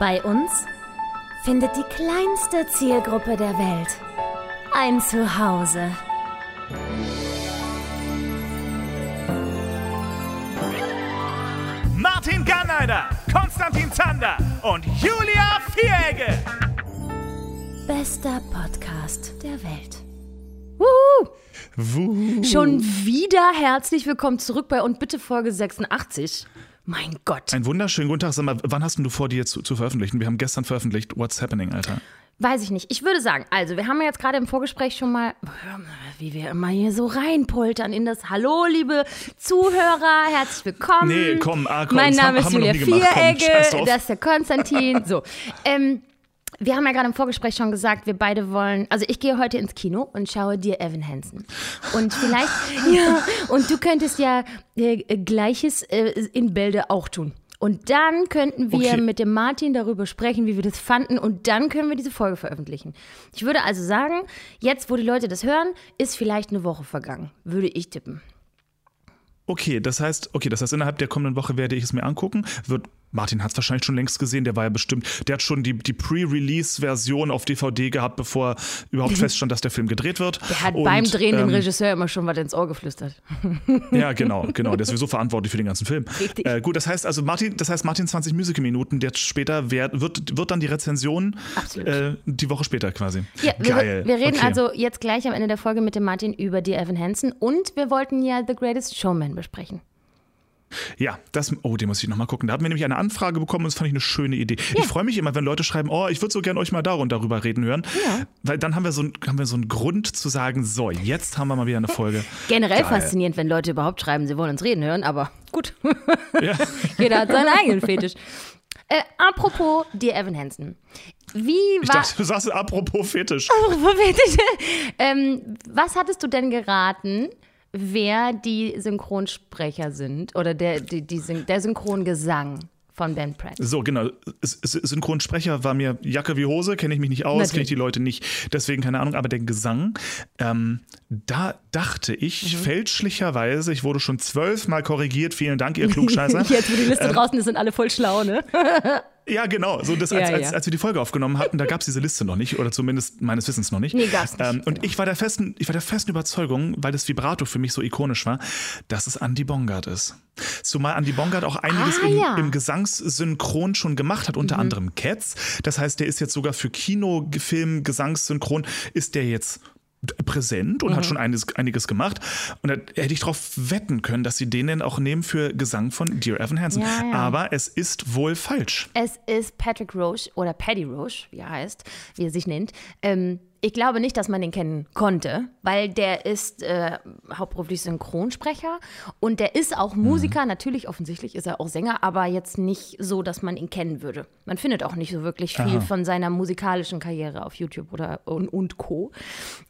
Bei uns findet die kleinste Zielgruppe der Welt ein Zuhause. Martin Garneider, Konstantin Zander und Julia Vieregge. Bester Podcast der Welt. Wuhu! Wuh. Schon wieder herzlich willkommen zurück bei und bitte Folge 86. Mein Gott. Ein wunderschönen guten Tag. Sag mal, wann hast denn du vor, die jetzt zu, zu veröffentlichen? Wir haben gestern veröffentlicht. What's happening, Alter? Weiß ich nicht. Ich würde sagen, also wir haben ja jetzt gerade im Vorgespräch schon mal, wie wir immer hier so reinpoltern in das Hallo, liebe Zuhörer, herzlich willkommen. Nee, komm, ah, komm, Mein Name haben- ist haben Julia drauf. das ist der Konstantin. So, ähm, wir haben ja gerade im Vorgespräch schon gesagt, wir beide wollen, also ich gehe heute ins Kino und schaue dir Evan Hansen. Und vielleicht, ja, und du könntest ja äh, Gleiches äh, in Bälde auch tun. Und dann könnten wir Okay. mit dem Martin darüber sprechen, wie wir das fanden. Und dann können wir diese Folge veröffentlichen. Ich würde also sagen, jetzt, wo die Leute das hören, ist vielleicht eine Woche vergangen. Würde ich tippen. Okay, das heißt, okay, das heißt, innerhalb der kommenden Woche werde ich es mir angucken. Wird, Martin hat es wahrscheinlich schon längst gesehen, der war ja bestimmt, der hat schon die, die Pre-Release-Version auf DVD gehabt, bevor überhaupt feststand, dass der Film gedreht wird. Der hat Und, beim Drehen dem ähm, Regisseur immer schon was ins Ohr geflüstert. Ja, genau, genau. Der ist sowieso verantwortlich für den ganzen Film. Richtig. Äh, gut, das heißt also Martin, das heißt Martin 20 Musical-Minuten, der später wird, wird, wird dann die Rezension äh, die Woche später quasi. Ja, wir, Geil. wir reden okay. also jetzt gleich am Ende der Folge mit dem Martin über die Evan Hansen und wir wollten ja The Greatest Showman besprechen. Ja, das, oh, den muss ich nochmal gucken. Da haben wir nämlich eine Anfrage bekommen und das fand ich eine schöne Idee. Ich freue mich immer, wenn Leute schreiben, oh, ich würde so gerne euch mal da und darüber reden hören. Ja. Weil dann haben wir, so, ein- haben wir so einen Grund zu sagen, so, jetzt haben wir mal wieder eine Folge. Generell Geil. faszinierend, wenn Leute überhaupt schreiben, sie wollen uns reden hören, aber gut. Ja. Jeder hat seinen eigenen Fetisch. Äh, apropos die Evan Hansen. Wie Ich war. dachte, du sagst apropos Fetisch. Apropos Fetisch. ähm, was hattest du denn geraten, wer die Synchronsprecher sind? Oder der, die, die, Syn- der Synchrongesang von Ben Pratt? So, genau. Synchronsprecher war mir Jacke wie Hose, kenne ich mich nicht aus, kenne ich die Leute nicht, deswegen keine Ahnung. Aber der Gesang, ähm, da dachte ich Mhm. fälschlicherweise, ich wurde schon zwölfmal korrigiert, vielen Dank, ihr Klugscheißer. Jetzt, wo die Ähm, Liste draußen ist, sind alle voll schlau, ne? Ja, genau. So, das, Ja, als, als, ja. als wir die Folge aufgenommen hatten, da gab es diese Liste noch nicht, oder zumindest meines Wissens noch nicht. Nee, gab's nicht, Ähm, und genau. ich war, der festen, ich war der festen Überzeugung, weil das Vibrato für mich so ikonisch war, dass es Andy Bongard ist. Zumal Andy Bongard auch einiges Ah, im, ja. Mhm. im Gesangssynchron schon gemacht hat, unter anderem Cats. Das heißt, der ist jetzt sogar für Kino, Film, Gesangssynchron, ist der jetzt präsent und hat Mhm. schon einiges, einiges gemacht. Und da hätte ich darauf wetten können, dass sie den dann auch nehmen für Gesang von Dear Evan Hansen. Ja, ja. Aber es ist wohl falsch. Es ist Patrick Roche oder Paddy Roche, wie er heißt, wie er sich nennt. Ähm, ich glaube nicht, dass man den kennen konnte, weil der ist äh, hauptberuflich Synchronsprecher und der ist auch Mhm. Musiker. Natürlich, offensichtlich ist er auch Sänger, aber jetzt nicht so, dass man ihn kennen würde. Man findet auch nicht so wirklich viel Aha. von seiner musikalischen Karriere auf YouTube oder und, und Co.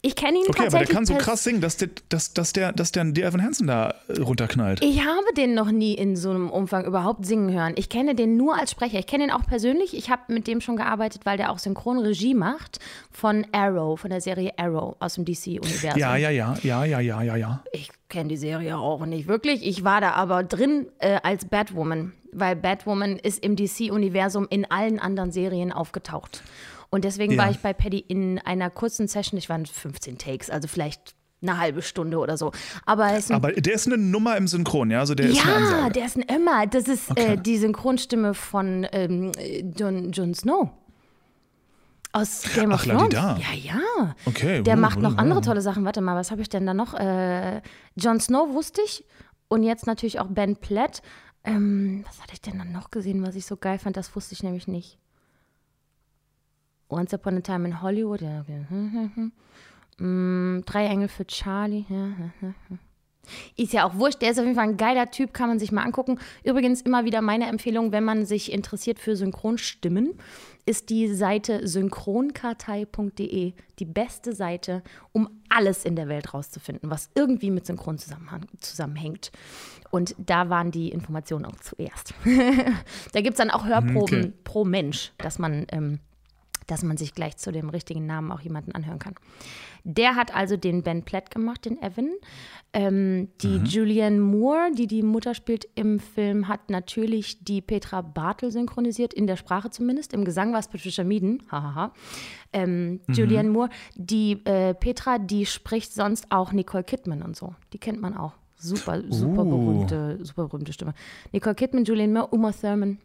Ich kenne ihn Okay, aber tatsächlich. der kann so krass singen, dass der, dass, dass der, dass der Dear Evan Hansen da äh, runterknallt. Ich habe den noch nie in so einem Umfang überhaupt singen hören. Ich kenne den nur als Sprecher. Ich kenne ihn auch persönlich. Ich habe mit dem schon gearbeitet, weil der auch Synchronregie macht von Arrow, von der Serie Arrow aus dem DC-Universum. Ja, ja, ja, ja, ja, ja, ja, ja. Ich kenne die Serie auch nicht wirklich. Ich war da aber drin äh, als Batwoman, weil Batwoman ist im DC-Universum in allen anderen Serien aufgetaucht. Und deswegen Ja. war ich bei Paddy in einer kurzen Session. Ich waren 15 Takes, also vielleicht eine halbe Stunde oder so. Aber ist Aber der ist eine Nummer im Synchron, ja? Also der ist eine ja, Ansage. der ist ein Emma. Das ist Okay. äh, die Synchronstimme von ähm, Jon, Jon Snow. Aus Game of Ach, Thrones. Ja, ja. Okay, Der wuh, macht noch wuh. andere tolle Sachen. Warte mal, was habe ich denn da noch? Äh, Jon Snow wusste ich. Und jetzt natürlich auch Ben Platt. Ähm, was hatte ich denn dann noch gesehen, was ich so geil fand? Das wusste ich nämlich nicht. Once Upon a Time in Hollywood. Ja, okay. Hm, hm, hm. Mm, Drei Engel für Charlie. Ja. Ist ja auch wurscht, der ist auf jeden Fall ein geiler Typ, kann man sich mal angucken. Übrigens immer wieder meine Empfehlung, wenn man sich interessiert für Synchronstimmen, ist die Seite synchronkartei.de die beste Seite, um alles in der Welt rauszufinden, was irgendwie mit Synchron zusammenhängt. Und da waren die Informationen auch zuerst. da gibt es dann auch Hörproben Okay. pro Mensch, dass man ähm, dass man sich gleich zu dem richtigen Namen auch jemanden anhören kann. Der hat also den Ben Platt gemacht, den Evan. Ähm, die Mhm. Julianne Moore, die die Mutter spielt im Film, hat natürlich die Petra Bartel synchronisiert, in der Sprache zumindest. Im Gesang war es Patricia Meaden. Hahaha. Ähm, Mhm. Julianne Moore, die äh, Petra, die spricht sonst auch Nicole Kidman und so. Die kennt man auch. Super, super Uh. berühmte, super berühmte Stimme. Nicole Kidman, Julianne Moore, Uma Thurman.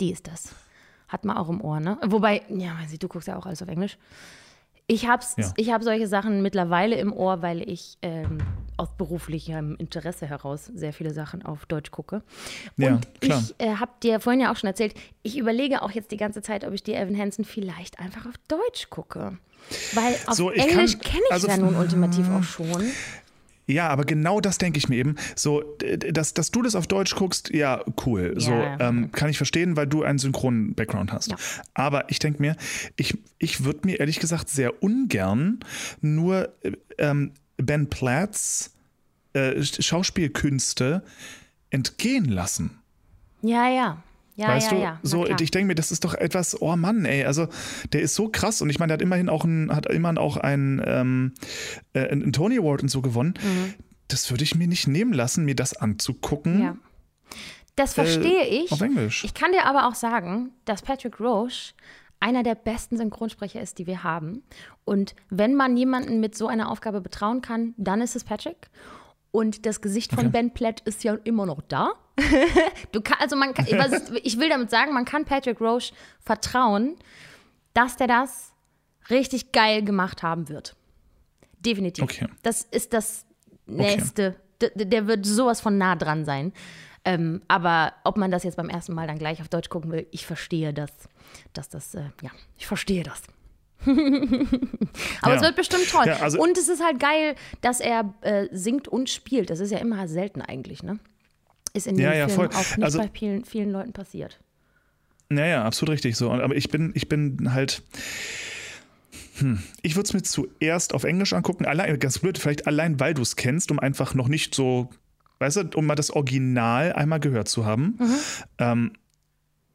Die ist das. Hat man auch im Ohr, ne? Wobei, ja, weiß ich, du guckst ja auch alles auf Englisch. Ich hab's, Ja. ich habe solche Sachen mittlerweile im Ohr, weil ich ähm, aus beruflichem Interesse heraus sehr viele Sachen auf Deutsch gucke. Ja, Und klar. ich äh, habe dir vorhin ja auch schon erzählt, ich überlege auch jetzt die ganze Zeit, ob ich die Evan Hansen vielleicht einfach auf Deutsch gucke. Weil auf So, Englisch kenne ich also- ja nun ultimativ auch schon. Ja, aber genau das denke ich mir eben. So, dass, dass du das auf Deutsch guckst, ja, cool. so, Ja. ähm, kann ich verstehen, weil du einen synchronen Background hast. Ja. Aber ich denke mir, ich, ich würde mir ehrlich gesagt sehr ungern nur äh, ähm, Ben Platts äh, Schauspielkünste entgehen lassen. Ja, ja. Ja, weißt ja, du, ja. So ich denke mir, das ist doch etwas, oh Mann, ey, also der ist so krass und ich meine, der hat immerhin auch ein, hat immerhin auch ein, ähm, äh, einen Tony Award und so gewonnen. Das würde ich mir nicht nehmen lassen, mir das anzugucken. Mhm. Ja. Das verstehe ich. Hm? Auf Englisch. Ich kann dir aber auch sagen, dass Patrick Roche einer der besten Synchronsprecher ist, die wir haben. Und wenn man jemanden mit so einer Aufgabe betrauen kann, dann ist es Patrick. Und das Gesicht von Okay. Ben Platt ist ja immer noch da. du kann, also man kann, ich will damit sagen, man kann Patrick Roche vertrauen, dass der das richtig geil gemacht haben wird. Definitiv. Okay. Das ist das Nächste. D- d- Der wird sowas von nah dran sein. Ähm, aber ob man das jetzt beim ersten Mal dann gleich auf Deutsch gucken will, ich verstehe das. Dass das, äh, ja, ich verstehe das. aber Ja. es wird bestimmt toll. Ja, also- und es ist halt geil, dass er äh, singt und spielt. Das ist ja immer selten eigentlich, ne? Ist in dem Ja, ja, Film voll. auch nicht Also- bei vielen, vielen Leuten passiert. Naja, absolut richtig so. Aber ich bin, ich bin halt. Hm, ich würde es mir zuerst auf Englisch angucken, allein, ganz blöd, vielleicht allein, weil du es kennst, um einfach noch nicht so, weißt du, um mal das Original einmal gehört zu haben. Mhm. Ähm,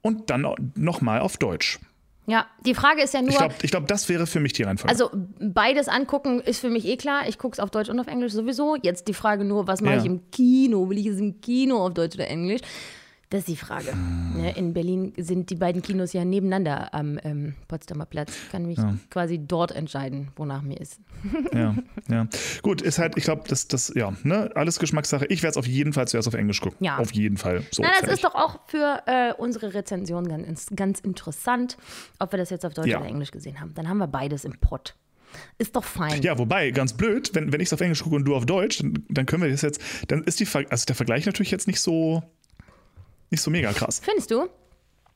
und dann nochmal auf Deutsch. Ja, die Frage ist ja nur, Ich glaube, glaub, das wäre für mich die Reihenfolge. Also beides angucken ist für mich eh klar. Ich gucke es auf Deutsch und auf Englisch sowieso. Jetzt die Frage nur, was mache Ja. ich im Kino? Will ich es im Kino auf Deutsch oder Englisch? Das ist die Frage. Ne, in Berlin sind die beiden Kinos ja nebeneinander am ähm, Potsdamer Platz. Ich kann mich quasi dort entscheiden, wonach mir ist. ja, ja. Gut, ist halt, ich glaube, das, das, ja, ne, alles Geschmackssache. Ich werde es auf jeden Fall zuerst auf Englisch gucken. Ja. Auf jeden Fall. So, Na, das fertig. ist doch auch für äh, unsere Rezension ganz, ganz interessant, ob wir das jetzt auf Deutsch Ja. oder Englisch gesehen haben. Dann haben wir beides im Pott. Ist doch fein. Ja, wobei, ganz blöd, wenn, wenn ich es auf Englisch gucke und du auf Deutsch, dann, dann können wir das jetzt, dann ist die, also der Vergleich natürlich jetzt nicht so, nicht so mega krass. Findest du?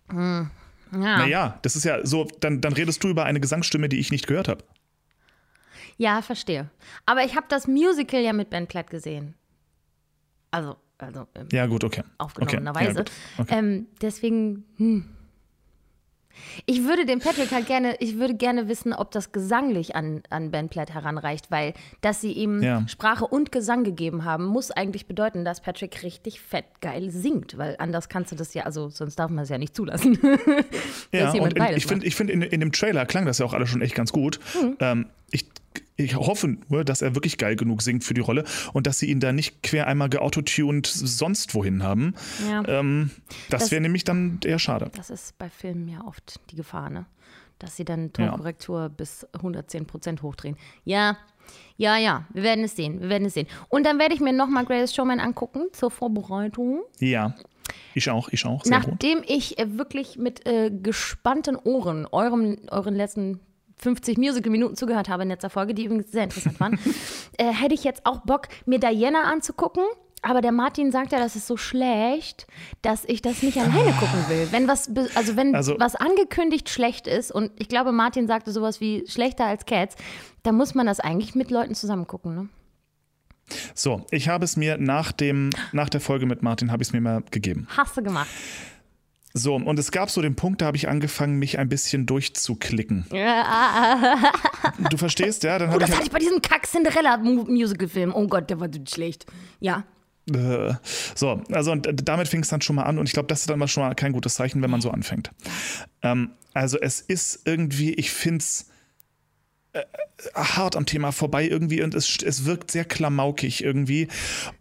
Hm. Ja. Naja, das ist ja so, dann, dann redest du über eine Gesangsstimme, die ich nicht gehört habe. Ja, verstehe. Aber ich habe das Musical ja mit Ben Platt gesehen. Also, also ähm, Ja, gut, okay. aufgenommenerweise. Okay, ja, okay. ähm, deswegen, hm. Ich würde den Patrick halt gerne, ich würde gerne wissen, ob das gesanglich an, an Ben Platt heranreicht, weil dass sie ihm Ja. Sprache und Gesang gegeben haben, muss eigentlich bedeuten, dass Patrick richtig fett geil singt, weil anders kannst du das ja, also sonst darf man es ja nicht zulassen. Ja, und in, ich finde, ich find, in, in dem Trailer klang das ja auch alles schon echt ganz gut. Mhm. Ähm, ich, ich hoffe nur, dass er wirklich geil genug singt für die Rolle und dass sie ihn da nicht quer einmal geautotuned sonst wohin haben. Ja. Ähm, das Das- wäre nämlich dann eher schade. Das ist bei Filmen ja oft die Gefahr, ne? Dass sie dann Ja. Tonkorrektur bis 110 Prozent hochdrehen. Ja, ja, ja, wir werden es sehen, wir werden es sehen. Und dann werde ich mir nochmal Greatest Showman angucken zur Vorbereitung. Ja, ich auch, ich auch. Sehr gut. Nachdem ich äh, wirklich mit äh, gespannten Ohren eurem, euren letzten 50 Musical-Minuten zugehört habe in letzter Folge, die übrigens sehr interessant waren, äh, hätte ich jetzt auch Bock, mir Diana anzugucken. Aber der Martin sagt ja, das ist so schlecht, dass ich das nicht alleine gucken will. Wenn was, also wenn Also- was angekündigt schlecht ist, und ich glaube, Martin sagte sowas wie schlechter als Cats, dann muss man das eigentlich mit Leuten zusammen gucken, ne? So, ich habe es mir nach, dem, nach der Folge mit Martin, habe ich es mir mal gegeben. Hast du gemacht. So, und es gab so den Punkt, da habe ich angefangen, mich ein bisschen durchzuklicken. Du verstehst, ja? Dann Oh, das ich hatte ich bei diesem Kack-Cinderella-Musical-Film. Oh Gott, der war schlecht. Ja. Äh, So, also und damit fing es dann schon mal an und ich glaube, das ist dann mal schon mal kein gutes Zeichen, wenn man so anfängt. Ähm, Also es ist irgendwie, ich finde es äh, hart am Thema vorbei irgendwie und es, es wirkt sehr klamaukig irgendwie.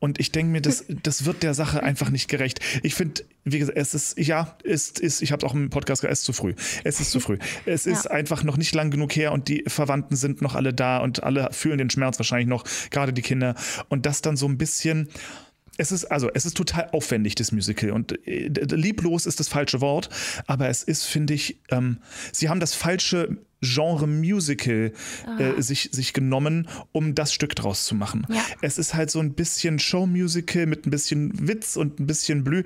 Und ich denke mir, das, das wird der Sache einfach nicht gerecht. Ich finde, wie gesagt, es ist, ja, ist, ist, ich habe es auch im Podcast gesagt, es ist zu früh. Es ist zu früh. Es ist einfach noch nicht lang genug her und die Verwandten sind noch alle da und alle fühlen den Schmerz wahrscheinlich noch, gerade die Kinder. Und das dann so ein bisschen es ist also es ist total aufwendig das Musical und äh, lieblos ist das falsche Wort, aber es ist finde ich, ähm, sie haben das falsche Genre Musical äh, sich, sich genommen, um das Stück draus zu machen. Ja. Es ist halt so ein bisschen Show-Musical mit ein bisschen Witz und ein bisschen Blü,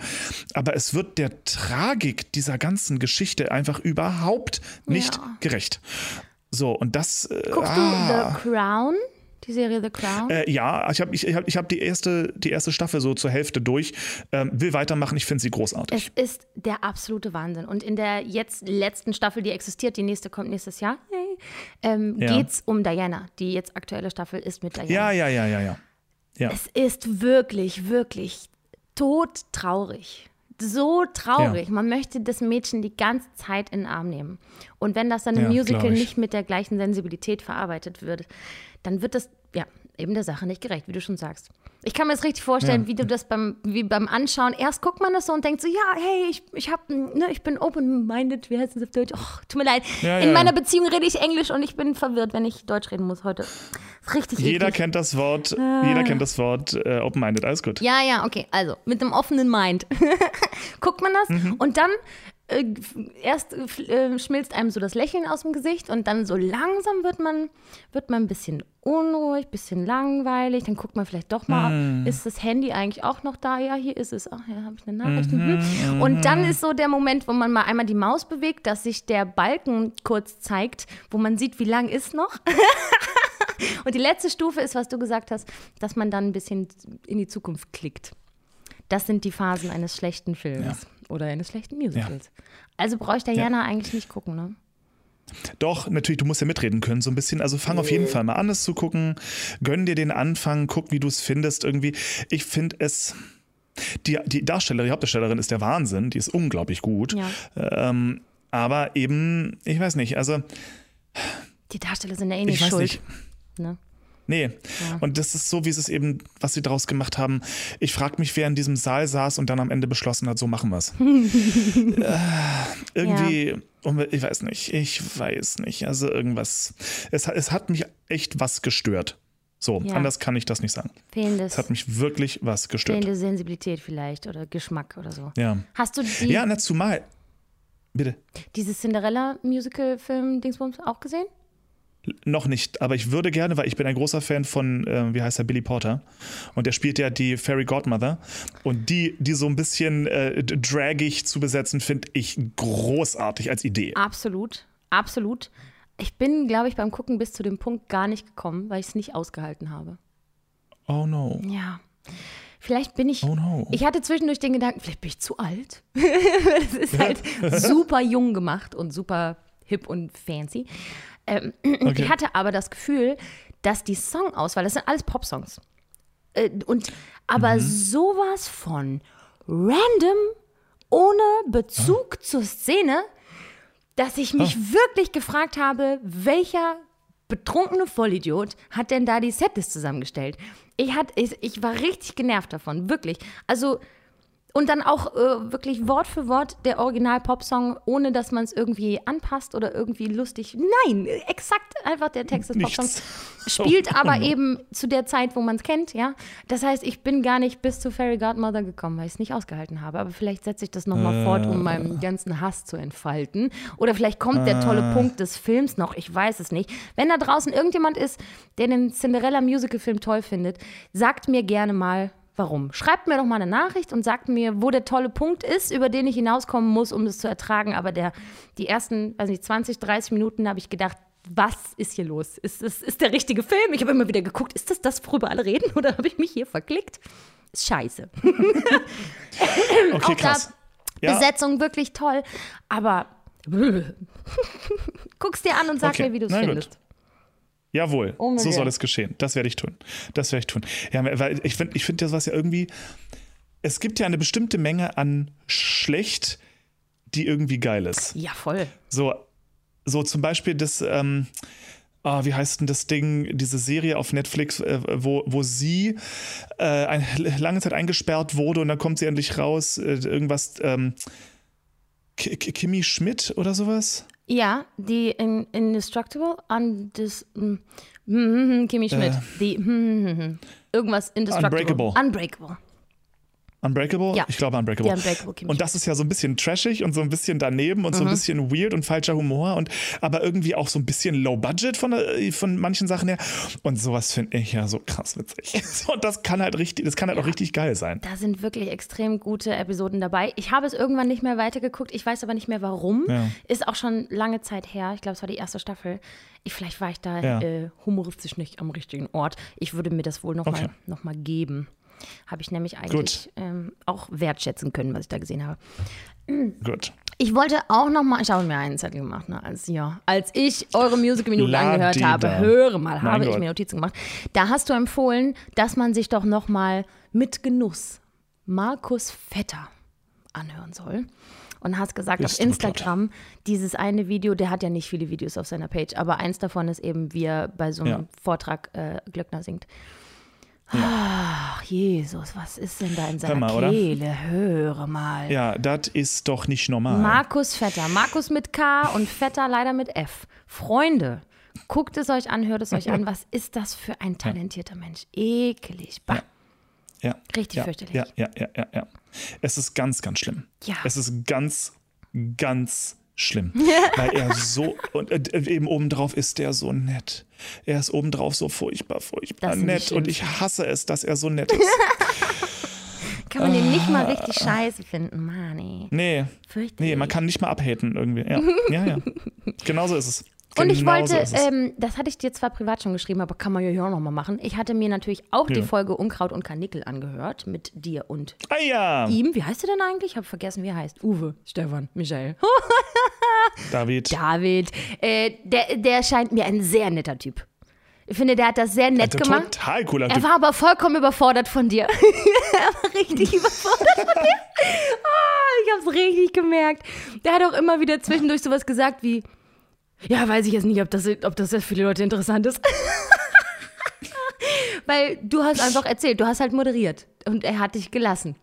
aber es wird der Tragik dieser ganzen Geschichte einfach überhaupt nicht Ja. gerecht. So, und das. Äh, Guckst ah. du The Crown? Die Serie The Crown? Äh, ja, ich habe ich, ich hab, ich hab die, erste, die erste Staffel so zur Hälfte durch. Ähm, will weitermachen, ich finde sie großartig. Es ist der absolute Wahnsinn. Und in der jetzt letzten Staffel, die existiert, die nächste kommt nächstes Jahr, ähm, Ja. geht es um Diana. Die jetzt aktuelle Staffel ist mit Diana. Ja, ja, ja, ja, ja. Ja. Es ist wirklich, wirklich todtraurig. So traurig. Ja. Man möchte das Mädchen die ganze Zeit in den Arm nehmen. Und wenn das dann im Ja, Musical nicht mit der gleichen Sensibilität verarbeitet wird, dann wird das, ja, eben der Sache nicht gerecht, wie du schon sagst. Ich kann mir das richtig vorstellen, Ja. wie du das beim, wie beim Anschauen, erst guckt man das so und denkt so, ja, hey, ich, ich, hab, ne, ich bin open-minded, wie heißt das auf Deutsch? Och, tut mir leid. Ja, In ja. meiner Beziehung rede ich Englisch und ich bin verwirrt, wenn ich Deutsch reden muss heute. Richtig Jeder eklig. kennt das Wort, jeder kennt das Wort äh, open-minded, alles gut. Ja, ja, okay. Also mit einem offenen Mind guckt man das Mhm. und dann äh, erst äh, äh, schmilzt einem so das Lächeln aus dem Gesicht und dann so langsam wird man wird man ein bisschen unruhig, bisschen langweilig. Dann guckt man vielleicht doch mal, Mhm. ist das Handy eigentlich auch noch da? Ja, hier ist es. Ach ja, habe ich eine Nachricht. Mhm. Und dann ist so der Moment, wo man mal einmal die Maus bewegt, dass sich der Balken kurz zeigt, wo man sieht, wie lang ist noch. Und die letzte Stufe ist, was du gesagt hast, dass man dann ein bisschen in die Zukunft klickt. Das sind die Phasen eines schlechten Films oder eines schlechten Musicals. Also brauche ich Diana eigentlich nicht gucken, ne? Doch, natürlich, du musst ja mitreden können, so ein bisschen. Also fang auf jeden Fall mal an, es zu gucken. Gönn dir den Anfang, guck, wie du es findest. Irgendwie, ich finde es. Die, die Darstellerin, die Hauptdarstellerin ist der Wahnsinn, die ist unglaublich gut. Ja. Ähm, aber eben, ich weiß nicht, also Die Darsteller sind ja eh nicht ich weiß schuld. nicht. Ne? Nee. Und das ist so, wie es ist eben, was sie daraus gemacht haben. Ich frage mich, wer in diesem Saal saß und dann am Ende beschlossen hat, so machen wir es. äh, irgendwie, um, ich weiß nicht, ich weiß nicht. Also irgendwas. Es, hat- es hat mich echt was gestört. So, Ja. anders kann ich das nicht sagen. Fehlendes, Es hat mich wirklich was gestört. fehlende Sensibilität vielleicht oder Geschmack oder so. Ja. Hast du die, Ja, na zumal. Bitte. dieses Cinderella-Musical-Film-Dingsbums auch gesehen? Noch nicht, aber ich würde gerne, weil ich bin ein großer Fan von, äh, wie heißt er, Billy Porter. Und der spielt ja die Fairy Godmother. Und die, die so ein bisschen äh, dragig zu besetzen, finde ich großartig als Idee. Absolut, absolut. Ich bin, glaube ich, beim Gucken bis zu dem Punkt gar nicht gekommen, weil ich es nicht ausgehalten habe. Oh no. Ja. Vielleicht bin ich. Oh no. Ich hatte zwischendurch den Gedanken, vielleicht bin ich zu alt. Es ist halt super jung gemacht und super hip und fancy. Ähm, Ich hatte aber das Gefühl, dass die Songauswahl, das sind alles Popsongs. Äh, und aber Mhm. sowas von random, ohne Bezug zur Szene, dass ich mich Ah. wirklich gefragt habe, welcher betrunkene Vollidiot hat denn da die Setlist zusammengestellt? Ich, hat, ich, ich war richtig genervt davon, wirklich. Also, und dann auch äh, wirklich Wort für Wort der Original-Popsong, ohne dass man es irgendwie anpasst oder irgendwie lustig. Nein, exakt einfach der Text des. Popsongs. Spielt aber eben zu der Zeit, wo man es kennt, ja. Das heißt, ich bin gar nicht bis zu Fairy Godmother gekommen, weil ich es nicht ausgehalten habe. Aber vielleicht setze ich das nochmal fort, um meinen ganzen Hass zu entfalten. Oder vielleicht kommt der tolle Punkt des Films noch, ich weiß es nicht. Wenn da draußen irgendjemand ist, der den Cinderella-Musical-Film toll findet, sagt mir gerne mal, warum. Schreibt mir doch mal eine Nachricht und sagt mir, wo der tolle Punkt ist, über den ich hinauskommen muss, um es zu ertragen. Aber der, die ersten, weiß nicht, 20, 30 Minuten habe ich gedacht, was ist hier los? Ist das ist der richtige Film? Ich habe immer wieder geguckt, ist das das, worüber alle reden? Oder habe ich mich hier verklickt? Ist scheiße. Okay, auch krass. da Besetzung wirklich toll, aber guck's dir an und sag Okay, mir, wie du es na gut. Jawohl, so Unbedingt. soll es geschehen. Das werde ich tun. Das werde ich tun. Ja, weil ich finde, ich finde das was ja irgendwie. Es gibt ja eine bestimmte Menge an schlecht die irgendwie geil ist. Ja, voll. So, so zum Beispiel das, ähm, ah, wie heißt denn das Ding, diese Serie auf Netflix, äh, wo, wo sie äh, eine lange Zeit eingesperrt wurde und dann kommt sie endlich raus, äh, irgendwas, ähm, Kimi Schmidt oder sowas? Ja, die in, Indestructible, undis, mm, mm, Kimi Schmidt, die mm, mm, mm, irgendwas Indestructible. Unbreakable. Unbreakable. Unbreakable? Ja. Ich glaube Unbreakable. Unbreakable und das ist ja so ein bisschen trashig und so ein bisschen daneben und so Mhm. ein bisschen weird und falscher Humor und aber irgendwie auch so ein bisschen low budget von, der- von manchen Sachen her. Und sowas finde ich ja so krass witzig. So, Und das kann halt richtig, das kann halt auch richtig geil sein. Da sind wirklich extrem gute Episoden dabei. Ich habe es irgendwann nicht mehr weitergeguckt. Ich weiß aber nicht mehr warum. Ja. Ist auch schon lange Zeit her. Ich glaube, es war die erste Staffel. Ich, vielleicht war ich da Ja. äh, humoristisch nicht am richtigen Ort. Ich würde mir das wohl nochmal Okay. noch mal geben. Habe ich nämlich eigentlich ähm, auch wertschätzen können, was ich da gesehen habe. Gut. Ich wollte auch noch mal, ich habe mir einen Zettel gemacht, ne, als, ja, als ich eure Musical Minuten La angehört habe, höre mal, Mein habe ich mir Notizen gemacht. Da hast du empfohlen, dass man sich doch noch mal mit Genuss Markus Vetter anhören soll. Und hast gesagt Bist auf. Instagram, dieses eine Video, der hat ja nicht viele Videos auf seiner Page, aber eins davon ist eben, wie er bei so einem Ja. Vortrag äh, Glöckner singt. Ach, Jesus, was ist denn da in seiner mal, oder? Kehle? Höre mal. Ja, das ist doch nicht normal. Markus Vetter. Markus mit K und Vetter leider mit F. Freunde, guckt es euch an, hört es euch an. Was ist das für ein talentierter Mensch? Ekelig. Bah. ja. Richtig ja, fürchterlich. Ja, ja, ja, ja, ja. Es ist ganz, ganz schlimm. Ja. Es ist ganz, ganz schlimm. weil er so, und äh, eben obendrauf ist der so nett. Er ist obendrauf so furchtbar, furchtbar nett. Und ich hasse es, dass er so nett ist. Kann man den nicht mal richtig scheiße finden, Mann, ey. Nee, Fürchterlich. nee, man kann nicht mal abhaten irgendwie. Ja, ja, ja. Genauso ist es. Und ich wollte, es. ähm, das hatte ich dir zwar privat schon geschrieben, aber kann man ja hier auch nochmal machen. Ich hatte mir natürlich auch die Ja. Folge Unkraut und Karnickel angehört mit dir und ah ja, ihm. Wie heißt er denn eigentlich? Ich habe vergessen, wie er heißt. Uwe, Stefan, Michael. David. David. Äh, der, der scheint mir ein sehr netter Typ. Ich finde, der hat das sehr nett Der gemacht. total cooler Er war aber vollkommen überfordert von dir. er war richtig überfordert von dir. Ah, ich hab's richtig gemerkt. Der hat auch immer wieder zwischendurch sowas gesagt wie, ja, weiß ich jetzt nicht, ob das, ob das jetzt für die Leute interessant ist. Weil du hast einfach erzählt, du hast halt moderiert und er hat dich gelassen.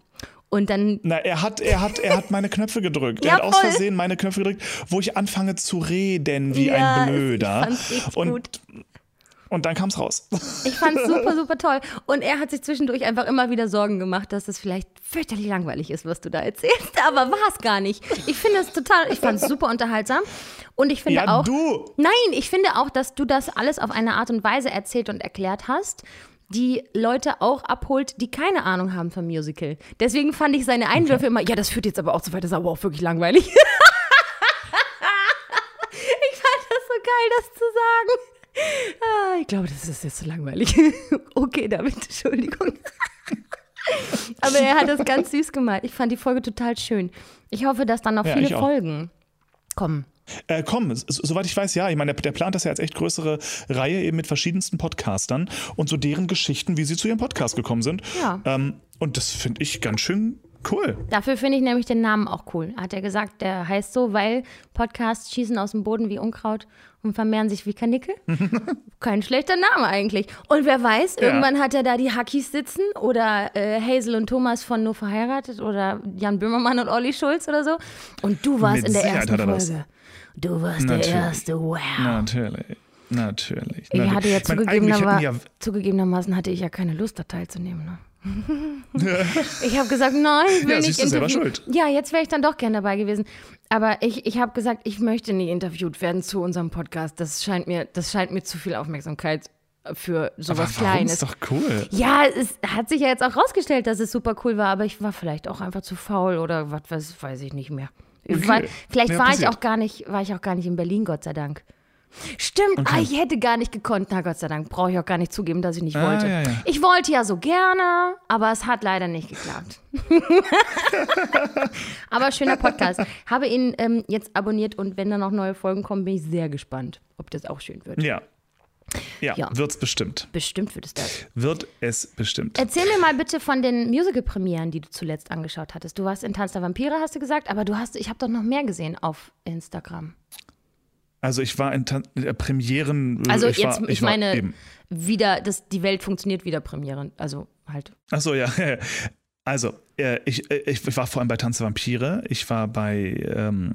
Und dann, Na, er hat, er hat, er hat meine Knöpfe gedrückt. Ja, er hat aus. Versehen meine Knöpfe gedrückt, wo ich anfange zu reden wie Ja, ein Blöder. ich fand's und, gut. Und dann kam's raus. ich fand's super, super toll. Und er hat sich zwischendurch einfach immer wieder Sorgen gemacht, dass es vielleicht fürchterlich langweilig ist, was du da erzählst. Aber war es gar nicht. Ich finde es total, ich fand es super unterhaltsam. Und ich finde Ja, auch. du. Nein, ich finde auch, dass du das alles auf eine Art und Weise erzählt und erklärt hast, die Leute auch abholt, die keine Ahnung haben vom Musical. Deswegen fand ich seine Einwürfe immer, ja, das führt jetzt aber auch zu weit, das ist aber auch wirklich langweilig. ich fand das so geil, das zu sagen. Ah, ich glaube, das ist jetzt zu langweilig. okay, David, Entschuldigung. aber er hat das ganz süß gemalt. Ich fand die Folge total schön. Ich hoffe, dass dann noch Ja, viele. Folgen kommen. Äh, komm, soweit ich weiß, ja. Ich meine, der, der plant das ja als echt größere Reihe eben mit verschiedensten Podcastern und so deren Geschichten, wie sie zu ihrem Podcast gekommen sind. Ja. Ähm, und das finde ich ganz schön cool. Dafür finde ich nämlich den Namen auch cool. Hat er gesagt, der heißt so, weil Podcasts schießen aus dem Boden wie Unkraut und vermehren sich wie Kanickel. Kein schlechter Name eigentlich. Und wer weiß, irgendwann hat er da die Hackies sitzen oder äh, Hazel und Thomas von Nur verheiratet oder Jan Böhmermann und Olli Schulz oder so. Und du warst Mit in der Sicherheit ersten er. Folge. Du warst der Natürlich. Erste, wow. Natürlich. Natürlich. Ich hatte ja Ich meine, hätten zugegebenermaßen, ja zugegebenermaßen hatte ich ja keine Lust, da teilzunehmen. Ne? Ich habe gesagt, nein, ich will Ja, nicht interviewt. Ja, jetzt wäre ich dann doch gern dabei gewesen. Aber ich, ich habe gesagt, ich möchte nie interviewt werden zu unserem Podcast. Das scheint mir, das scheint mir zu viel Aufmerksamkeit für sowas aber? Kleines. Ist doch cool. Ja, es hat sich ja jetzt auch rausgestellt, dass es super cool war, aber ich war vielleicht auch einfach zu faul oder was weiß, weiß ich nicht mehr. Okay. war, vielleicht Ja, war passiert. ich auch gar nicht, war ich auch gar nicht in Berlin, Gott sei Dank. Stimmt, ah, ich hätte gar nicht gekonnt. Na Gott sei Dank, brauche ich auch gar nicht zugeben, dass ich nicht Ah, wollte. ja, ja. Ich wollte ja so gerne, aber es hat leider nicht geklappt. aber schöner Podcast. Habe ihn ähm, jetzt abonniert und wenn da noch neue Folgen kommen, bin ich sehr gespannt, ob das auch schön wird. Ja. Ja, Ja. wird's bestimmt. Bestimmt wird es das. Wird es bestimmt. Erzähl mir mal bitte von den Musical-Premieren, die du zuletzt angeschaut hattest. Du warst in Tanz der Vampire, hast du gesagt, aber du hast, ich habe doch noch mehr gesehen auf Instagram. Also ich war in Tan äh, Premieren. äh, Also ich jetzt, war, ich, war meine, Eben. wieder, das, die Welt funktioniert wieder Premieren. Also halt. Achso, ja. Also, äh, ich, äh, ich war vor allem bei Tanz der Vampire. Ich war bei ähm,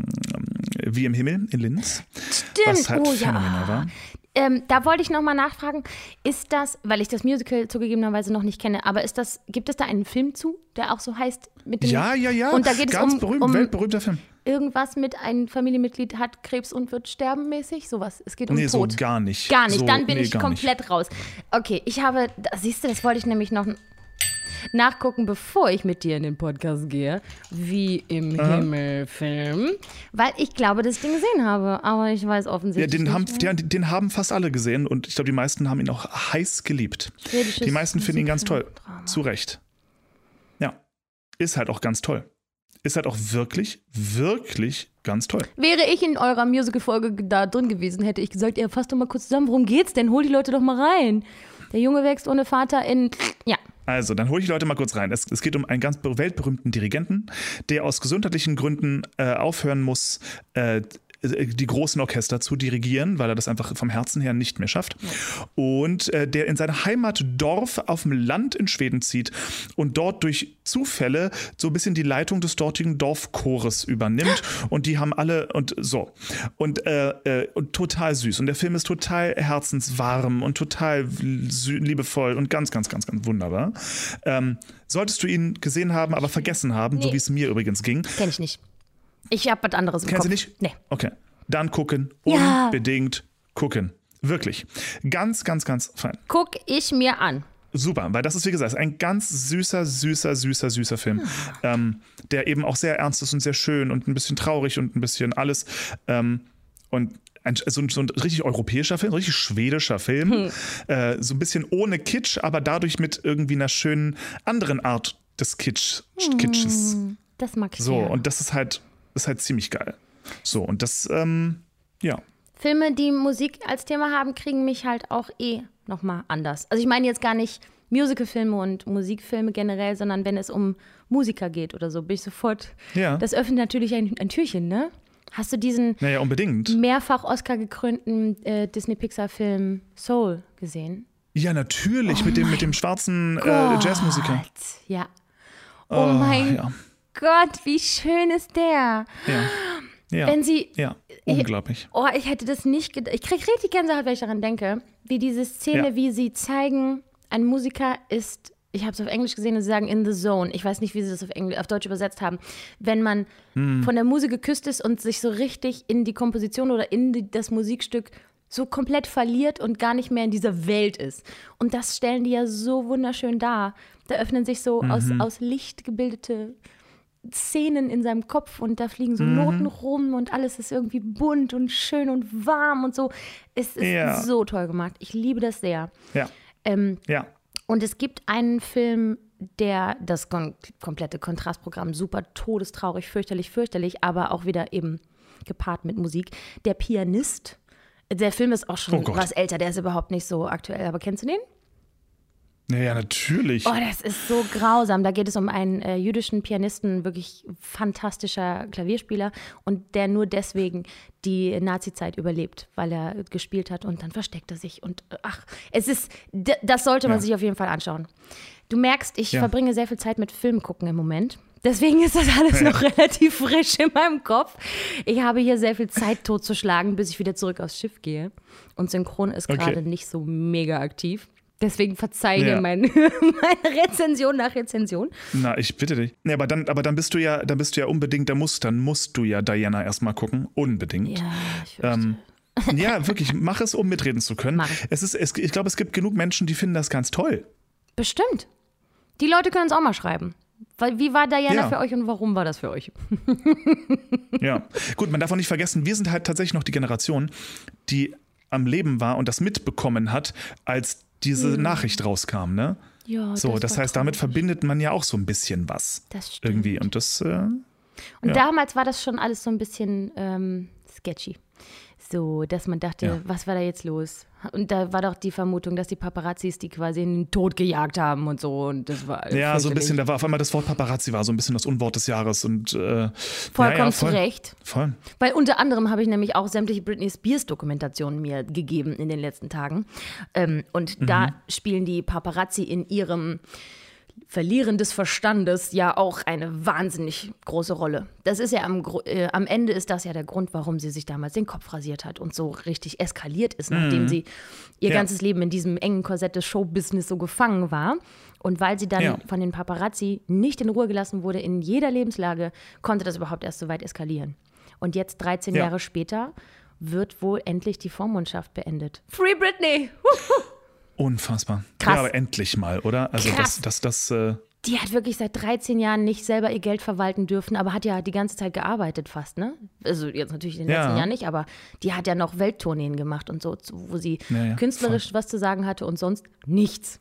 Wie im Himmel in Linz. Stimmt, Was halt oh ja. war. Ähm, da wollte ich nochmal nachfragen, ist das, weil ich das Musical zugegebenerweise noch nicht kenne, aber ist das, gibt es da einen Film zu, der auch so heißt? Mit dem, Ja, ja, ja. Und da geht es Ganz um, berühmt, um weltberühmter Film. irgendwas mit ein Familienmitglied hat Krebs und wird sterben mäßig, sowas. Es geht um Nee, so Tod. gar nicht. Gar nicht, So, dann bin nee, ich komplett raus. Okay, ich habe, siehst du, das wollte ich nämlich noch nachgucken, bevor ich mit dir in den Podcast gehe, wie im Himmel Film, weil ich glaube, dass ich den gesehen habe, aber ich weiß Ja, offensichtlich den, haben, nicht. ja, den haben fast alle gesehen und ich glaube, die meisten haben ihn auch heiß geliebt. Schwedisches Die meisten finden ihn ganz toll. Musikdrama. Zu Recht. Ja. Ist halt auch ganz toll. Ist halt auch wirklich, wirklich ganz toll. Wäre ich in eurer Musical-Folge da drin gewesen, hätte ich gesagt, ja, fasst doch mal kurz zusammen, worum geht's denn? Hol die Leute doch mal rein. Der Junge wächst ohne Vater in, ja, Also, dann hole ich die Leute mal kurz rein. Es, es geht um einen ganz be- weltberühmten Dirigenten, der aus gesundheitlichen Gründen äh, aufhören muss, äh, die großen Orchester zu dirigieren, weil er das einfach vom Herzen her nicht mehr schafft. Und äh, der in sein Heimatdorf auf dem Land in Schweden zieht und dort durch Zufälle so ein bisschen die Leitung des dortigen Dorfchores übernimmt. Und die haben alle und so. Und, äh, äh, und total süß. Und der Film ist total herzenswarm und total liebevoll und ganz, ganz, ganz, ganz wunderbar. Ähm, solltest du ihn gesehen haben, aber vergessen haben, so Nee. wie es mir übrigens ging. kenn ich nicht. Ich habe was anderes im Kennst Kopf. du nicht? Nee. Okay. Dann gucken. Ja. Unbedingt gucken. Wirklich. Ganz, ganz, ganz fein. Guck ich mir an. Super, weil das ist, wie gesagt, ein ganz süßer, süßer, süßer, süßer Film, ähm, der eben auch sehr ernst ist und sehr schön und ein bisschen traurig und ein bisschen alles. Ähm, und ein, so, ein- so ein richtig europäischer Film, richtig schwedischer Film. Äh, so ein bisschen ohne Kitsch, aber dadurch mit irgendwie einer schönen anderen Art des Kitsch, Kitsches. Das mag ich So, sehr. und das ist halt, ist halt ziemlich geil. So, und das, ähm, ja. Filme, die Musik als Thema haben, kriegen mich halt auch eh nochmal anders. Also ich meine jetzt gar nicht Musicalfilme und Musikfilme generell, sondern wenn es um Musiker geht oder so, bin ich sofort. Ja. Das öffnet natürlich ein, ein Türchen, ne? Hast du diesen Naja, unbedingt. mehrfach Oscar gekrönten äh, Disney-Pixar-Film Soul gesehen? Ja, natürlich, mit, dem, mit dem schwarzen äh, Jazzmusiker. Ja. Oh, mein ja. Gott, wie schön ist der. Ja. Ja. Wenn sie ja, unglaublich. Oh, ich hätte das nicht gedacht. Ich kriege richtig Gänsehaut, wenn ich daran denke. Wie diese Szene, Ja. wie sie zeigen, ein Musiker ist, ich habe es auf Englisch gesehen und sie sagen in the zone. Ich weiß nicht, wie sie das auf, Engl auf Deutsch übersetzt haben. Wenn man Hm. von der Musik geküsst ist und sich so richtig in die Komposition oder in die, das Musikstück so komplett verliert und gar nicht mehr in dieser Welt ist. Und das stellen die ja so wunderschön dar. Da öffnen sich so aus, Mhm. aus Licht gebildete Szenen in seinem Kopf und da fliegen Mhm. so Noten rum und alles ist irgendwie bunt und schön und warm und so. Es ist Ja. so toll gemacht. Ich liebe das sehr. Ja, Ähm, ja. und es gibt einen Film, der das kon komplette Kontrastprogramm super todestraurig, fürchterlich, fürchterlich, aber auch wieder eben gepaart mit Musik. Der Pianist. Der Film ist auch schon Oh was älter, der ist überhaupt nicht so aktuell, aber kennst du den? Naja, natürlich. Oh, das ist so grausam. Da geht es um einen äh, jüdischen Pianisten, wirklich fantastischer Klavierspieler und der nur deswegen die Nazi-Zeit überlebt, weil er gespielt hat und dann versteckt er sich und äh, ach, es ist, das sollte man Ja. sich auf jeden Fall anschauen. Du merkst, ich Ja. verbringe sehr viel Zeit mit Film gucken im Moment. Deswegen ist das alles noch relativ frisch in meinem Kopf. Ich habe hier sehr viel Zeit totzuschlagen, bis ich wieder zurück aufs Schiff gehe. Und Synchron ist Okay. gerade nicht so mega aktiv. Deswegen verzeih Ja. mein, meine Rezension nach Rezension. Na, ich bitte dich. Nee, aber dann, aber dann bist du ja, dann bist du ja unbedingt, da musst, dann musst du ja Diana erstmal gucken. Unbedingt. Ja, ich. Ähm, ja, wirklich, mach es, um mitreden zu können. Mach. Es ist, es, ich glaube, es gibt genug Menschen, die finden das ganz toll. Bestimmt. Die Leute können es auch mal schreiben. Weil, wie war Diana Ja. für euch und warum war das für euch? Ja. Gut, man darf auch nicht vergessen, wir sind halt tatsächlich noch die Generation, die am Leben war und das mitbekommen hat, als diese Nachricht rauskam, ne? Ja, So, das, war heißt, damit verbindet man ja auch so ein bisschen was. Das stimmt. Irgendwie. Und das, äh, Und ja. damals war das schon alles so ein bisschen ähm, sketchy. So, dass man dachte, Ja. was war da jetzt los? Und da war doch die Vermutung, dass die Paparazzis die quasi in den Tod gejagt haben und so. Und das war Ja, so ein bisschen, da war auf einmal das Wort Paparazzi war so ein bisschen das Unwort des Jahres und äh, Vollkommen ja, ja, zu voll, Recht. Voll. Weil unter anderem habe ich nämlich auch sämtliche Britney Spears Dokumentationen mir gegeben in den letzten Tagen. Ähm, und Mhm. da spielen die Paparazzi in ihrem Verlieren des Verstandes ja auch eine wahnsinnig große Rolle. Das ist ja am, äh, am Ende ist das ja der Grund, warum sie sich damals den Kopf rasiert hat und so richtig eskaliert ist, nachdem sie ihr Mhm. Ja. ganzes Leben in diesem engen Korsett des Showbusiness so gefangen war. Und weil sie dann Ja. von den Paparazzi nicht in Ruhe gelassen wurde in jeder Lebenslage, konnte das überhaupt erst so weit eskalieren. Und jetzt, 13 Ja. Jahre später, wird wohl endlich die Vormundschaft beendet. Free Britney! Unfassbar. Krass. Ja, aber endlich mal, oder? Also Krass. das, das, das, äh, Die hat wirklich seit 13 Jahren nicht selber ihr Geld verwalten dürfen, aber hat ja die ganze Zeit gearbeitet fast, ne? Also jetzt natürlich in den Ja. letzten Jahren nicht, aber die hat ja noch Welttourneen gemacht und so, wo sie Ja, ja, künstlerisch was zu sagen hatte und sonst nichts.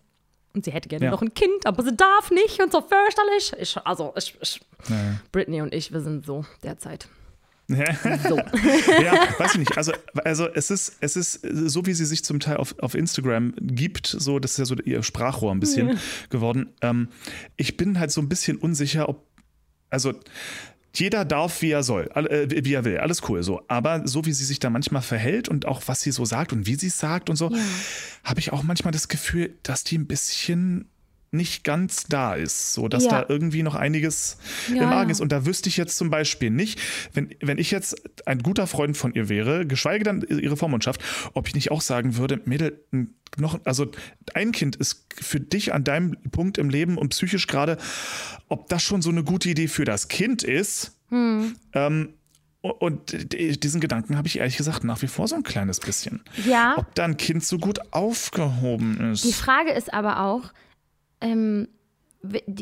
Und sie hätte gerne noch ein Kind, aber sie darf nicht und so fürchterlich. Ich, also, ich, ich, Britney und ich, wir sind so derzeit. So. ja, weiß ich nicht. Also, also es ist, es ist so, wie sie sich zum Teil auf, auf Instagram gibt, so, das ist ja so ihr Sprachrohr ein bisschen geworden. Ähm, ich bin halt so ein bisschen unsicher, ob, also jeder darf, wie er soll, äh, wie er will, alles cool so. Aber so wie sie sich da manchmal verhält und auch was sie so sagt und wie sie es sagt und so, habe ich auch manchmal das Gefühl, dass die ein bisschen nicht ganz da ist, so dass Ja. da irgendwie noch einiges Ja, im Argen ist. Und da wüsste ich jetzt zum Beispiel nicht, wenn, wenn ich jetzt ein guter Freund von ihr wäre, geschweige denn ihre Vormundschaft, ob ich nicht auch sagen würde, Mädel, noch, also ein Kind ist für dich an deinem Punkt im Leben und psychisch gerade, ob das schon so eine gute Idee für das Kind ist. Hm. Ähm, und diesen Gedanken habe ich ehrlich gesagt nach wie vor so ein kleines bisschen. Ja. Ob da ein Kind so gut aufgehoben ist. Die Frage ist aber auch, ähm,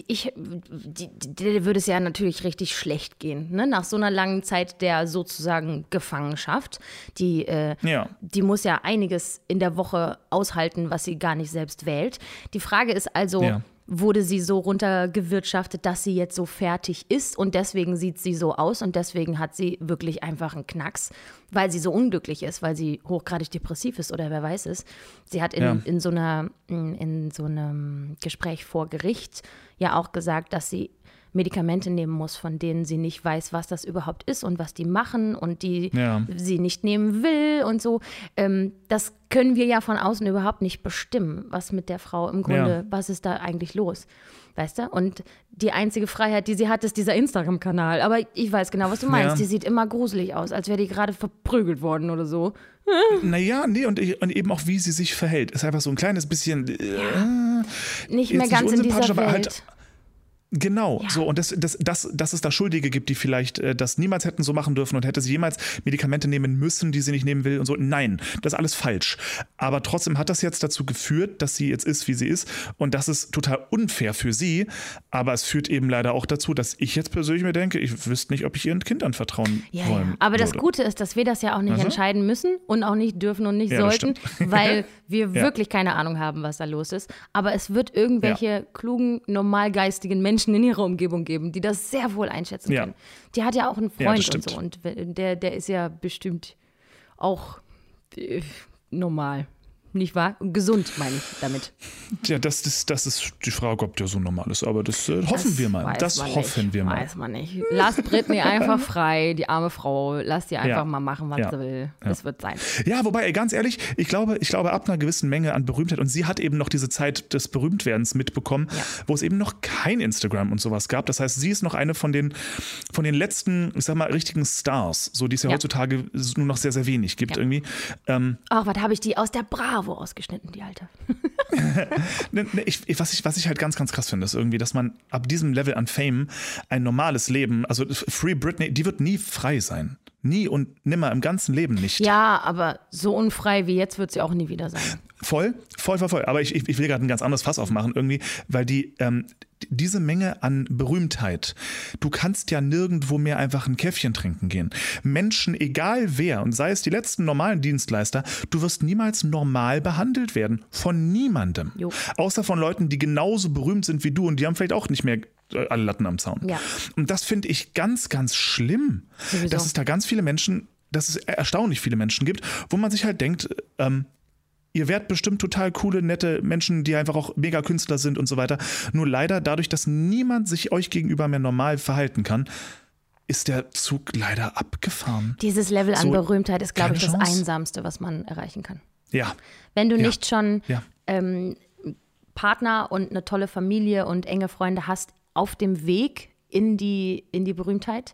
ich, der würde es ja natürlich richtig schlecht gehen, ne? nach so einer langen Zeit der sozusagen Gefangenschaft. Die, äh, Ja. die muss ja einiges in der Woche aushalten, was sie gar nicht selbst wählt. Die Frage ist also, Ja. Wurde sie so runtergewirtschaftet, dass sie jetzt so fertig ist und deswegen sieht sie so aus und deswegen hat sie wirklich einfach einen Knacks, weil sie so unglücklich ist, weil sie hochgradig depressiv ist oder wer weiß es. Sie hat in, Ja. in, so, einer, in so einem Gespräch vor Gericht ja auch gesagt, dass sie Medikamente nehmen muss, von denen sie nicht weiß, was das überhaupt ist und was die machen und die Ja. sie nicht nehmen will und so. Ähm, das können wir ja von außen überhaupt nicht bestimmen, was mit der Frau im Grunde, Ja. was ist da eigentlich los, weißt du? Und die einzige Freiheit, die sie hat, ist dieser Instagram-Kanal. Aber ich weiß genau, was du meinst. Ja. Die sieht immer gruselig aus, als wäre die gerade verprügelt worden oder so. Naja, nee, und, und eben auch, wie sie sich verhält. Ist einfach so ein kleines bisschen. Äh, Nicht mehr ganz in dieser aber Welt. halt- Genau, Ja. so und das, das, das, dass es da Schuldige gibt, die vielleicht äh, das niemals hätten so machen dürfen und hätte sie jemals Medikamente nehmen müssen, die sie nicht nehmen will und so. Nein, das ist alles falsch. Aber trotzdem hat das jetzt dazu geführt, dass sie jetzt ist, wie sie ist und das ist total unfair für sie. Aber es führt eben leider auch dazu, dass ich jetzt persönlich mir denke, ich wüsste nicht, ob ich ihr ein Kind anvertrauen Ja, wollen ja. Aber das würde. Gute ist, dass wir das ja auch nicht Also? entscheiden müssen und auch nicht dürfen und nicht Ja, sollten, weil wir wirklich keine Ahnung haben, was da los ist. Aber es wird irgendwelche klugen, normalgeistigen Menschen in ihrer Umgebung geben, die das sehr wohl einschätzen Ja. können. Die hat ja auch einen Ja, Freund und stimmt. so und der, der ist ja bestimmt auch äh, normal. Nicht wahr? Gesund, meine ich damit. Ja, das, das, das ist die Frage, ob der so normal ist. Aber das äh, hoffen Das wir mal. Das hoffen nicht, wir mal. Weiß man nicht. Lass Britney einfach frei, die arme Frau. Lass die einfach Ja. mal machen, was Ja. sie will. Das wird sein. Ja, wobei, ey, ganz ehrlich, ich glaube, ich glaube, ab einer gewissen Menge an Berühmtheit, und sie hat eben noch diese Zeit des Berühmtwerdens mitbekommen, Ja. wo es eben noch kein Instagram und sowas gab. Das heißt, sie ist noch eine von den, von den letzten, ich sag mal, richtigen Stars, so die es ja, Ja. heutzutage nur noch sehr, sehr wenig gibt Ja. irgendwie. Ähm, Ach, was habe ich die aus der Bravo ausgeschnitten, die Alte. Ne, ne, ich, ich- was, ich, was ich halt ganz, ganz krass finde, ist irgendwie, dass man ab diesem Level an Fame ein normales Leben, also Free Britney, die wird nie frei sein. Nie und nimmer im ganzen Leben nicht. Ja, aber so unfrei wie jetzt wird sie auch nie wieder sein. Voll, voll, voll, voll. Aber ich, ich, will gerade ein ganz anderes Fass aufmachen irgendwie, weil die, ähm, die- diese Menge an Berühmtheit, du kannst ja nirgendwo mehr einfach ein Käffchen trinken gehen. Menschen, egal wer, und sei es die letzten normalen Dienstleister, du wirst niemals normal behandelt werden. Von niemandem. Jo. Außer von Leuten, die genauso berühmt sind wie du und die haben vielleicht auch nicht mehr äh, alle Latten am Zaun. Ja. Und das finde ich ganz, ganz schlimm, Sowieso. dass es da ganz viele Menschen dass es erstaunlich viele Menschen gibt, wo man sich halt denkt, ähm, ihr werdet bestimmt total coole, nette Menschen, die einfach auch mega Künstler sind und so weiter. Nur leider, dadurch, dass niemand sich euch gegenüber mehr normal verhalten kann, ist der Zug leider abgefahren. Dieses Level an So, Berühmtheit ist, glaube ich, das Chance. Einsamste, was man erreichen kann. Ja, Wenn du Ja. nicht schon ja. ähm, Partner und eine tolle Familie und enge Freunde hast auf dem Weg in die, in die Berühmtheit,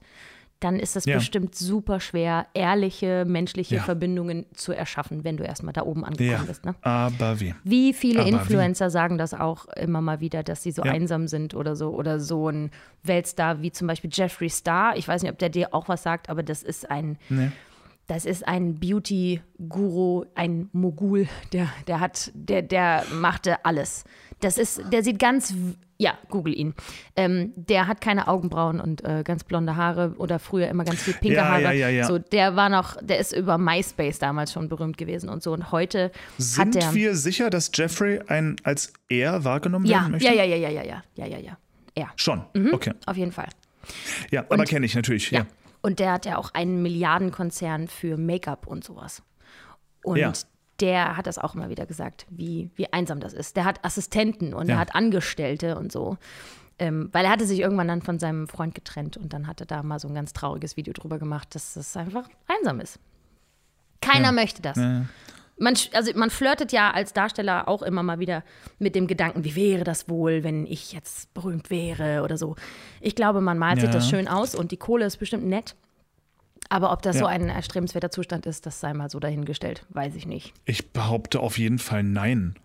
dann ist es Ja. bestimmt super schwer, ehrliche menschliche Ja. Verbindungen zu erschaffen, wenn du erstmal da oben angekommen Ja, bist. Ne? aber wie? Wie viele Aber wie? Influencer sagen das auch immer mal wieder, dass sie so einsam sind oder so. Oder so ein Weltstar wie zum Beispiel Jeffree Star. Ich weiß nicht, ob der dir auch was sagt, aber das ist ein, Nee. Das ist ein Beauty-Guru, ein Mogul, der, der hat, der, der machte alles. Das ist, der sieht ganz, ja, google ihn. Ähm, der hat keine Augenbrauen und äh, ganz blonde Haare oder früher immer ganz viel pinke Ja, Haare. ja, ja, ja. So, der war noch, der ist über MySpace damals schon berühmt gewesen und so. Und heute Sind hat der. wir sicher, dass Jeffrey ein als er wahrgenommen ja, werden möchte? ja, ja, ja, ja, ja, ja, ja, ja, ja. Ja, Schon, okay. auf jeden Fall. Ja, aber kenne ich natürlich, ja. Ja. Und der hat ja auch einen Milliardenkonzern für Make-up und sowas. Und Ja. der hat das auch immer wieder gesagt, wie, wie einsam das ist. Der hat Assistenten und Ja. er hat Angestellte und so. Ähm, weil er hatte sich irgendwann dann von seinem Freund getrennt und dann hat er da mal so ein ganz trauriges Video drüber gemacht, dass es einfach einsam ist. Keiner möchte das. Man, also man flirtet ja als Darsteller auch immer mal wieder mit dem Gedanken, wie wäre das wohl, wenn ich jetzt berühmt wäre oder so. Ich glaube, man malt sich Ja. das schön aus und die Kohle ist bestimmt nett. Aber ob das Ja. so ein erstrebenswerter Zustand ist, das sei mal so dahingestellt, weiß ich nicht. Ich behaupte auf jeden Fall nein.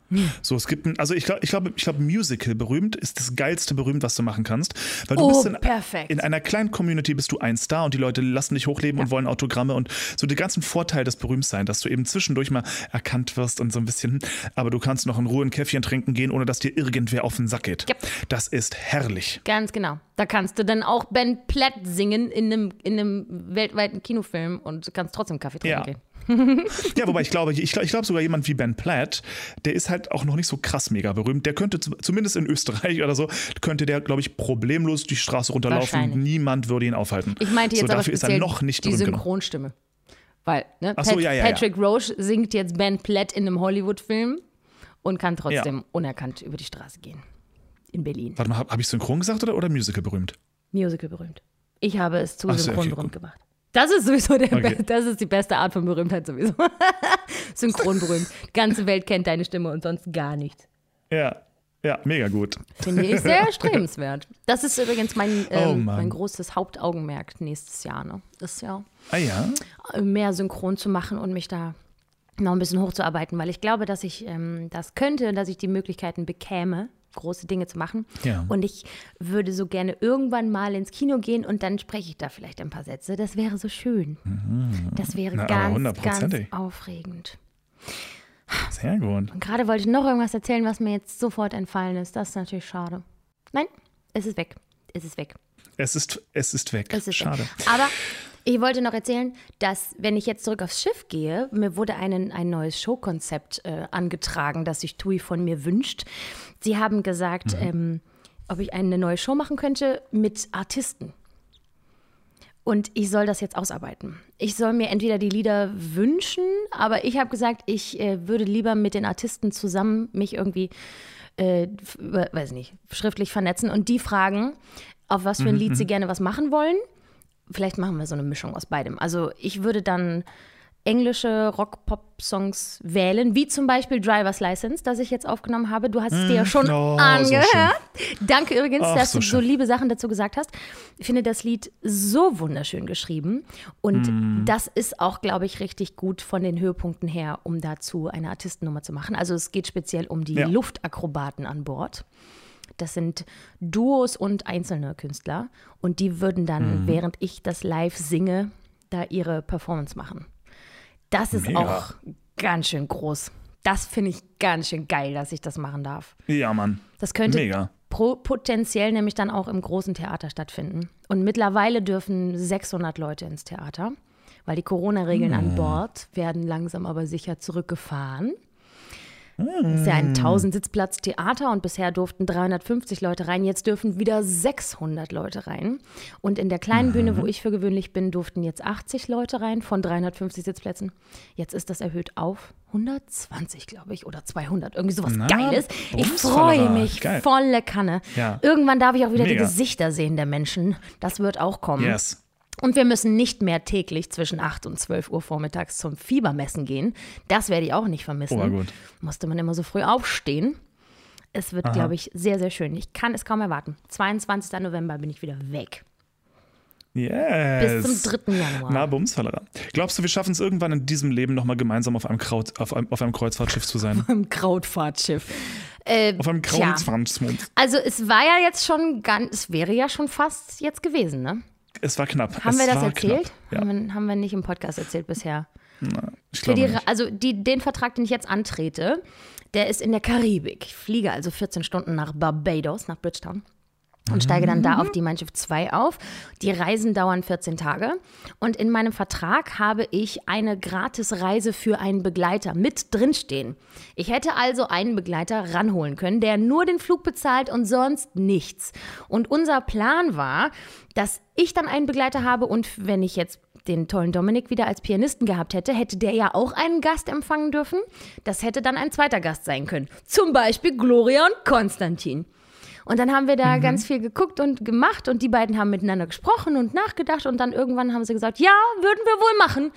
So, es gibt ein, also ich glaube, ich glaube, ich glaube, Musical berühmt ist das geilste berühmt, was du machen kannst. Weil du Oh, bist in, perfekt. in einer kleinen Community bist du ein Star und die Leute lassen dich hochleben und wollen Autogramme und so die ganzen Vorteile des Berühmtseins, dass du eben zwischendurch mal erkannt wirst und so ein bisschen, aber du kannst noch in Ruhe ein Käffchen trinken gehen, ohne dass dir irgendwer auf den Sack geht. Yep. Das ist herrlich. Ganz genau. Da kannst du dann auch Ben Platt singen in einem, in einem weltweiten Kinofilm und kannst trotzdem Kaffee trinken Ja. gehen. Ja, wobei ich glaube, ich, glaub- ich glaube sogar jemand wie Ben Platt, der ist halt auch noch nicht so krass mega berühmt. Der könnte zu- zumindest in Österreich oder so, könnte der, glaube ich, problemlos die Straße runterlaufen. Niemand würde ihn aufhalten. Ich meinte jetzt so, aber dafür ist er noch nicht die berühmt genug. Synchronstimme. Weil ne, Ach so, Pat ja, ja, ja. Patrick Roche singt jetzt Ben Platt in einem Hollywood-Film und kann trotzdem unerkannt über die Straße gehen. In Berlin. Warte mal, habe hab ich synchron gesagt oder, oder Musical berühmt? Musical berühmt. Ich habe es zu so, synchron okay, berühmt gemacht. Das ist sowieso der Okay. Das ist die beste Art von Berühmtheit sowieso. synchron berühmt. Die ganze Welt kennt deine Stimme und sonst gar nichts. Ja, ja, mega gut. Finde ich sehr erstrebenswert. Das ist übrigens mein, Oh, ähm, Mann. mein großes Hauptaugenmerk nächstes Jahr. Ne? Ist ja Ah ja? mehr synchron zu machen und mich da noch ein bisschen hochzuarbeiten, weil ich glaube, dass ich ähm, das könnte und dass ich die Möglichkeiten bekäme, große Dinge zu machen. Ja. Und ich würde so gerne irgendwann mal ins Kino gehen und dann spreche ich da vielleicht ein paar Sätze. Das wäre so schön. Das wäre Na, ganz, ganz aufregend. Sehr gut. Und gerade wollte ich noch irgendwas erzählen, was mir jetzt sofort entfallen ist. Das ist natürlich schade. Nein, es ist weg. Es ist weg. Es ist, es ist weg. Es ist Schade. Weg. Aber ich wollte noch erzählen, dass, wenn ich jetzt zurück aufs Schiff gehe, mir wurde einen, ein neues Showkonzept äh, angetragen, das sich Tui von mir wünscht. Sie haben gesagt, Mhm. ähm, ob ich eine neue Show machen könnte mit Artisten. Und ich soll das jetzt ausarbeiten. Ich soll mir entweder die Lieder wünschen, aber ich habe gesagt, ich äh, würde lieber mit den Artisten zusammen mich irgendwie, äh, weiß nicht, schriftlich vernetzen und die fragen, auf was für ein Lied sie gerne was machen wollen. Vielleicht machen wir so eine Mischung aus beidem. Also ich würde dann englische Rock-Pop-Songs wählen, wie zum Beispiel Driver's License, das ich jetzt aufgenommen habe. Du hast es dir ja schon oh, so angehört. Danke übrigens, Ach, dass so du so liebe Sachen dazu gesagt hast. Ich finde das Lied so wunderschön geschrieben. Und Mm. das ist auch, glaube ich, richtig gut von den Höhepunkten her, um dazu eine Artistennummer zu machen. Also es geht speziell um die Ja. Luftakrobaten an Bord. Das sind Duos und einzelne Künstler. Und die würden dann, Mhm. während ich das live singe, da ihre Performance machen. Das ist Mega. auch ganz schön groß. Das finde ich ganz schön geil, dass ich das machen darf. Ja, Mann. Das könnte Mega. pro, potenziell nämlich dann auch im großen Theater stattfinden. Und mittlerweile dürfen 600 Leute ins Theater, weil die Corona-Regeln Hm. an Bord werden langsam aber sicher zurückgefahren. Das ist ja ein 1000-Sitzplatz-Theater und bisher durften 350 Leute rein. Jetzt dürfen wieder 600 Leute rein. Und in der kleinen Bühne, wo ich für gewöhnlich bin, durften jetzt 80 Leute rein von 350 Sitzplätzen. Jetzt ist das erhöht auf 120, glaube ich, oder 200. Irgendwie sowas Na, Geiles. Ich freue mich Geil. volle Kanne. Ja. Irgendwann darf ich auch wieder die Mega. Gesichter sehen der Menschen. Das wird auch kommen. Yes. Und wir müssen nicht mehr täglich zwischen 8 und 12 Uhr vormittags zum Fiebermessen gehen. Das werde ich auch nicht vermissen. Oh, gut. Musste man immer so früh aufstehen. Es wird, glaube ich, sehr, sehr schön. Ich kann es kaum erwarten. 22. November bin ich wieder weg. Yes. Bis zum 3. Januar. Na, Bumsfallerer. Glaubst du, wir schaffen es irgendwann in diesem Leben nochmal gemeinsam auf einem, Kraut, auf, einem, auf einem Kreuzfahrtschiff zu sein? Im Krautfahrtschiff. Äh, Auf einem. Kreuzfahrtschiff. Also es war ja jetzt schon ganz, es wäre ja schon fast jetzt gewesen, ne? Es war knapp. Haben es wir das erzählt? Ja, Haben, wir, haben wir nicht im Podcast erzählt bisher. ich Für die, nicht. also die, den Vertrag, den ich jetzt antrete, der ist in der Karibik. Ich fliege also 14 Stunden nach Barbados, nach Bridgetown. Und steige dann da auf die Mein Schiff 2 auf. Die Reisen dauern 14 Tage. Und in meinem Vertrag habe ich eine Gratisreise für einen Begleiter mit drinstehen. Ich hätte also einen Begleiter ranholen können, der nur den Flug bezahlt und sonst nichts. Und unser Plan war, dass ich dann einen Begleiter habe und wenn ich jetzt den tollen Dominik wieder als Pianisten gehabt hätte, hätte der ja auch einen Gast empfangen dürfen. Das hätte dann ein zweiter Gast sein können. Zum Beispiel Gloria und Konstantin. Und dann haben wir da ganz viel geguckt und gemacht und die beiden haben miteinander gesprochen und nachgedacht und dann irgendwann haben sie gesagt, ja, würden wir wohl machen.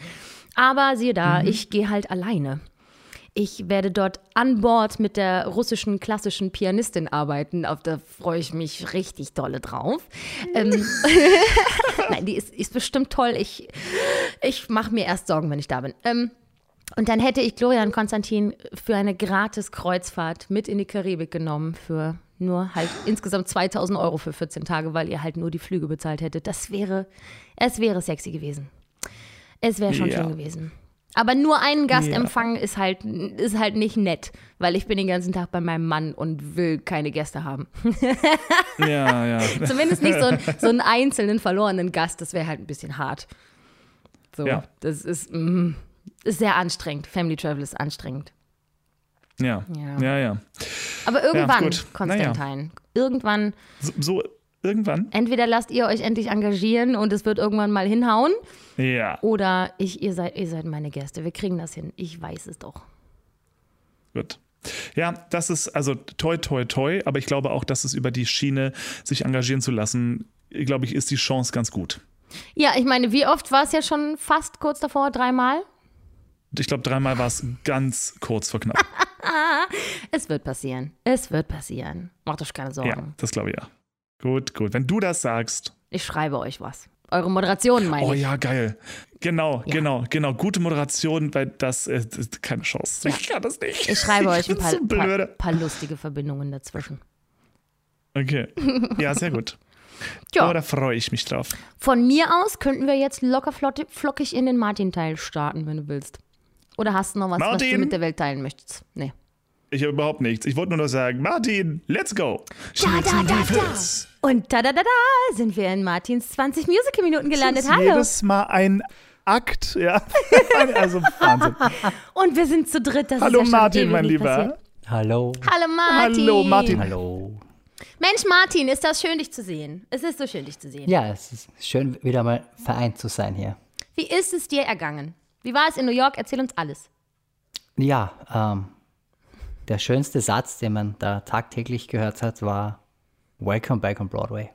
Aber siehe da, ich gehe halt alleine. Ich werde dort an Bord mit der russischen klassischen Pianistin arbeiten. Auf da freue ich mich richtig dolle drauf. Ähm, Nein, die ist, ist bestimmt toll. Ich, ich mache mir erst Sorgen, wenn ich da bin. Ähm, und dann hätte ich Gloria und Konstantin für eine gratis Kreuzfahrt mit in die Karibik genommen für nur halt insgesamt 2000 Euro für 14 Tage, weil ihr halt nur die Flüge bezahlt hättet. Das wäre, es wäre sexy gewesen. Es wäre schon Ja. schön gewesen. Aber nur einen Gast Ja. empfangen ist halt, ist halt nicht nett, weil ich bin den ganzen Tag bei meinem Mann und will keine Gäste haben. Ja, ja. Zumindest nicht so, ein, so einen einzelnen verlorenen Gast, das wäre halt ein bisschen hart. So, Ja. das ist, mm, ist sehr anstrengend. Family Travel ist anstrengend. Ja, Ja. ja, ja. Aber irgendwann, gut. Konstantin, irgendwann, So, so irgendwann? entweder lasst ihr euch endlich engagieren und es wird irgendwann mal hinhauen, Ja, oder ich, ihr, seid, ihr seid meine Gäste. Wir kriegen das hin. Ich weiß es doch. gut. Ja, das ist also toi, toi, toi, aber ich glaube auch, dass es über die Schiene sich engagieren zu lassen, glaube ich, ist die Chance ganz gut. Ja, ich meine, wie oft war es ja schon fast kurz davor? Dreimal? Ich glaube, dreimal war es ganz kurz vor knapp. Es wird passieren. Es wird passieren. Macht euch keine Sorgen. Ja, das glaube ich ja. Gut, gut. Wenn du das sagst. Ich schreibe euch was. Eure Moderation meine Oh ich. ja, geil. Genau, Ja. genau, genau. Gute Moderation, weil das äh, keine Chance. Ich kann das nicht. Ich schreibe euch ein paar, so paar, paar lustige Verbindungen dazwischen. Okay. Ja, sehr gut. Ja, Oh, da freue ich mich drauf. von mir aus könnten wir jetzt locker flockig in den Martin-Teil starten, wenn du willst. Oder hast du noch was, was du Martin? mit der Welt teilen möchtest? Nee. Ich habe überhaupt nichts. Ich wollte nur noch sagen, Martin, let's go. Da, da, da, da. Und da, da, da, da sind wir in Martins 20 Musical-Minuten gelandet. ist Hallo. jedes Mal ein Akt, ja. also Wahnsinn. Und wir sind zu dritt. Das Hallo ist ja Martin, mein Lieber. passiert. Hallo. Hallo Martin. Hallo, Martin. Hallo. Mensch Martin, ist das schön, dich zu sehen. Es ist so schön, dich zu sehen. Ja, es ist schön, wieder mal vereint zu sein hier. Wie ist es dir ergangen? Wie war es in New York? Erzähl uns alles. Ja, ähm, der schönste Satz, den man da tagtäglich gehört hat, war Welcome back on Broadway.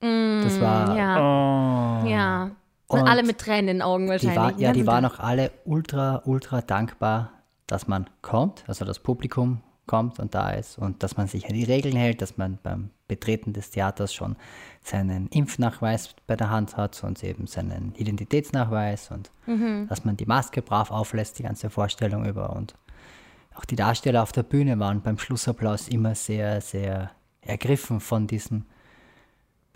das war, Ja. Ja. Und Oh. Alle mit Tränen in den Augen die, wahrscheinlich. war, den ja, die ganzen waren auch alle ultra, ultra dankbar, dass man kommt, also das Publikum kommt und da ist und dass man sich an die Regeln hält, dass man beim Betreten des Theaters schon seinen Impfnachweis bei der Hand hat und eben seinen Identitätsnachweis und Mhm. dass man die Maske brav auflässt, die ganze Vorstellung über und auch die Darsteller auf der Bühne waren beim Schlussapplaus immer sehr, sehr ergriffen von diesem,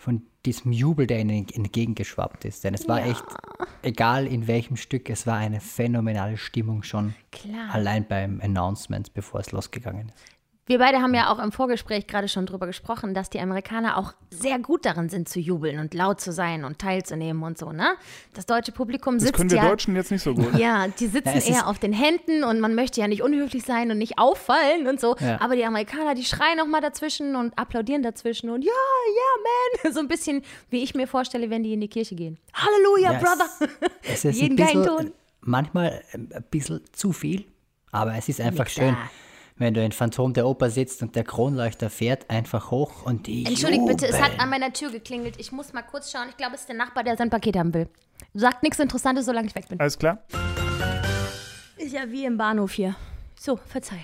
von diesem Jubel, der ihnen entgegengeschwappt ist. Denn es war echt, egal in welchem Stück, es war eine phänomenale Stimmung schon Klar. allein beim Announcement, bevor es losgegangen ist. Wir beide haben ja auch im Vorgespräch gerade schon drüber gesprochen, dass die Amerikaner auch sehr gut darin sind zu jubeln und laut zu sein und teilzunehmen und so, ne? Das deutsche Publikum Das sitzt können wir ja Deutschen jetzt nicht so gut. Ja, die sitzen Ja, eher auf den Händen und man möchte ja nicht unhöflich sein und nicht auffallen und so. Ja. Aber die Amerikaner, die schreien noch mal dazwischen und applaudieren dazwischen und ja, ja, man. So ein bisschen, wie ich mir vorstelle, wenn die in die Kirche gehen. Halleluja, Ja, Brother. Es ist Jeden ein bisschen, Ton. manchmal ein bisschen zu viel, aber es ist einfach Nix schön, da. Wenn du in Phantom der Oper sitzt und der Kronleuchter fährt einfach hoch und die Entschuldigt bitte, es hat an meiner Tür geklingelt. Ich muss mal kurz schauen. Ich glaube, es ist der Nachbar, der sein Paket haben will. Sagt nichts Interessantes, solange ich weg bin. Alles klar? Ist ja wie im Bahnhof hier. So, verzeih.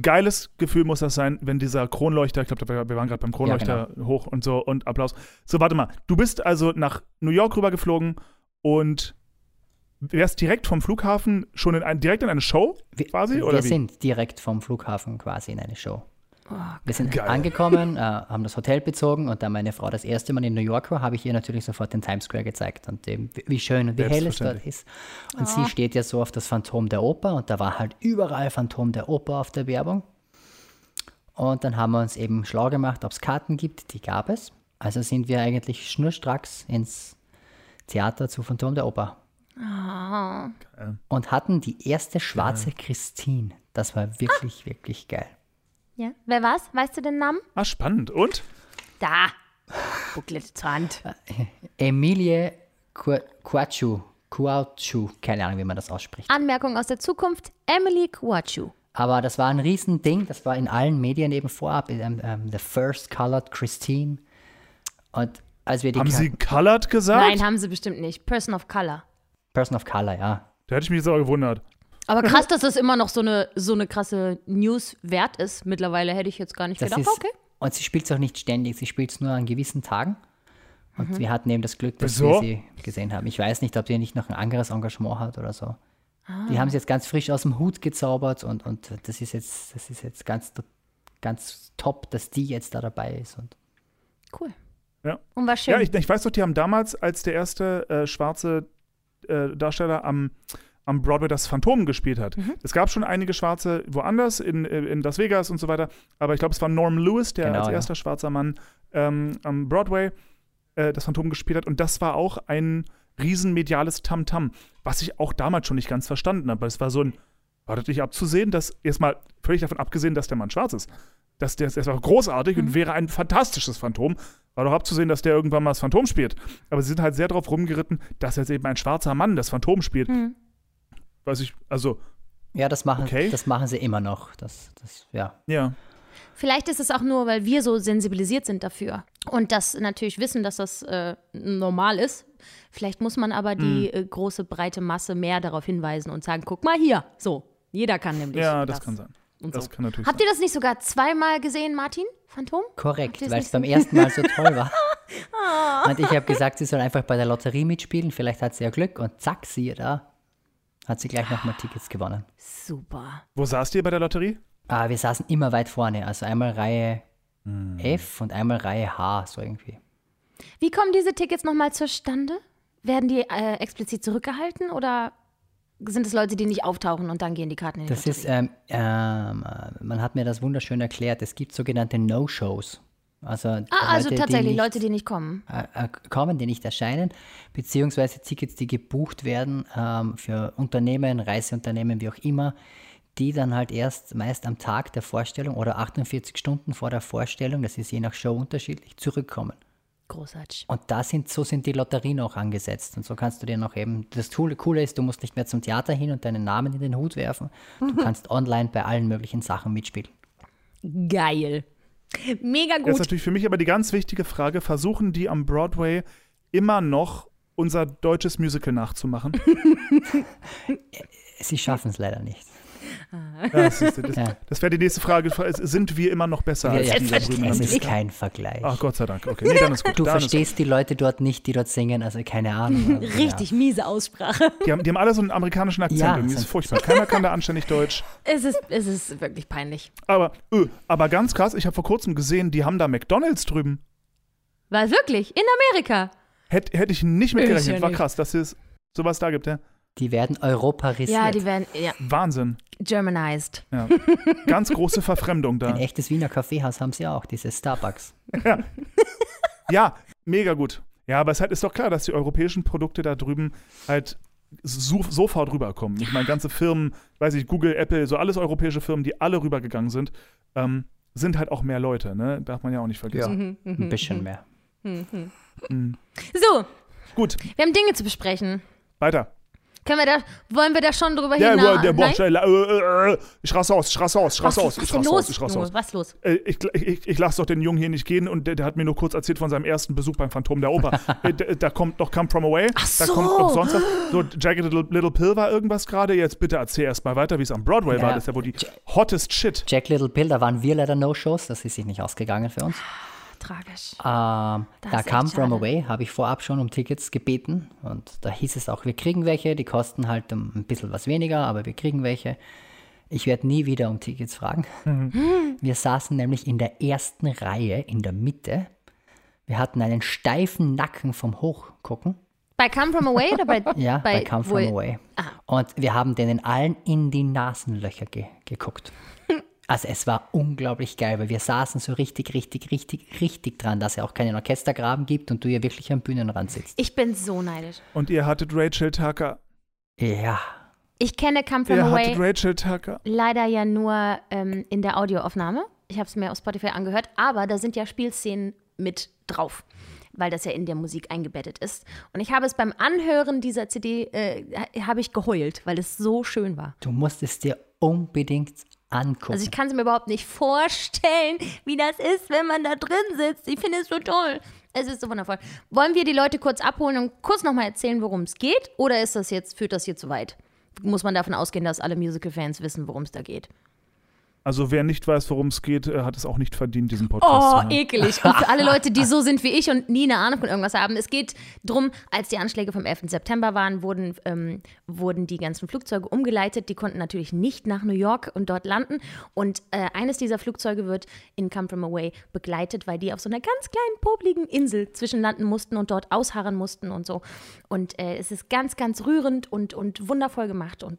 Geiles Gefühl muss das sein, wenn dieser Kronleuchter, ich glaube, wir waren gerade beim Kronleuchter hoch und so und Applaus. So, warte mal. Du bist also nach New York rübergeflogen und wärst direkt vom Flughafen schon in ein, direkt in eine Show Wir, quasi? wir oder wie? sind direkt vom Flughafen quasi in eine Show. wir sind Geil. angekommen, äh, haben das Hotel bezogen und da meine Frau das erste Mal in New York war, habe ich ihr natürlich sofort den Times Square gezeigt und eben, wie- wie schön und wie hell es dort ist. Und sie steht ja so auf das Phantom der Oper und da war halt überall Phantom der Oper auf der Werbung. Und dann haben wir uns eben schlau gemacht, ob es Karten gibt. Die gab es. Also sind wir eigentlich schnurstracks ins Theater zu Phantom der Oper. Und hatten die erste schwarze Christine. Das war wirklich, wirklich geil. Ja. Wer war's? Weißt du den Namen? Ah, spannend. Und? Da. Booklet zur Hand. Emilie Qu- Quachu, Quachu, keine Ahnung, wie man das ausspricht. Anmerkung aus der Zukunft. Emily Quachu. Aber das war ein Riesending, das war in allen Medien eben vorab, ähm, ähm, The First Colored Christine. Und als wir die Haben Ka- Sie colored gesagt? Nein, haben sie bestimmt nicht. Person of Color. Person of Color, ja. Da hätte ich mich jetzt aber gewundert. Aber krass, dass das immer noch so eine, so eine krasse News wert ist. Mittlerweile hätte ich jetzt gar nicht Das gedacht. ist, Okay. Und sie spielt es auch nicht ständig, sie spielt es nur an gewissen Tagen. Und Mhm. wir hatten eben das Glück, dass Wieso? wir sie gesehen haben. Ich weiß nicht, ob sie nicht noch ein anderes Engagement hat oder so. Ah. Die haben sie jetzt ganz frisch aus dem Hut gezaubert und, und das ist jetzt, das ist jetzt ganz, ganz top, dass die jetzt da dabei ist. Und Cool. Ja. Und war schön. Ja, ich, ich weiß doch, die haben damals als der erste äh, schwarze äh, Darsteller am, am Broadway das Phantom gespielt hat. Mhm. Es gab schon einige Schwarze woanders, in, in Las Vegas und so weiter, aber ich glaube, es war Norm Lewis, der Genau, als ja. erster schwarzer Mann ähm, am Broadway äh, das Phantom gespielt hat und das war auch ein riesenmediales Tamtam, was ich auch damals schon nicht ganz verstanden habe. Es war so ein, war das nicht abzusehen, dass erstmal völlig davon abgesehen, dass der Mann schwarz ist. Dass der, das war großartig Mhm. und wäre ein fantastisches Phantom. War doch abzusehen, dass der irgendwann mal das Phantom spielt. Aber sie sind halt sehr drauf rumgeritten, dass jetzt eben ein schwarzer Mann das Phantom spielt. Mhm. Weiß ich, also, ja, das machen, Okay. das machen sie immer noch. Das, das, ja. ja. Vielleicht ist es auch nur, weil wir so sensibilisiert sind dafür und das natürlich wissen, dass das äh, normal ist. Vielleicht muss man aber Mhm. die äh, große, breite Masse mehr darauf hinweisen und sagen, guck mal hier, so. Jeder kann nämlich Ja, das, kann sein. Und Das so. kann natürlich Habt ihr das nicht sogar zweimal gesehen, Martin? Phantom? Korrekt, weil das es beim ersten Mal so toll war. Und ich habe gesagt, sie soll einfach bei der Lotterie mitspielen, vielleicht hat sie ja Glück und zack, siehe da, hat sie gleich nochmal Tickets gewonnen. Super. Wo saßt ihr bei der Lotterie? Ah, wir saßen immer weit vorne, also einmal Reihe Hm. F und einmal Reihe H, so irgendwie. Wie kommen diese Tickets nochmal zustande? Werden die äh, explizit zurückgehalten oder sind es Leute, die nicht auftauchen und dann gehen die Karten in die Das ist, ähm, ähm, äh, man hat mir das wunderschön erklärt, es gibt sogenannte No-Shows. Also, Ah, also Leute, tatsächlich die nicht, Leute, die nicht kommen. äh, kommen, die nicht erscheinen, beziehungsweise Tickets, die gebucht werden ähm, für Unternehmen, Reiseunternehmen, wie auch immer, die dann halt erst meist am Tag der Vorstellung oder 48 Stunden vor der Vorstellung, das ist je nach Show unterschiedlich, zurückkommen. Großartig. Und da sind, so sind die Lotterien auch angesetzt. Und so kannst du dir noch eben, das Coole, Coole ist, du musst nicht mehr zum Theater hin und deinen Namen in den Hut werfen. Du kannst online bei allen möglichen Sachen mitspielen. Geil. Mega Jetzt ist gut. natürlich für mich aber die ganz wichtige Frage: Versuchen die am Broadway immer noch unser deutsches Musical nachzumachen? Sie schaffen es leider nicht. Ja, siehst du, das Ja. das wäre die nächste Frage. Sind wir immer noch besser als Ja, die da drüben? am es ist kein Vergleich. Ach Gott sei Dank. Okay, nee, dann ist gut. Du dann ist gut. verstehst die Leute dort nicht, die dort singen, also keine Ahnung. Also, Richtig miese Aussprache. Die haben, die haben alle so einen amerikanischen Akzent. Ja, irgendwie. Das ist furchtbar. Keiner kann da anständig Deutsch. Es ist, es ist wirklich peinlich. Aber, öh, aber ganz krass, ich habe vor kurzem gesehen, die haben da McDonalds drüben. War wirklich in Amerika. Hätte hätte ich nicht mitgerechnet. ja War krass, dass es sowas da gibt, ja. Ja. Die werden europarisiert. Ja, die werden. Ja. Wahnsinn. Germanized. Ja. Ganz große Verfremdung da. Ein echtes Wiener Kaffeehaus haben sie auch, dieses Starbucks. Ja, mega gut. Ja, aber es halt ist doch klar, dass die europäischen Produkte da drüben halt so, sofort rüberkommen. Ich meine, ganze Firmen, weiß ich, Google, Apple, so alles europäische Firmen, die alle rübergegangen sind, ähm, sind halt auch mehr Leute, ne? Darf man ja auch nicht vergessen. Mhm. Ein bisschen mehr. So, Gut, wir haben Dinge zu besprechen. weiter. Können wir da, wollen wir da schon drüber Ja, hinaus? der, boah, Nein? schnell, äh, äh, äh, ich raste aus, ich raste aus, ich raste was, aus, was ich los? aus, ich Nur, aus. Was ist los? Äh, ich, ich, ich lasse doch den Jungen hier nicht gehen und der, der hat mir nur kurz erzählt von seinem ersten Besuch beim Phantom der Oper. äh, da, da kommt noch Come From Away, Ach da so. kommt noch sonst was. So, Jagged Little, Little Pill war irgendwas gerade. Jetzt bitte erzähl erst mal weiter, wie es am Broadway Ja. war. Das ist ja wohl die hottest shit. Jack Little Pill, da waren wir leider No-Shows, das ist sich nicht ausgegangen für uns. Tragisch. Ähm, da kam From. Away, habe ich vorab schon um Tickets gebeten und da hieß es auch, wir kriegen welche, die kosten halt ein bisschen was weniger, aber wir kriegen welche. Ich werde nie wieder um Tickets fragen. Wir saßen nämlich in der ersten Reihe in der Mitte. Wir hatten einen steifen Nacken vom Hochgucken. Bei Come From Away oder bei. Ja, bei, Come wo- From Away. Und wir haben denen allen in die Nasenlöcher ge geguckt. Also es war unglaublich geil, weil wir saßen so richtig, richtig, richtig, richtig dran, dass es auch keinen Orchestergraben gibt und du hier wirklich am Bühnenrand sitzt. Ich bin so neidisch. Und ihr hattet Rachel Tucker. Ja, Ich kenne Come From Ihr Away hattet Rachel Tucker. leider ja nur ähm, in der Audioaufnahme. Ich habe es mir auf Spotify angehört, aber da sind ja Spielszenen mit drauf, weil das ja in der Musik eingebettet ist. Und ich habe es beim Anhören dieser CD, äh, habe ich geheult, weil es so schön war. du musst es dir unbedingt angucken. Also ich kann es mir überhaupt nicht vorstellen, wie das ist, wenn man da drin sitzt. Ich finde es so toll. Es ist so wundervoll. Wollen wir die Leute kurz abholen und kurz nochmal erzählen, worum es geht? Oder ist das jetzt, führt das hier zu weit? Muss man davon ausgehen, dass alle Musical-Fans wissen, worum es da geht? Also wer nicht weiß, worum es geht, äh, hat es auch nicht verdient, diesen Podcast zu Oh, hören. ekelig. Und für alle Leute, die so sind wie ich und nie eine Ahnung von irgendwas haben, es geht drum, als die Anschläge vom 11. September waren, wurden, ähm, wurden die ganzen Flugzeuge umgeleitet. Die konnten natürlich nicht nach New York und dort landen. Und äh, eines dieser Flugzeuge wird in Come From Away begleitet, weil die auf so einer ganz kleinen, popligen Insel zwischenlanden mussten und dort ausharren mussten und so. Und äh, es ist ganz, ganz rührend und, und wundervoll gemacht und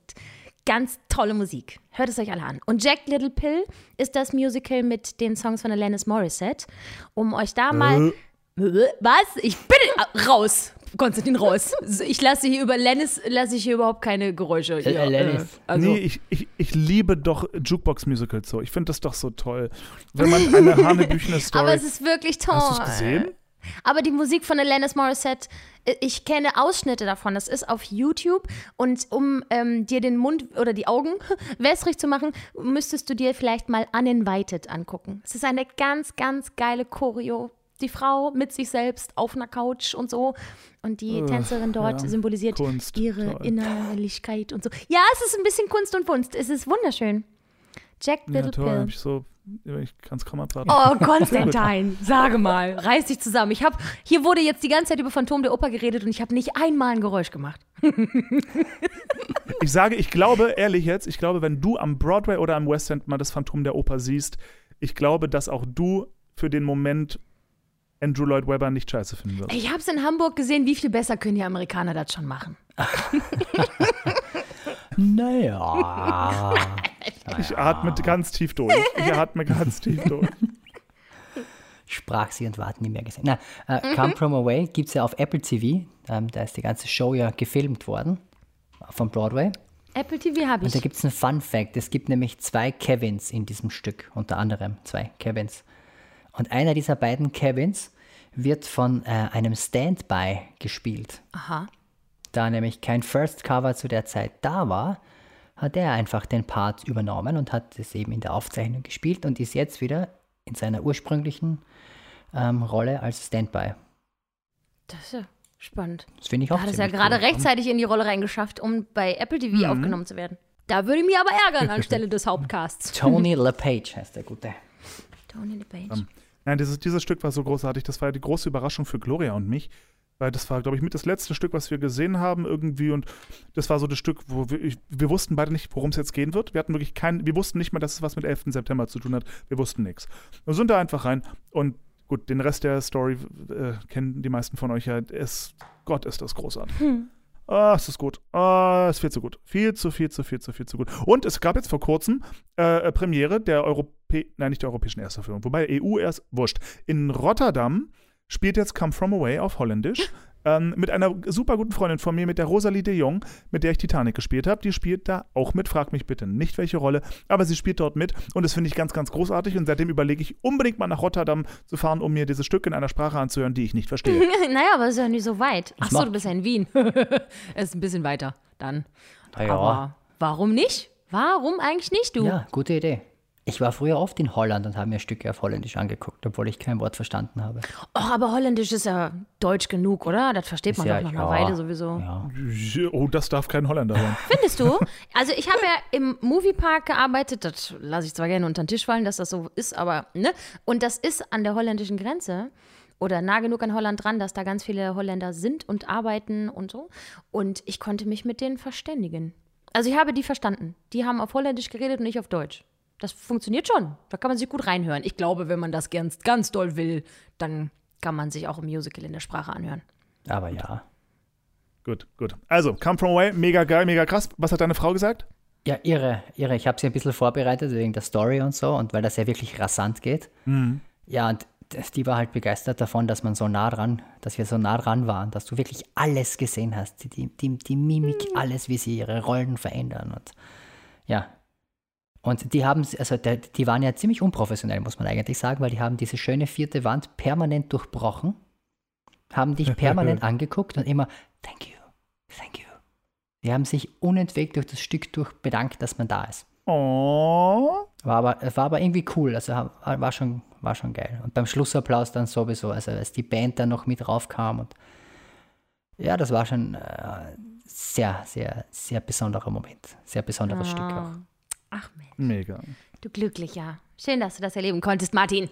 ganz tolle Musik. Hört es euch alle an. Und Jack Little Pill ist das Musical mit den Songs von Alanis Morissette. Um euch da mal. Was? Ich bin raus. Konstantin raus. Ich lasse hier über Lennis lasse ich hier überhaupt keine Geräusche. Äh, Ja, Lennis. äh, also, nee, ich, ich, ich liebe doch Jukebox-Musicals so. Ich finde das doch so toll. Wenn man eine hanebüchene Story. aber es ist wirklich toll. Hast du es gesehen? Aber die Musik von Alanis Morissette, äh, ich kenne Ausschnitte davon. Das ist auf YouTube. Und um ähm, dir den Mund oder die Augen wässrig zu machen, müsstest du dir vielleicht mal Uninvited angucken. Es ist eine ganz, ganz geile Choreo. Die Frau mit sich selbst auf einer Couch und so. Und die Tänzerin dort ja. symbolisiert Kunst, ihre toll. Innerlichkeit und so. Ja, es ist ein bisschen Kunst und Funst. Es ist wunderschön. Jack Ja, Little toll. Pill. Hab ich so, ich kann es kaum abwarten. Oh, Konstantin, sage mal, reiß dich zusammen. Ich habe hier wurde jetzt die ganze Zeit über Phantom der Oper geredet und ich habe nicht einmal ein Geräusch gemacht. Ich sage, ich glaube, ehrlich jetzt, ich glaube, wenn du am Broadway oder am West End mal das Phantom der Oper siehst, ich glaube, dass auch du für den Moment Andrew Lloyd Webber nicht scheiße finden wirst. Ich habe es in Hamburg gesehen, wie viel besser können die Amerikaner das schon machen. Naja. Ich atme ganz tief durch. Ich atme ganz tief durch. Sprach sie und war nie mehr gesehen. Na, äh, Come From Away gibt es ja auf Apple TV. Ähm, da ist die ganze Show ja gefilmt worden. Von Broadway. Apple TV habe Und da ich. gibt es einen Fun Fact. Es gibt nämlich zwei Kevins in diesem Stück, unter anderem zwei Kevins. Und einer dieser beiden Kevins wird von äh, einem Standby gespielt. Aha. Da nämlich kein First Cover zu der Zeit da war, hat er einfach den Part übernommen und hat es eben in der Aufzeichnung gespielt und ist jetzt wieder in seiner ursprünglichen ähm, Rolle als Standby. Das ist ja spannend. Das finde ich Da auch hat es ja gerade cool. rechtzeitig in die Rolle reingeschafft, um bei Apple TV aufgenommen zu werden. Da würde ich mich aber ärgern anstelle des Hauptcasts. Tony LePage heißt der Gute. Tony LePage. Nein, dieses, dieses Stück war so großartig. Das war ja die große Überraschung für Gloria und mich. Weil das war, glaube ich, mit das letzte Stück, was wir gesehen haben irgendwie. Und das war so das Stück, wo wir, wir wussten beide nicht, worum es jetzt gehen wird. Wir hatten wirklich keinen, wir wussten nicht mal, dass es was mit 11. September zu tun hat. Wir wussten nichts. Wir sind da einfach rein. Und gut, den Rest der Story äh, kennen die meisten von euch ja. Es, Gott, ist das großartig. Ah, es ist gut. Ah, es ist viel zu gut. Viel zu, viel zu, viel zu, viel zu gut. Und es gab jetzt vor kurzem äh, äh Premiere der Europä nein, nicht der europäischen Erstaufführung, wobei EU erst wurscht. In Rotterdam spielt jetzt Come From Away auf Holländisch. Ähm, mit einer super guten Freundin von mir, mit der Rosalie de Jong, mit der ich Titanic gespielt habe. Die spielt da auch mit. Frag mich bitte nicht, welche Rolle, aber sie spielt dort mit und das finde ich ganz, ganz großartig. Und seitdem überlege ich unbedingt mal nach Rotterdam zu fahren, um mir dieses Stück in einer Sprache anzuhören, die ich nicht verstehe. naja, aber es ist ja nicht so weit. Ach so, mach- du bist ja in Wien. Es ist ein bisschen weiter dann. Na ja. Aber warum nicht? Warum eigentlich nicht, du? Ja, gute Idee. Ich war früher oft in Holland und habe mir Stücke auf Holländisch angeguckt, obwohl ich kein Wort verstanden habe. Oh, aber Holländisch ist ja deutsch genug, oder? Das versteht man ja, doch nach einer ja, Weile sowieso. Ja. Oh, das darf kein Holländer hören. Findest du? Also ich habe ja im Moviepark gearbeitet, das lasse ich zwar gerne unter den Tisch fallen, dass das so ist, aber, ne? Und das ist an der holländischen Grenze oder nah genug an Holland dran, dass da ganz viele Holländer sind und arbeiten und so. Und ich konnte mich mit denen verständigen. Also ich habe die verstanden. Die haben auf Holländisch geredet und ich auf Deutsch. Das funktioniert schon. Da kann man sich gut reinhören. Ich glaube, wenn man das ganz, ganz doll will, dann kann man sich auch im Musical in der Sprache anhören. Aber ja. gut, gut. Also, Come From Away, mega geil, mega krass. Was hat deine Frau gesagt? Ja, irre, irre. Ich habe sie ein bisschen vorbereitet wegen der Story und so und weil das ja wirklich rasant geht. Ja, und die war halt begeistert davon, dass man so nah dran, dass wir so nah dran waren, dass du wirklich alles gesehen hast. Die, die, die Mimik, alles, wie sie ihre Rollen verändern und ja. Und die haben, also der, die waren ja ziemlich unprofessionell, muss man eigentlich sagen, weil die haben diese schöne vierte Wand permanent durchbrochen, haben dich permanent angeguckt und immer, thank you, thank you. Die haben sich unentwegt durch das Stück durch bedankt, dass man da ist. Oh. War aber, war aber irgendwie cool, also war, schon, war schon geil. Und beim Schlussapplaus dann sowieso, also als die Band dann noch mit raufkam und ja, das war schon äh, sehr, sehr, sehr besonderer Moment. Sehr besonderes Stück auch. Ach Mensch, Mega. du Glücklicher. Schön, dass du das erleben konntest, Martin.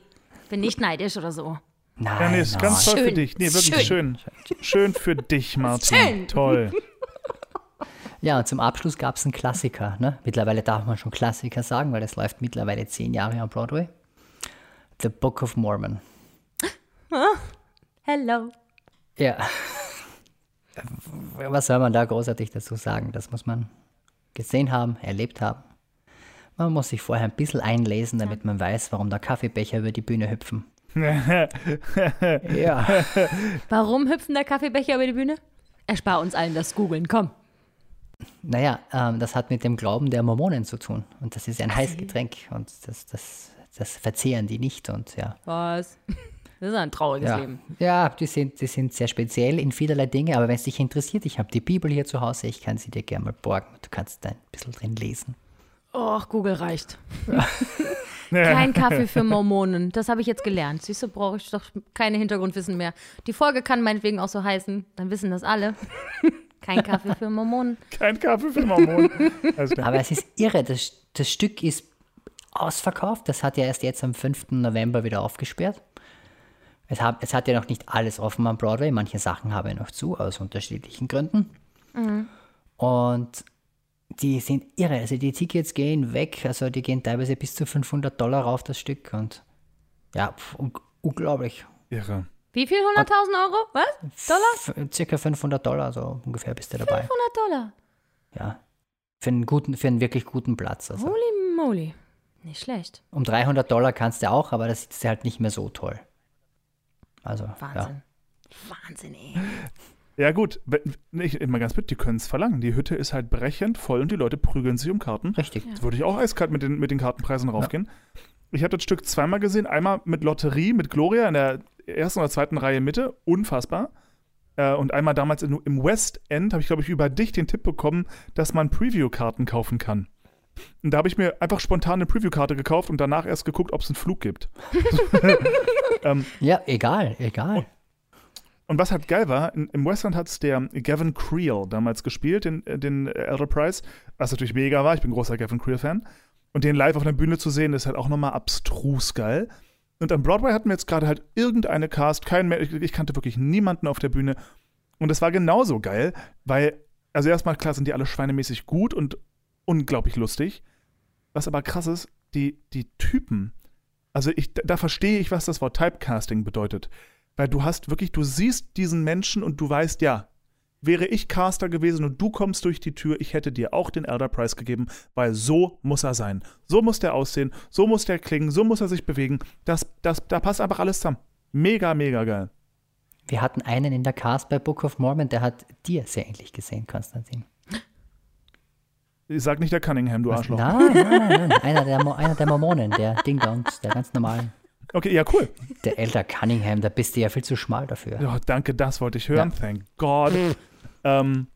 Bin nicht neidisch oder so. Nein, Ja, nee, ist ganz nein. toll für Schön. dich. Nee, wirklich Schön. schön. Schön für dich, Martin. Schön. Toll. Ja, und zum Abschluss gab es einen Klassiker. Ne? Mittlerweile darf man schon Klassiker sagen, weil es läuft mittlerweile zehn Jahre am Broadway. The Book of Mormon. Hello. Ja. Was soll man da großartig dazu sagen? Das muss man gesehen haben, erlebt haben. Man muss sich vorher ein bisschen einlesen, damit man weiß, warum da Kaffeebecher über die Bühne hüpfen. ja. Warum hüpfen da Kaffeebecher über die Bühne? Erspar uns allen das Googeln, komm. Naja, ähm, das hat mit dem Glauben der Mormonen zu tun. Und das ist ein Heißgetränk und das, das, das verzehren die nicht. Und ja. Was? Das ist ein trauriges Ja, Leben. ja die, sind, die sind sehr speziell in vielerlei Dinge, aber wenn es dich interessiert, ich habe die Bibel hier zu Hause, ich kann sie dir gerne mal borgen. Du kannst da ein bisschen drin lesen. Och, Google reicht. Kein Kaffee für Mormonen. Das habe ich jetzt gelernt. Siehst du, brauche ich doch keine Hintergrundwissen mehr. Die Folge kann meinetwegen auch so heißen. Dann wissen das alle. Kein Kaffee für Mormonen. Kein Kaffee für Mormonen. Aber es ist irre, das, das Stück ist ausverkauft. Das hat ja erst jetzt am 5. November wieder aufgesperrt. Es hat, es hat ja noch nicht alles offen am Broadway. Manche Sachen haben ja noch zu, aus unterschiedlichen Gründen. Und die sind irre. Also die Tickets gehen weg. Also die gehen teilweise bis zu 500 Dollar rauf, das Stück. Und ja, pf, un unglaublich. Irre. Wie viel? 100.000 Euro? Was? Dollar? F circa 500 Dollar, so ungefähr bist du dabei. 100 Dollar. Ja. Für einen, guten, für einen wirklich guten Platz. Also. Holy moly. Nicht schlecht. Um 300 Dollar kannst du auch, aber das ist halt nicht mehr so toll. Also, ja. Wahnsinn. Wahnsinn, ey. Ja, gut. wenn- Ich, immer ganz bitte, die können es verlangen. Die Hütte ist halt brechend voll und die Leute prügeln sich um Karten. Richtig. Jetzt würde ich auch eiskalt mit den, mit den Kartenpreisen raufgehen. Ich habe das Stück zweimal gesehen. Einmal mit Lotterie, mit Gloria in der ersten oder zweiten Reihe Mitte. Unfassbar. Äh, und einmal damals in, im West End habe ich, glaube ich, über dich den Tipp bekommen, dass man Preview-Karten kaufen kann. Und da habe ich mir einfach spontan eine Preview-Karte gekauft und danach erst geguckt, ob es einen Flug gibt. Ja, egal, egal. Und was halt geil war, im Westland hat es der Gavin Creel damals gespielt, den, äh, den Elder Price, was natürlich mega war. Ich bin großer Gavin Creel-Fan. Und den live auf einer Bühne zu sehen, ist halt auch nochmal abstrus geil. Und am Broadway hatten wir jetzt gerade halt irgendeine Cast, kein mehr, ich, ich kannte wirklich niemanden auf der Bühne. Und es war genauso geil, weil, also erstmal klar sind die alle schweinemäßig gut und unglaublich lustig. Was aber krass ist, die, die Typen, also ich, da verstehe ich, was das Wort Typecasting bedeutet. Weil du hast wirklich, du siehst diesen Menschen und du weißt, ja, wäre ich Caster gewesen und du kommst durch die Tür, ich hätte dir auch den Elder Prize gegeben, weil so muss er sein. So muss der aussehen, so muss der klingen, so muss er sich bewegen. Das, das, da passt einfach alles zusammen. Mega, mega geil. Wir hatten einen in der Cast bei Book of Mormon, der hat dir sehr ähnlich gesehen, Konstantin. Ich sag nicht der Cunningham, du Arschloch. Nein, nein, nein, nein. Einer der, Mo- einer der Mormonen, der Ding Dongs, der ganz normalen. Okay, ja, cool. Der Elder Cunningham, da bist du ja viel zu schmal dafür. Ja, danke, das wollte ich hören. Ja. Thank God. ähm,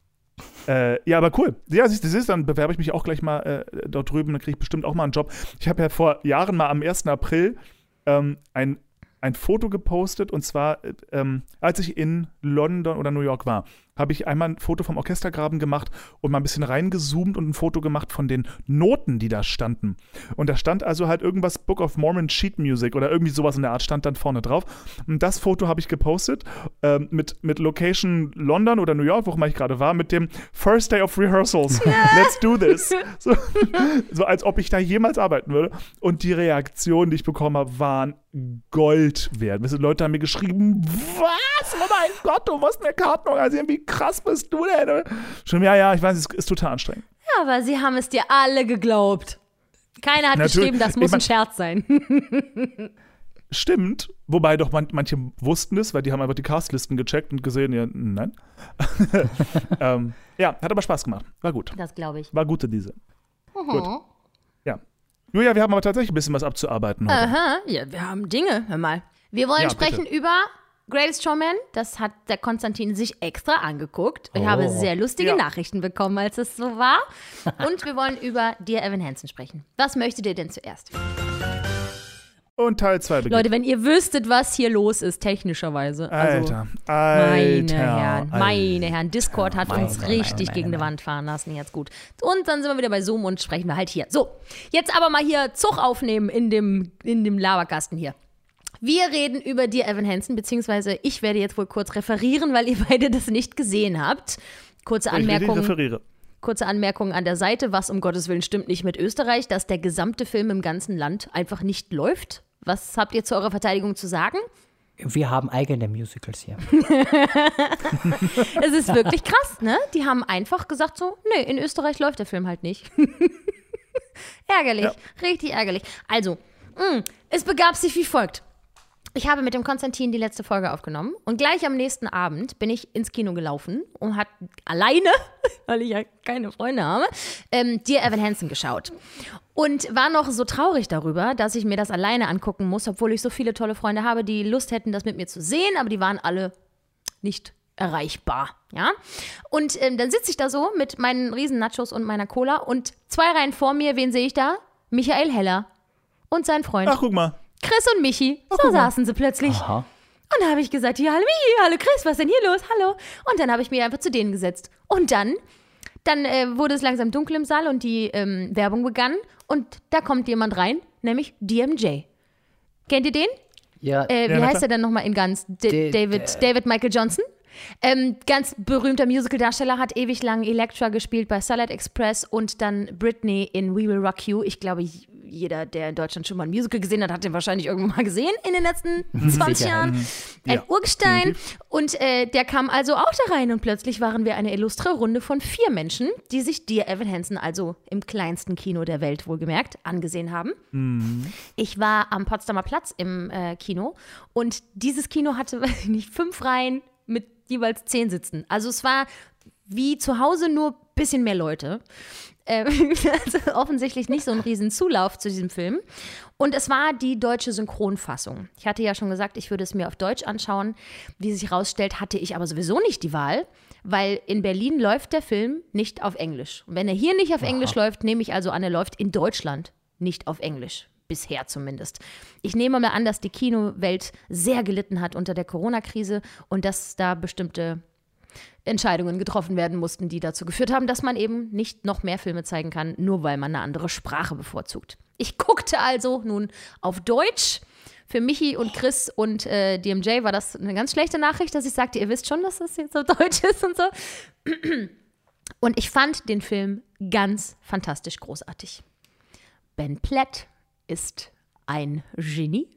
äh, ja, aber cool. Ja, siehst du, siehst, dann bewerbe ich mich auch gleich mal äh, dort drüben, dann kriege ich bestimmt auch mal einen Job. Ich habe ja vor Jahren mal am 1. April ähm, ein, ein Foto gepostet und zwar, äh, ähm, als ich in London oder New York war, habe ich einmal ein Foto vom Orchestergraben gemacht und mal ein bisschen reingezoomt und ein Foto gemacht von den Noten, die da standen. Und da stand also halt irgendwas Book of Mormon Sheet Music oder irgendwie sowas in der Art stand dann vorne drauf. Und das Foto habe ich gepostet ähm, mit, mit Location London oder New York, wo immer ich gerade war, mit dem First Day of Rehearsals. Let's do this. So, so als ob ich da jemals arbeiten würde. Und die Reaktionen, die ich bekommen habe, waren Gold wert. Leute haben mir geschrieben, was? Oh mein Gott, du musst mir Karten organisieren. Wie krass bist du denn? Schon, ja, ja, ich weiß, es ist total anstrengend. Ja, aber sie haben es dir alle geglaubt. Keiner hat Natürlich. geschrieben, das muss Ich mein- ein Scherz sein. Stimmt, wobei doch man, manche wussten es, weil die haben einfach die Castlisten gecheckt und gesehen, ja, nein. ähm, ja, hat aber Spaß gemacht. War gut. Das glaube ich. War gute diese. Gut. Ja. Julia, wir haben aber tatsächlich ein bisschen was abzuarbeiten heute. Aha, ja, wir haben Dinge, hör mal. Wir wollen Ja, sprechen über Greatest Showman. Das hat der Konstantin sich extra angeguckt. Ich Oh. habe sehr lustige Ja. Nachrichten bekommen, als es so war. Und wir wollen über Dear Evan Hansen sprechen. Was möchtet ihr denn zuerst? Und Teil 2 beginnt. Leute, wenn ihr wüsstet, was hier los ist, technischerweise. Also, Alter, Alter. Meine Herren, meine Herren, Discord hat Meine, uns richtig meine, gegen meine. die Wand fahren lassen, jetzt gut. Und dann sind wir wieder bei Zoom und sprechen wir halt hier. So, jetzt aber mal hier Zug aufnehmen in dem, in dem Laberkasten hier. Wir reden über dir, Evan Hansen, beziehungsweise ich werde jetzt wohl kurz referieren, weil ihr beide das nicht gesehen habt. Kurze Ich Anmerkung. referiere. Kurze Anmerkung an der Seite, was um Gottes Willen stimmt nicht mit Österreich, dass der gesamte Film im ganzen Land einfach nicht läuft. Was habt ihr zu eurer Verteidigung zu sagen? Wir haben eigene Musicals hier. Es ist wirklich krass, ne? Die haben einfach gesagt so, nee, in Österreich läuft der Film halt nicht. ärgerlich, richtig ärgerlich. Also, mh, es begab sich wie folgt. Ich habe mit dem Konstantin die letzte Folge aufgenommen und gleich am nächsten Abend bin ich ins Kino gelaufen und hat alleine, weil ich ja keine Freunde habe, ähm, Dear Evan Hansen geschaut. Und war noch so traurig darüber, dass ich mir das alleine angucken muss, obwohl ich so viele tolle Freunde habe, die Lust hätten, das mit mir zu sehen, aber die waren alle nicht erreichbar, ja. Und ähm, dann sitze ich da so mit meinen riesen Nachos und meiner Cola und zwei Reihen vor mir, wen sehe ich da? Michael Heller und sein Freund Ach, guck mal. Chris und Michi. So saßen sie plötzlich. Aha. Und da habe ich gesagt, ja, hallo Michi, hallo Chris, was ist denn hier los? Hallo. Und dann habe ich mich einfach zu denen gesetzt. Und dann, dann äh, wurde es langsam dunkel im Saal und die ähm, Werbung begann. Und da kommt jemand rein, nämlich DMJ. Kennt ihr den? Ja, Äh, wie Ja, heißt er denn nochmal in ganz? D D- David, David Michael Johnson? Ähm, ganz berühmter Musicaldarsteller, hat ewig lang Elektra gespielt bei Salad Express und dann Britney in We Will Rock You. Ich glaube, jeder, der in Deutschland schon mal ein Musical gesehen hat, hat den wahrscheinlich irgendwann mal gesehen in den letzten 20 Sicher. Jahren. Ein Ja, Urgestein. Und äh, der kam also auch da rein und plötzlich waren wir eine illustre Runde von vier Menschen, die sich Dear Evan Hansen, also im kleinsten Kino der Welt wohlgemerkt, angesehen haben. Ich war am Potsdamer Platz im äh, Kino und dieses Kino hatte, weiß ich nicht, fünf Reihen mit jeweils zehn Sitzen. Also es war wie zu Hause nur ein bisschen mehr Leute. Ähm, also offensichtlich nicht so ein riesen Zulauf zu diesem Film. Und es war die deutsche Synchronfassung. Ich hatte ja schon gesagt, ich würde es mir auf Deutsch anschauen. Wie sich herausstellt, hatte ich aber sowieso nicht die Wahl, weil in Berlin läuft der Film nicht auf Englisch. Und wenn er hier nicht auf Englisch läuft, nehme ich also an, er läuft in Deutschland nicht auf Englisch. Bisher zumindest. Ich nehme mal an, dass die Kinowelt sehr gelitten hat unter der Corona-Krise und dass da bestimmte Entscheidungen getroffen werden mussten, die dazu geführt haben, dass man eben nicht noch mehr Filme zeigen kann, nur weil man eine andere Sprache bevorzugt. Ich guckte also nun auf Deutsch. Für Michi und Chris und äh, DMJ war das eine ganz schlechte Nachricht, dass ich sagte, ihr wisst schon, dass das jetzt auf Deutsch ist und so. Und ich fand den Film ganz fantastisch großartig. Ben Platt ist ein Genie.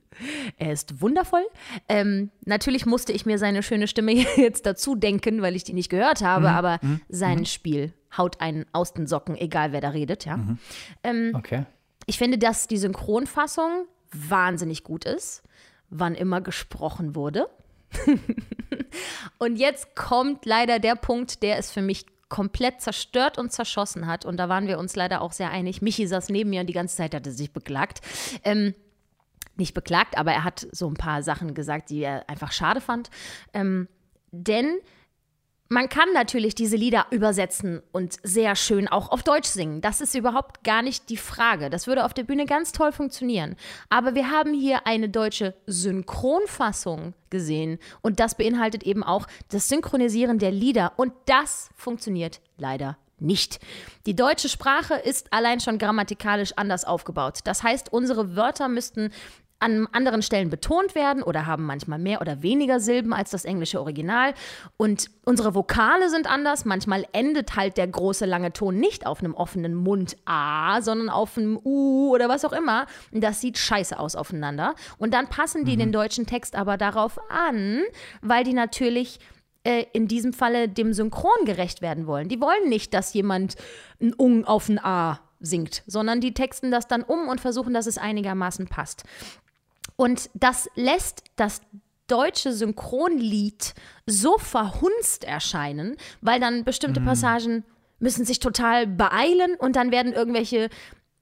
Er ist wundervoll. Ähm, natürlich musste ich mir seine schöne Stimme jetzt dazu denken, weil ich die nicht gehört habe, Mhm. aber sein Spiel haut einen aus den Socken, egal wer da redet, ja. Mhm. Ähm, Okay. ich finde, dass die Synchronfassung wahnsinnig gut ist, wann immer gesprochen wurde. und jetzt kommt leider der Punkt, der es für mich komplett zerstört und zerschossen hat. Und da waren wir uns leider auch sehr einig. Michi saß neben mir und die ganze Zeit hatte sich beklagt. Ähm, nicht beklagt, aber er hat so ein paar Sachen gesagt, die er einfach schade fand. Ähm, denn man kann natürlich diese Lieder übersetzen und sehr schön auch auf Deutsch singen. Das ist überhaupt gar nicht die Frage. Das würde auf der Bühne ganz toll funktionieren. Aber wir haben hier eine deutsche Synchronfassung gesehen und das beinhaltet eben auch das Synchronisieren der Lieder und das funktioniert leider nicht. Die deutsche Sprache ist allein schon grammatikalisch anders aufgebaut. Das heißt, unsere Wörter müssten an anderen Stellen betont werden oder haben manchmal mehr oder weniger Silben als das englische Original. Und unsere Vokale sind anders. Manchmal endet halt der große lange Ton nicht auf einem offenen Mund A, sondern auf einem U oder was auch immer. Das sieht scheiße aus aufeinander. Und dann passen die den deutschen Text aber darauf an, weil die natürlich äh, in diesem Falle dem Synchron gerecht werden wollen. Die wollen nicht, dass jemand ein Ung auf ein A singt, sondern die texten das dann um und versuchen, dass es einigermaßen passt. Und das lässt das deutsche Synchronlied so verhunzt erscheinen, weil dann bestimmte Passagen müssen sich total beeilen und dann werden irgendwelche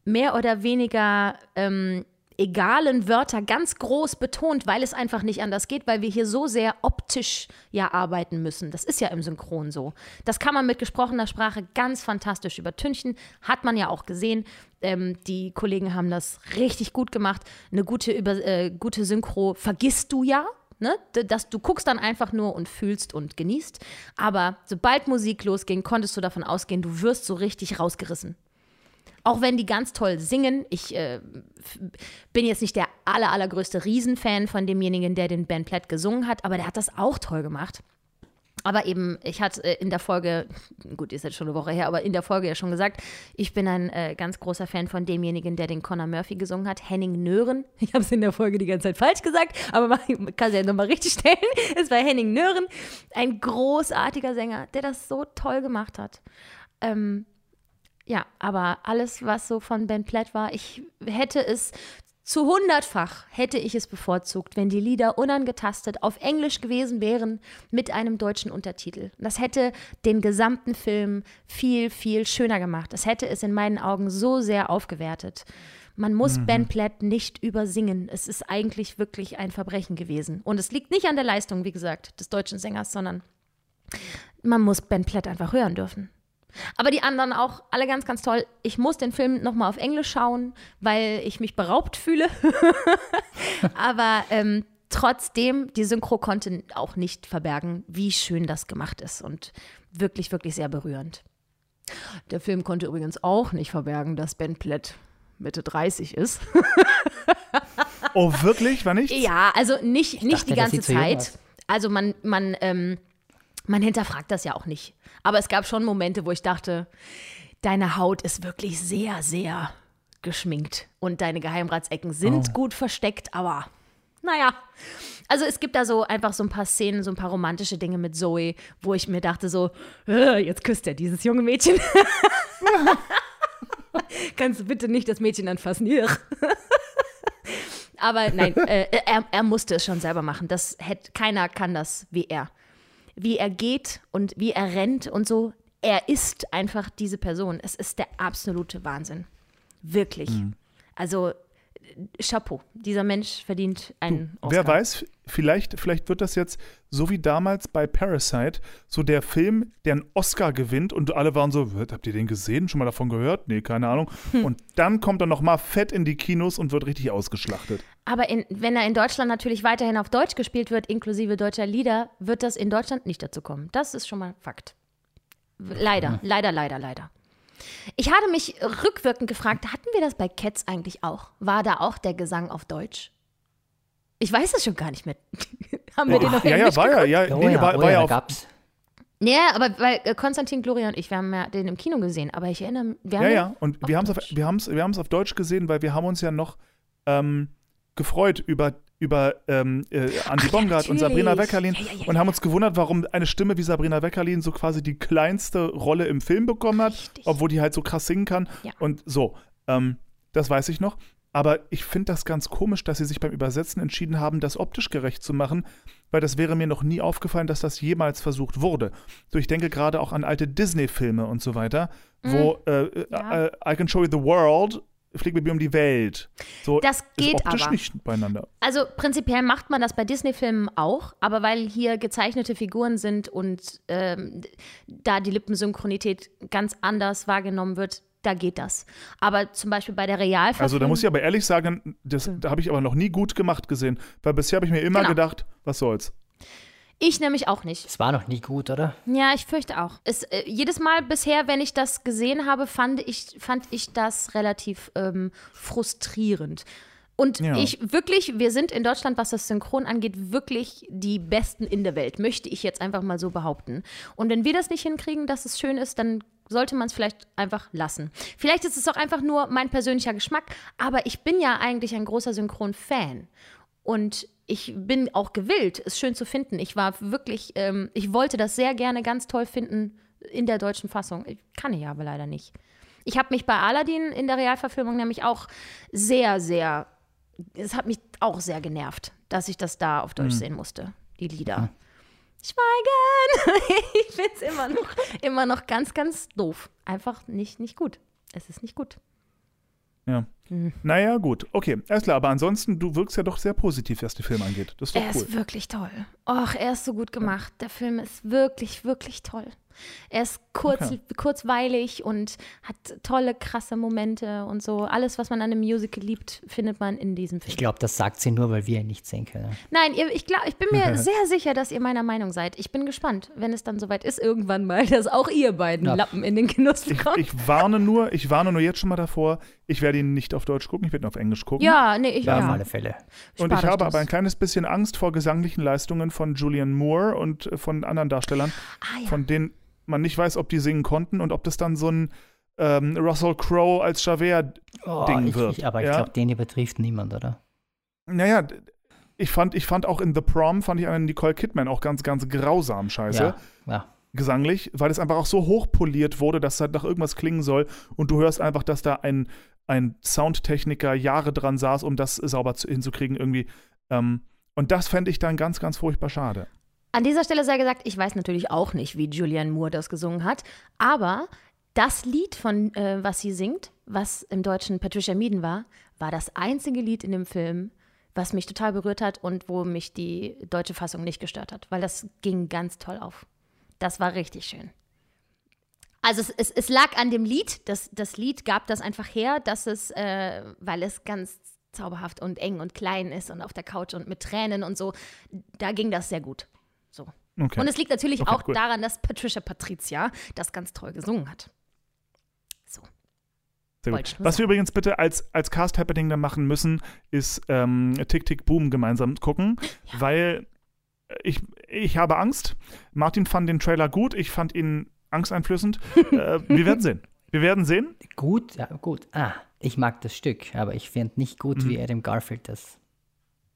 mehr oder weniger ähm, egalen Wörter ganz groß betont, weil es einfach nicht anders geht, weil wir hier so sehr optisch ja arbeiten müssen. Das ist ja im Synchron so. Das kann man mit gesprochener Sprache ganz fantastisch übertünchen. Hat man ja auch gesehen. Ähm, die Kollegen haben das richtig gut gemacht. Eine gute, über, äh, gute Synchro vergisst du ja. Ne? D- Dass du guckst dann einfach nur und fühlst und genießt. Aber sobald Musik losging, konntest du davon ausgehen, du wirst so richtig rausgerissen. Auch wenn die ganz toll singen. Ich äh, bin jetzt nicht der aller, allergrößte Riesenfan von demjenigen, der den Ben Platt gesungen hat, aber der hat das auch toll gemacht. Aber eben, ich hatte äh, in der Folge, gut, ist jetzt schon eine Woche her, aber in der Folge ja schon gesagt, ich bin ein äh, ganz großer Fan von demjenigen, der den Connor Murphy gesungen hat, Henning Nören. Ich habe es in der Folge die ganze Zeit falsch gesagt, aber man kann es ja nochmal richtig stellen. Es war Henning Nören, ein großartiger Sänger, der das so toll gemacht hat. Ähm, ja, aber alles, was so von Ben Platt war, ich hätte es zu hundertfach hätte ich es bevorzugt, wenn die Lieder unangetastet auf Englisch gewesen wären mit einem deutschen Untertitel. Das hätte den gesamten Film viel, viel schöner gemacht. Es hätte es in meinen Augen so sehr aufgewertet. Man muss Ben Platt nicht übersingen. Es ist eigentlich wirklich ein Verbrechen gewesen. Und es liegt nicht an der Leistung, wie gesagt, des deutschen Sängers, sondern man muss Ben Platt einfach hören dürfen. Aber die anderen auch alle ganz, ganz toll. Ich muss den Film nochmal auf Englisch schauen, weil ich mich beraubt fühle. Aber ähm, trotzdem, die Synchro konnte auch nicht verbergen, wie schön das gemacht ist und wirklich, wirklich sehr berührend. Der Film konnte übrigens auch nicht verbergen, dass Ben Platt Mitte 30 ist. Oh, wirklich? War nichts? Ja, also nicht, nicht dachte, die ganze Zeit. Also man, man, ähm, man hinterfragt das ja auch nicht. Aber es gab schon Momente, wo ich dachte, deine Haut ist wirklich sehr, sehr geschminkt. Und deine Geheimratsecken sind Oh. gut versteckt, aber naja. Also es gibt da so einfach so ein paar Szenen, so ein paar romantische Dinge mit Zoe, wo ich mir dachte so, äh, jetzt küsst er dieses junge Mädchen. Kannst du bitte nicht das Mädchen anfassen? Aber nein, äh, er, er musste es schon selber machen. Das hätte, keiner kann das wie er. Wie er geht und wie er rennt und so. Er ist einfach diese Person. Es ist der absolute Wahnsinn. Wirklich. Also, äh, Chapeau. Dieser Mensch verdient einen Oscar. Wer weiß, vielleicht, vielleicht wird das jetzt so wie damals bei Parasite, so der Film, der einen Oscar gewinnt und alle waren so, "What, habt ihr den gesehen? Schon mal davon gehört? Nee, keine Ahnung. Hm. Und dann kommt er nochmal fett in die Kinos und wird richtig ausgeschlachtet. Aber in, wenn er in Deutschland natürlich weiterhin auf Deutsch gespielt wird, inklusive deutscher Lieder, wird das in Deutschland nicht dazu kommen. Das ist schon mal Fakt. Leider, leider, leider, leider. Ich hatte mich rückwirkend gefragt, hatten wir das bei Cats eigentlich auch? War da auch der Gesang auf Deutsch? Ich weiß es schon gar nicht mehr. Haben wir den auf ja, ja, war ja, geguckt? ja, Oh nee, ja, war, oh war ja, ja gab's. Ja, aber weil äh, Konstantin, Gloria und ich, wir haben ja den im Kino gesehen, aber ich erinnere mich, wir haben Ja, ja, und wir haben es auf, Deutsch. wir haben's, wir haben's auf Deutsch gesehen, weil wir haben uns ja noch ähm, gefreut über über ähm, äh, Andy Ach, Bongard und. Sabrina Weckerlin Ja, ja, und haben uns gewundert, warum eine Stimme wie Sabrina Weckerlin so quasi die kleinste Rolle im Film bekommen hat, Richtig. obwohl die halt so krass singen kann. Und so, ähm, das weiß ich noch. Aber ich finde das ganz komisch, dass sie sich beim Übersetzen entschieden haben, das optisch gerecht zu machen, weil das wäre mir noch nie aufgefallen, dass das jemals versucht wurde. So, ich denke gerade auch an alte Disney-Filme und so weiter, wo äh, Mhm. Ja. äh, I can show you the world, flieg mit mir um die Welt. So Das ist geht optisch aber. nicht beieinander. Also prinzipiell macht man das bei Disney-Filmen auch, aber weil hier gezeichnete Figuren sind und ähm, da die Lippensynchronität ganz anders wahrgenommen wird, da geht das. Aber zum Beispiel bei der Realverfilmung. Also da muss ich aber ehrlich sagen, das, da habe ich aber noch nie gut gemacht gesehen, weil bisher habe ich mir immer Genau. gedacht, was soll's. Ich nämlich auch nicht. Es war noch nie gut, oder? Ja, ich fürchte auch. Es, äh, jedes Mal bisher, wenn ich das gesehen habe, fand ich, fand ich das relativ ähm, frustrierend. Und Ja. ich wirklich, wir sind in Deutschland, was das Synchron angeht, wirklich die Besten in der Welt, möchte ich jetzt einfach mal so behaupten. Und wenn wir das nicht hinkriegen, dass es schön ist, dann sollte man es vielleicht einfach lassen. Vielleicht ist es auch einfach nur mein persönlicher Geschmack, aber ich bin ja eigentlich ein großer Synchron-Fan. Und ich bin auch gewillt, es schön zu finden. Ich war wirklich, ähm, ich wollte das sehr gerne ganz toll finden in der deutschen Fassung. Ich kann ich aber leider nicht. Ich habe mich bei Aladdin in der Realverfilmung nämlich auch sehr, sehr, es hat mich auch sehr genervt, dass ich das da auf Deutsch sehen musste, die Lieder. Schweigen! ich finde es immer noch, immer noch ganz, ganz doof. Einfach nicht, nicht gut. Es ist nicht gut. Ja. Hm. Naja, gut. Okay, alles klar. Aber ansonsten, du wirkst ja doch sehr positiv, was die Filme angeht. Das ist doch Er cool. ist wirklich toll. Och, er ist so gut gemacht. Der Film ist wirklich, wirklich toll. Er ist kurz, Okay. kurzweilig und hat tolle, krasse Momente und so. Alles, was man an einem Musical liebt, findet man in diesem Film. Ich glaube, das sagt sie nur, weil wir ihn nicht sehen können. Nein, ihr, ich, glaub, ich bin mir sehr sicher, dass ihr meiner Meinung seid. Ich bin gespannt, wenn es dann soweit ist, irgendwann mal, dass auch ihr beiden Ja. Lappen in den Genuss Ich, bekommt. ich warne nur, ich warne nur jetzt schon mal davor, ich werde ihn nicht auf Deutsch gucken, ich werde ihn auf Englisch gucken. ja, nee, ich Ja, auf ja. alle Fälle. Und Spart ich habe das. aber ein kleines bisschen Angst vor gesanglichen Leistungen von Julian Moore und äh, von anderen Darstellern, Ah, ja. von denen man nicht weiß, ob die singen konnten und ob das dann so ein ähm, Russell Crowe als Javert Oh, Ding ich, wird, ich, aber ich ja? glaube, den übertrifft niemand, oder? Naja, ich fand, ich fand auch in The Prom, fand ich einen Nicole Kidman auch ganz, ganz grausam scheiße, Ja, ja. gesanglich, weil es einfach auch so hochpoliert wurde, dass es halt nach irgendwas klingen soll und du hörst einfach, dass da ein, ein Soundtechniker Jahre dran saß, um das sauber zu, hinzukriegen irgendwie. Ähm, und das fände ich dann ganz, ganz furchtbar schade. An dieser Stelle sei gesagt, ich weiß natürlich auch nicht, wie Julianne Moore das gesungen hat, aber das Lied, von äh, was sie singt, was im Deutschen Patricia Meaden war, war das einzige Lied in dem Film, was mich total berührt hat und wo mich die deutsche Fassung nicht gestört hat, weil das ging ganz toll auf. Das war richtig schön. Also es, es, es lag an dem Lied, das, das Lied gab das einfach her, dass es, äh, weil es ganz zauberhaft und eng und klein ist und auf der Couch und mit Tränen und so, da ging das sehr gut. So. Okay. Und es liegt natürlich Okay, auch cool. daran, dass Patricia Patricia das ganz toll gesungen hat. So. Was wir übrigens bitte als, als Cast-Happening dann machen müssen, ist ähm, Tick, Tick, Boom gemeinsam gucken, weil ich, ich habe Angst. Martin fand den Trailer gut, ich fand ihn angsteinflößend. äh, wir werden sehen. Wir werden sehen. Gut, ja, gut. Ah, ich mag das Stück, aber ich finde nicht gut, Mhm. wie Adam Garfield das.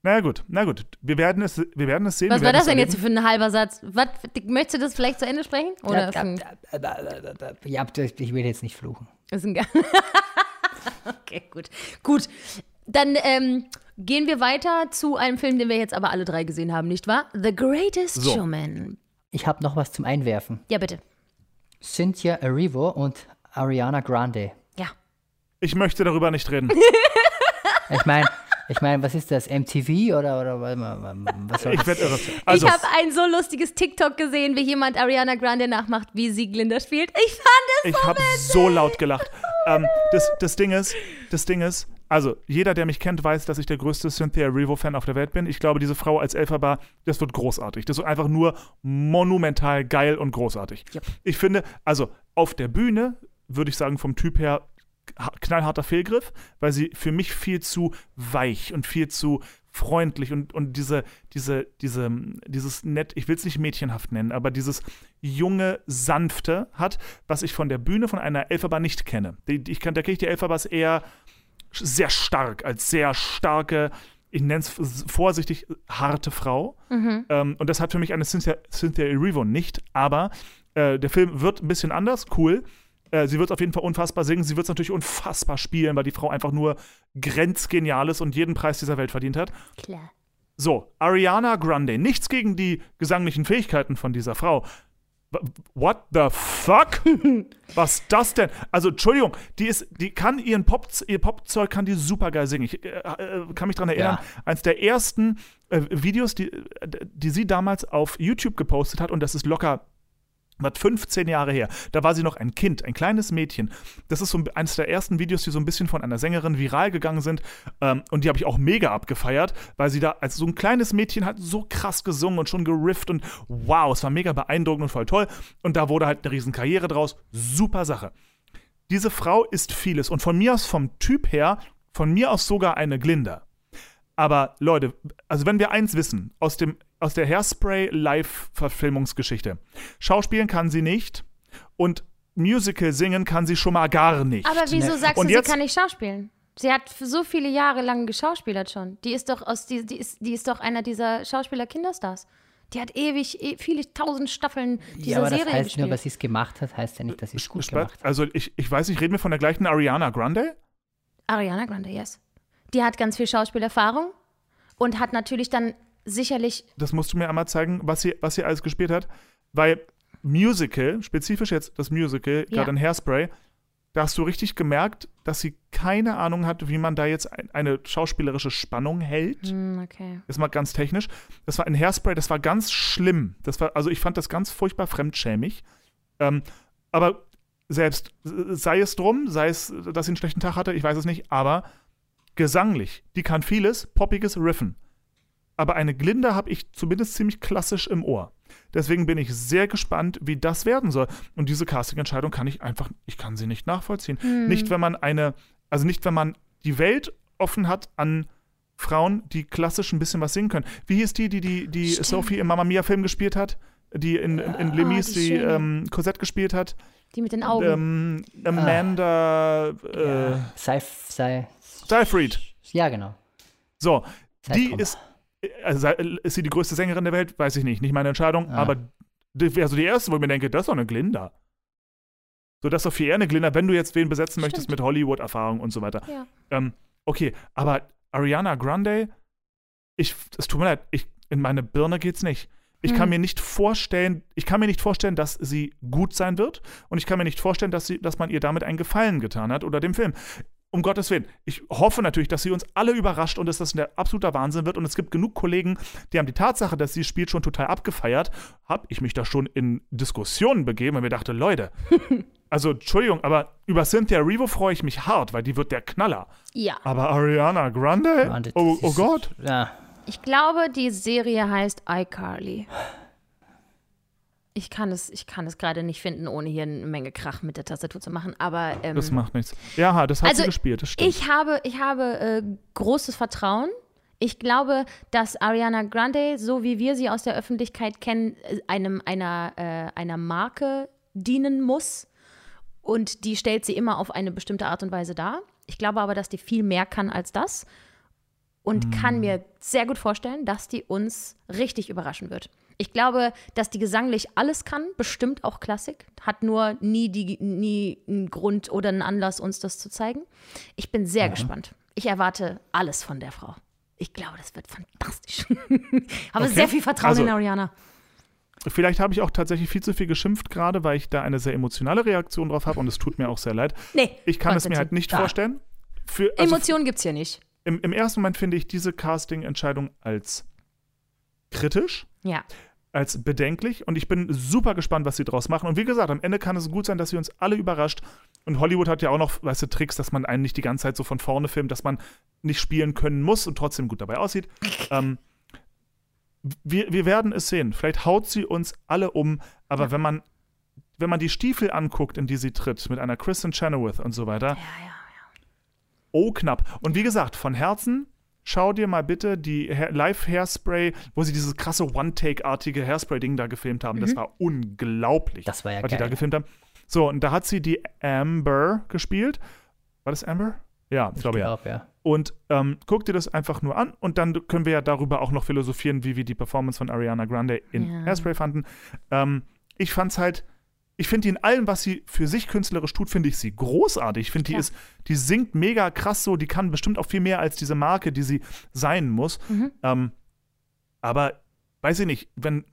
Na gut, na gut. Wir werden es, wir werden es sehen. Was wir war werden das denn es jetzt für ein halber Satz? Was, möchtest du das vielleicht zu Ende sprechen? Oder Ja, ich will jetzt nicht fluchen. ist ein Ge- Okay, gut. Gut. Dann ähm, gehen wir weiter zu einem Film, den wir jetzt aber alle drei gesehen haben, nicht wahr? The Greatest So. Showman. Ich habe noch was zum Einwerfen. Ja, bitte. Cynthia Erivo und Ariana Grande. Ja. Ich möchte darüber nicht reden. Ich meine, ich meine, was ist das? MTV oder, oder was soll Ich das? werde irre. Also, ich habe ein so lustiges TikTok gesehen, wie jemand Ariana Grande nachmacht, wie sie Glinda spielt. Ich fand es ich habe so laut gelacht. Ähm, das, das Ding ist, das Ding ist, also jeder, der mich kennt, weiß, dass ich der größte Cynthia Erivo-Fan auf der Welt bin. Ich glaube, diese Frau als Elphaba, das wird großartig. Das wird einfach nur monumental geil und großartig. Yep. Ich finde, also auf der Bühne würde ich sagen, vom Typ her ha- knallharter Fehlgriff, weil sie für mich viel zu weich und viel zu freundlich und, und diese, diese, diese, dieses nett, ich will es nicht mädchenhaft nennen, aber dieses junge, sanfte hat, was ich von der Bühne von einer Elphaba nicht kenne. Die, die, ich kann, da kenne ich die Elphabas eher sehr stark, als sehr starke, ich nenne es vorsichtig, harte Frau. Mhm. Ähm, und das hat für mich eine Cynthia, Cynthia Erivo nicht. Aber äh, der Film wird ein bisschen anders, cool. Äh, sie wird auf jeden Fall unfassbar singen. Sie wird es natürlich unfassbar spielen, weil die Frau einfach nur grenzgenial ist und jeden Preis dieser Welt verdient hat. Klar. So, Ariana Grande. Nichts gegen die gesanglichen Fähigkeiten von dieser Frau. What the fuck? Was das denn? Also, Entschuldigung, die ist, die kann ihren Pop, ihr Popzeug kann die super geil singen. Ich äh, äh, kann mich daran erinnern, eins der ersten äh, Videos, die, äh, die sie damals auf YouTube gepostet hat, und das ist locker was 15 Jahre her. Da war sie noch ein Kind, ein kleines Mädchen. Das ist so ein- eines der ersten Videos, die so ein bisschen von einer Sängerin viral gegangen sind. Ähm, und die habe ich auch mega abgefeiert, weil sie da als so ein kleines Mädchen hat so krass gesungen und schon gerifft und wow, es war mega beeindruckend und voll toll. Und da wurde halt eine riesen Karriere draus. Super Sache. Diese Frau ist vieles und von mir aus vom Typ her, von mir aus sogar eine Glinda. Aber Leute, also wenn wir eins wissen aus, dem, aus der Hairspray-Live-Verfilmungsgeschichte, Schauspielen kann sie nicht und Musical singen kann sie schon mal gar nicht. Aber wieso Ne. sagst Und du, jetzt- sie kann nicht schauspielen? Sie hat so viele Jahre lang geschauspielert schon. Die ist doch aus die, die ist, die ist doch einer dieser Schauspieler Kinderstars. Die hat ewig, e viele tausend Staffeln dieser Ja, aber das Serie heißt gespielt. nur, weil sie es gemacht hat, heißt ja nicht, dass sie es gut Spät- gemacht hat. Also ich, ich weiß nicht, reden wir von der gleichen Ariana Grande? Ariana Grande, yes. Die hat ganz viel Schauspielerfahrung und hat natürlich dann sicherlich Das musst du mir einmal zeigen, was sie, was sie alles gespielt hat. Weil Musical, spezifisch jetzt das Musical, Ja. gerade in Hairspray, da hast du richtig gemerkt, dass sie keine Ahnung hat, wie man da jetzt ein, eine schauspielerische Spannung hält. Hm, okay. Das mal ganz technisch. Das war in Hairspray, das war ganz schlimm. Das war, also ich fand das ganz furchtbar fremdschämig. Ähm, aber selbst sei es drum, sei es, dass sie einen schlechten Tag hatte, ich weiß es nicht, aber gesanglich, die kann vieles, poppiges Riffen. Aber eine Glinda habe ich zumindest ziemlich klassisch im Ohr. Deswegen bin ich sehr gespannt, wie das werden soll. Und diese Casting-Entscheidung kann ich einfach, ich kann sie nicht nachvollziehen. Nicht, wenn man eine, also nicht, wenn man die Welt offen hat an Frauen, die klassisch ein bisschen was singen können. Wie hieß die, die die, die Stimmt. Sophie im Mamma Mia-Film gespielt hat? Die in, in, in Lemis die die, ähm, Cosette gespielt hat? Die mit den Augen. Ähm, Amanda äh, Ja, sei, sei, Seyfried. ja, genau. So, die ist, also ist sie die größte Sängerin der Welt? Weiß ich nicht, nicht meine Entscheidung, Ah. aber die wäre so die erste, wo ich mir denke, das ist doch eine Glinda. So, das ist doch viel eher eine Glinda, wenn du jetzt wen besetzen möchtest Stimmt. mit Hollywood-Erfahrung und so weiter. ja. Ähm, okay, aber Ariana Grande, ich, es tut mir leid, ich, in meine Birne geht's nicht. Ich kann Hm. mir nicht vorstellen, ich kann mir nicht vorstellen, dass sie gut sein wird und ich kann mir nicht vorstellen, dass, sie, dass man ihr damit einen Gefallen getan hat oder dem Film. Um Gottes Willen. Ich hoffe natürlich, dass sie uns alle überrascht und dass das ein absoluter Wahnsinn wird. Und es gibt genug Kollegen, die haben die Tatsache, dass sie spielt, schon total abgefeiert. Hab ich mich da schon in Diskussionen begeben und mir dachte, Leute, also Entschuldigung, aber über Cynthia Revo freue ich mich hart, weil die wird der Knaller. ja. Aber Ariana Grande? Grande, oh, das oh Gott. Ja, Ich glaube, die Serie heißt iCarly. Ich kann es, ich kann es gerade nicht finden, ohne hier eine Menge Krach mit der Tastatur zu machen. Aber ähm, Das macht nichts. Ja, das hat Also, sie gespielt, das stimmt. ich habe, ich habe äh, großes Vertrauen. Ich glaube, dass Ariana Grande, so wie wir sie aus der Öffentlichkeit kennen, äh, einem, einer, äh, einer Marke dienen muss. Und die stellt sie immer auf eine bestimmte Art und Weise dar. Ich glaube aber, dass die viel mehr kann als das. Und kann mir sehr gut vorstellen, dass die uns richtig überraschen wird. Ich glaube, dass die gesanglich alles kann, bestimmt auch Klassik, hat nur nie, die, nie einen Grund oder einen Anlass, uns das zu zeigen. Ich bin sehr gespannt. Ich erwarte alles von der Frau. Ich glaube, das wird fantastisch. Habe Okay. sehr viel Vertrauen Also- in Ariana. Vielleicht habe ich auch tatsächlich viel zu viel geschimpft gerade, weil ich da eine sehr emotionale Reaktion drauf habe und es tut mir auch sehr leid. Nee, Ich kann es mir halt nicht Ah. vorstellen. Für, also Emotionen gibt's hier nicht. im, Im ersten Moment finde ich diese Casting-Entscheidung als kritisch, Ja. Als bedenklich und ich bin super gespannt, was sie draus machen. Und wie gesagt, am Ende kann es gut sein, dass sie uns alle überrascht. Und Hollywood hat ja auch noch, weißt du, Tricks, dass man einen nicht die ganze Zeit so von vorne filmt, dass man nicht spielen können muss und trotzdem gut dabei aussieht. ähm, wir, wir werden es sehen. Vielleicht haut sie uns alle um, aber Ja. wenn man wenn man die Stiefel anguckt, in die sie tritt, mit einer Kristen Chenoweth und so weiter, Ja, ja. oh knapp. Und wie gesagt, von Herzen, schau dir mal bitte die Hair Live-Hairspray, wo sie dieses krasse One-Take-artige Hairspray-Ding da gefilmt haben. Das war unglaublich, Das war ja was die da geil. gefilmt haben. So, und da hat sie die Amber gespielt. War das Amber? Ja, ich glaube ja. ja. Und ähm, guck dir das einfach nur an und dann können wir ja darüber auch noch philosophieren, wie wir die Performance von Ariana Grande in Ja. Hairspray fanden. Ähm, ich fand's halt, ich finde die in allem, was sie für sich künstlerisch tut, finde ich sie großartig. Ich finde, die ist, die singt mega krass so, die kann bestimmt auch viel mehr als diese Marke, die sie sein muss. Mhm. Ähm, aber weiß ich nicht, wenn,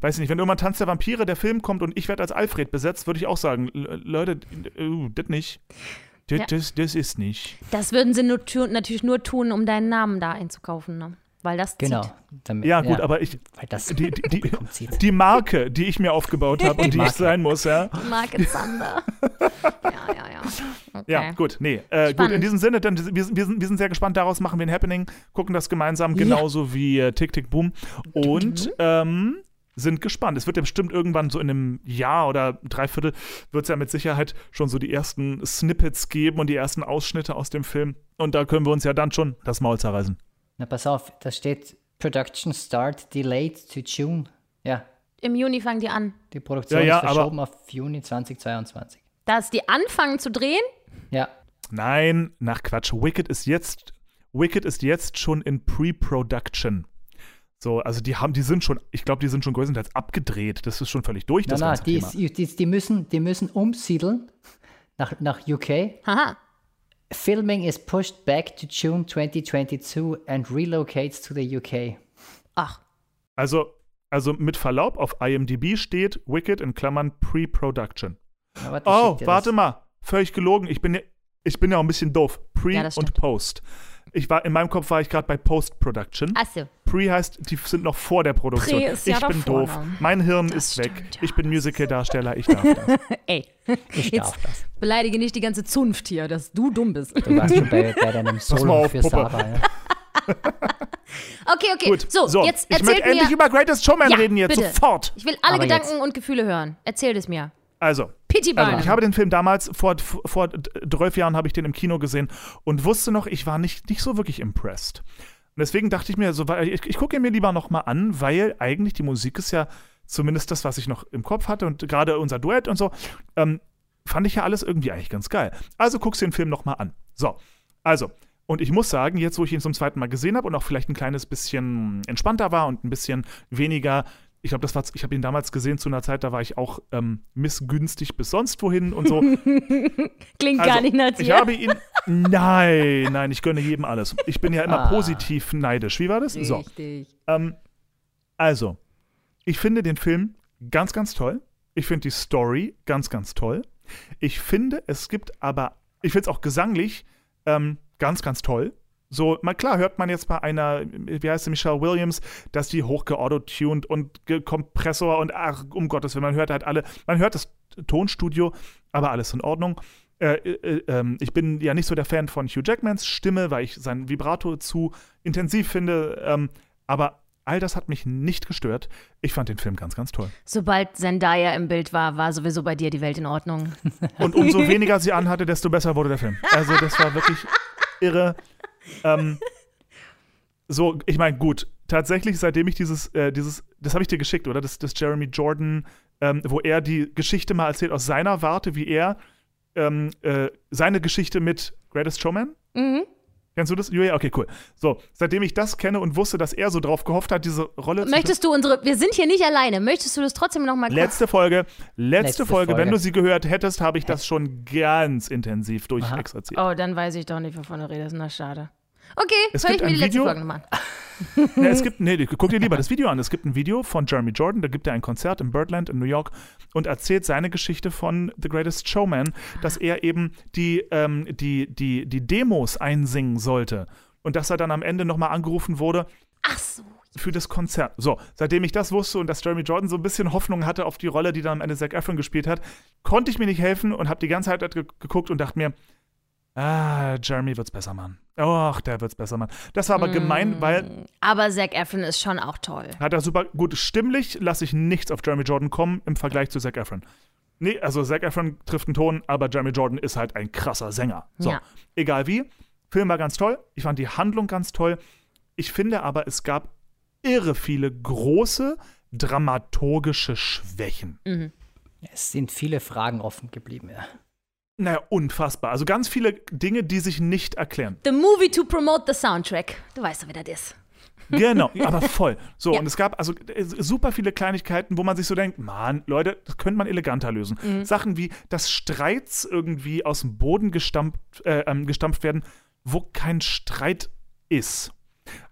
weiß ich nicht, wenn irgendwann Tanz der Vampire, der Film kommt und ich werde als Alfred besetzt, würde ich auch sagen, "L- Leute, uh, das nicht. Das, Ja. das, das ist nicht. Das würden sie nur natürlich nur tun, um deinen Namen da einzukaufen, ne? Weil das Genau. zieht. Damit, Ja, gut, aber ich, Weil das die, die, die, die Marke, die ich mir aufgebaut habe und die ich Marke. sein muss, ja. Marke Zander. ja, ja, ja. Okay. Ja, gut, nee. Äh, gut, in diesem Sinne, dann, wir, wir, sind, wir sind sehr gespannt, daraus machen wir ein Happening, gucken das gemeinsam, genauso wie äh, Tick, Tick, Boom. Und ähm, sind gespannt. Es wird ja bestimmt irgendwann so in einem Jahr oder Dreiviertel, wird es ja mit Sicherheit schon so die ersten Snippets geben und die ersten Ausschnitte aus dem Film. Und da können wir uns ja dann schon das Maul zerreißen. Na, pass auf, da steht Production Start delayed to June. Ja, Im Juni fangen die an. die Produktion Ja, ja, ist verschoben auf Juni 2022. Dass die anfangen zu drehen? Ja, Nein, nach Quatsch. Wicked ist jetzt, Wicked ist jetzt schon in Pre-Production. So, also die haben, die sind schon, ich glaube, die sind schon größtenteils abgedreht. Das ist schon völlig durch, na, das na, ganze die, Thema. ist, die, die, müssen, die müssen umsiedeln nach, nach UK. Haha. Filming is pushed back to June 2022 and relocates to the UK. Ach, Also, also mit Verlaub, auf IMDb steht Wicked in Klammern Pre-Production. Oh, warte das. mal, völlig gelogen. Ich bin ja, ich bin ja auch ein bisschen doof. Pre Ja, und. Post. Ich war, in meinem Kopf war ich gerade bei Post-Production. achso. Pre heißt, die sind noch vor der Produktion. Pre ist ich ja bin davor, doof. ne? Mein Hirn Das ist weg. ja. Ich bin Musical-Darsteller, ich darf das. Ey, Ich jetzt darf das. beleidige nicht die ganze Zunft hier, dass du dumm bist. Du warst schon bei, bei deinem mal Solo auf, für Puppe. Saba. Ja. Okay, okay. Gut, So, jetzt ich möchte erzählt endlich mir. über Greatest Showman Ja, reden jetzt, bitte. sofort. Ich will alle Aber Gedanken jetzt. und Gefühle hören. Erzähl es mir. Also, Also, ich habe den Film damals, vor, vor 12 Jahren habe ich den im Kino gesehen und wusste noch, ich war nicht, nicht so wirklich impressed. Und deswegen dachte ich mir, so, ich, ich gucke ihn mir lieber noch mal an, weil eigentlich die Musik ist ja zumindest das, was ich noch im Kopf hatte und gerade unser Duett und so, ähm, fand ich ja alles irgendwie eigentlich ganz geil. Also guckst du den Film noch mal an. So, also, und ich muss sagen, jetzt, wo ich ihn zum zweiten Mal gesehen habe und auch vielleicht ein kleines bisschen entspannter war und ein bisschen weniger, ich glaube, das war, ich habe ihn damals gesehen zu einer Zeit, da war ich auch ähm, missgünstig bis sonst wohin und so. Klingt Also, gar nicht nach ich dir. habe ihn, nein, nein, ich gönne jedem alles. Ich bin ja immer Ah. positiv neidisch. Wie war das? So, Richtig. ähm, also, ich finde den Film ganz, ganz toll. Ich finde die Story ganz, ganz toll. Ich finde, es gibt aber, ich finde es auch gesanglich ähm, ganz, ganz toll. So, mal klar hört man jetzt bei einer, wie heißt sie, Michelle Williams, dass die hochgeautotuned und Kompressor und ach, um Gottes Willen, man hört halt alle, man hört das Tonstudio, aber alles in Ordnung. Äh, äh, ähm, ich bin ja nicht so der Fan von Hugh Jackmans Stimme, weil ich sein Vibrato zu intensiv finde, ähm, aber all das hat mich nicht gestört. Ich fand den Film ganz, ganz toll. Sobald Zendaya im Bild war, war sowieso bei dir die Welt in Ordnung. Und umso weniger sie anhatte, desto besser wurde der Film. Also das war wirklich irre. Ähm, so, ich meine, gut, tatsächlich, seitdem ich dieses, äh, dieses, das habe ich dir geschickt, oder? Das, das Jeremy Jordan, ähm, wo er die Geschichte mal erzählt aus seiner Warte, wie er ähm, äh, seine Geschichte mit Greatest Showman. Mhm. Kennst du das? Julia? Okay, cool. So, seitdem ich das kenne und wusste, dass er so drauf gehofft hat, diese Rolle zu Möchtest du unsere. Wir sind hier nicht alleine. Möchtest du das trotzdem noch mal kurz? Letzte Folge, letzte, Letzte Folge. Wenn Folge. du sie gehört hättest, habe ich das schon ganz intensiv durchexerziert. Oh, dann weiß ich doch nicht, wovon du redest. Na, schade. Okay, Es hör ich mir die letzte Video- Folge nochmal an. Ja, es gibt, nee, guck dir lieber das Video an. Es gibt ein Video von Jeremy Jordan, da gibt er ein Konzert im Birdland in New York und erzählt seine Geschichte von The Greatest Showman, dass er eben die, ähm, die, die, die Demos einsingen sollte. Und dass er dann am Ende nochmal angerufen wurde Ach so. für das Konzert. So, seitdem ich das wusste und dass Jeremy Jordan so ein bisschen Hoffnung hatte auf die Rolle, die dann am Ende Zac Efron gespielt hat, konnte ich mir nicht helfen und habe die ganze Zeit ge geguckt und dachte mir, ah, Jeremy wird's besser machen. Och, der wird's besser machen. Das war aber gemein, weil Aber Zac Efron ist schon auch toll. hat er super gut. Stimmlich lasse ich nichts auf Jeremy Jordan kommen im Vergleich zu Zac Efron. Nee, also Zac Efron trifft einen Ton, aber Jeremy Jordan ist halt ein krasser Sänger. So, Ja. egal wie. Film war ganz toll. Ich fand die Handlung ganz toll. Ich finde aber, es gab irre viele große dramaturgische Schwächen. Es sind viele Fragen offen geblieben, ja. Naja, unfassbar. Also ganz viele Dinge, die sich nicht erklären. The movie to promote the soundtrack. Du weißt doch, wie das ist. Genau, aber voll. So, Ja. und es gab also äh, super viele Kleinigkeiten, wo man sich so denkt, Mann, Leute, das könnte man eleganter lösen. Mhm. Sachen wie, dass Streits irgendwie aus dem Boden gestampft, äh, ähm, gestampft werden, wo kein Streit ist.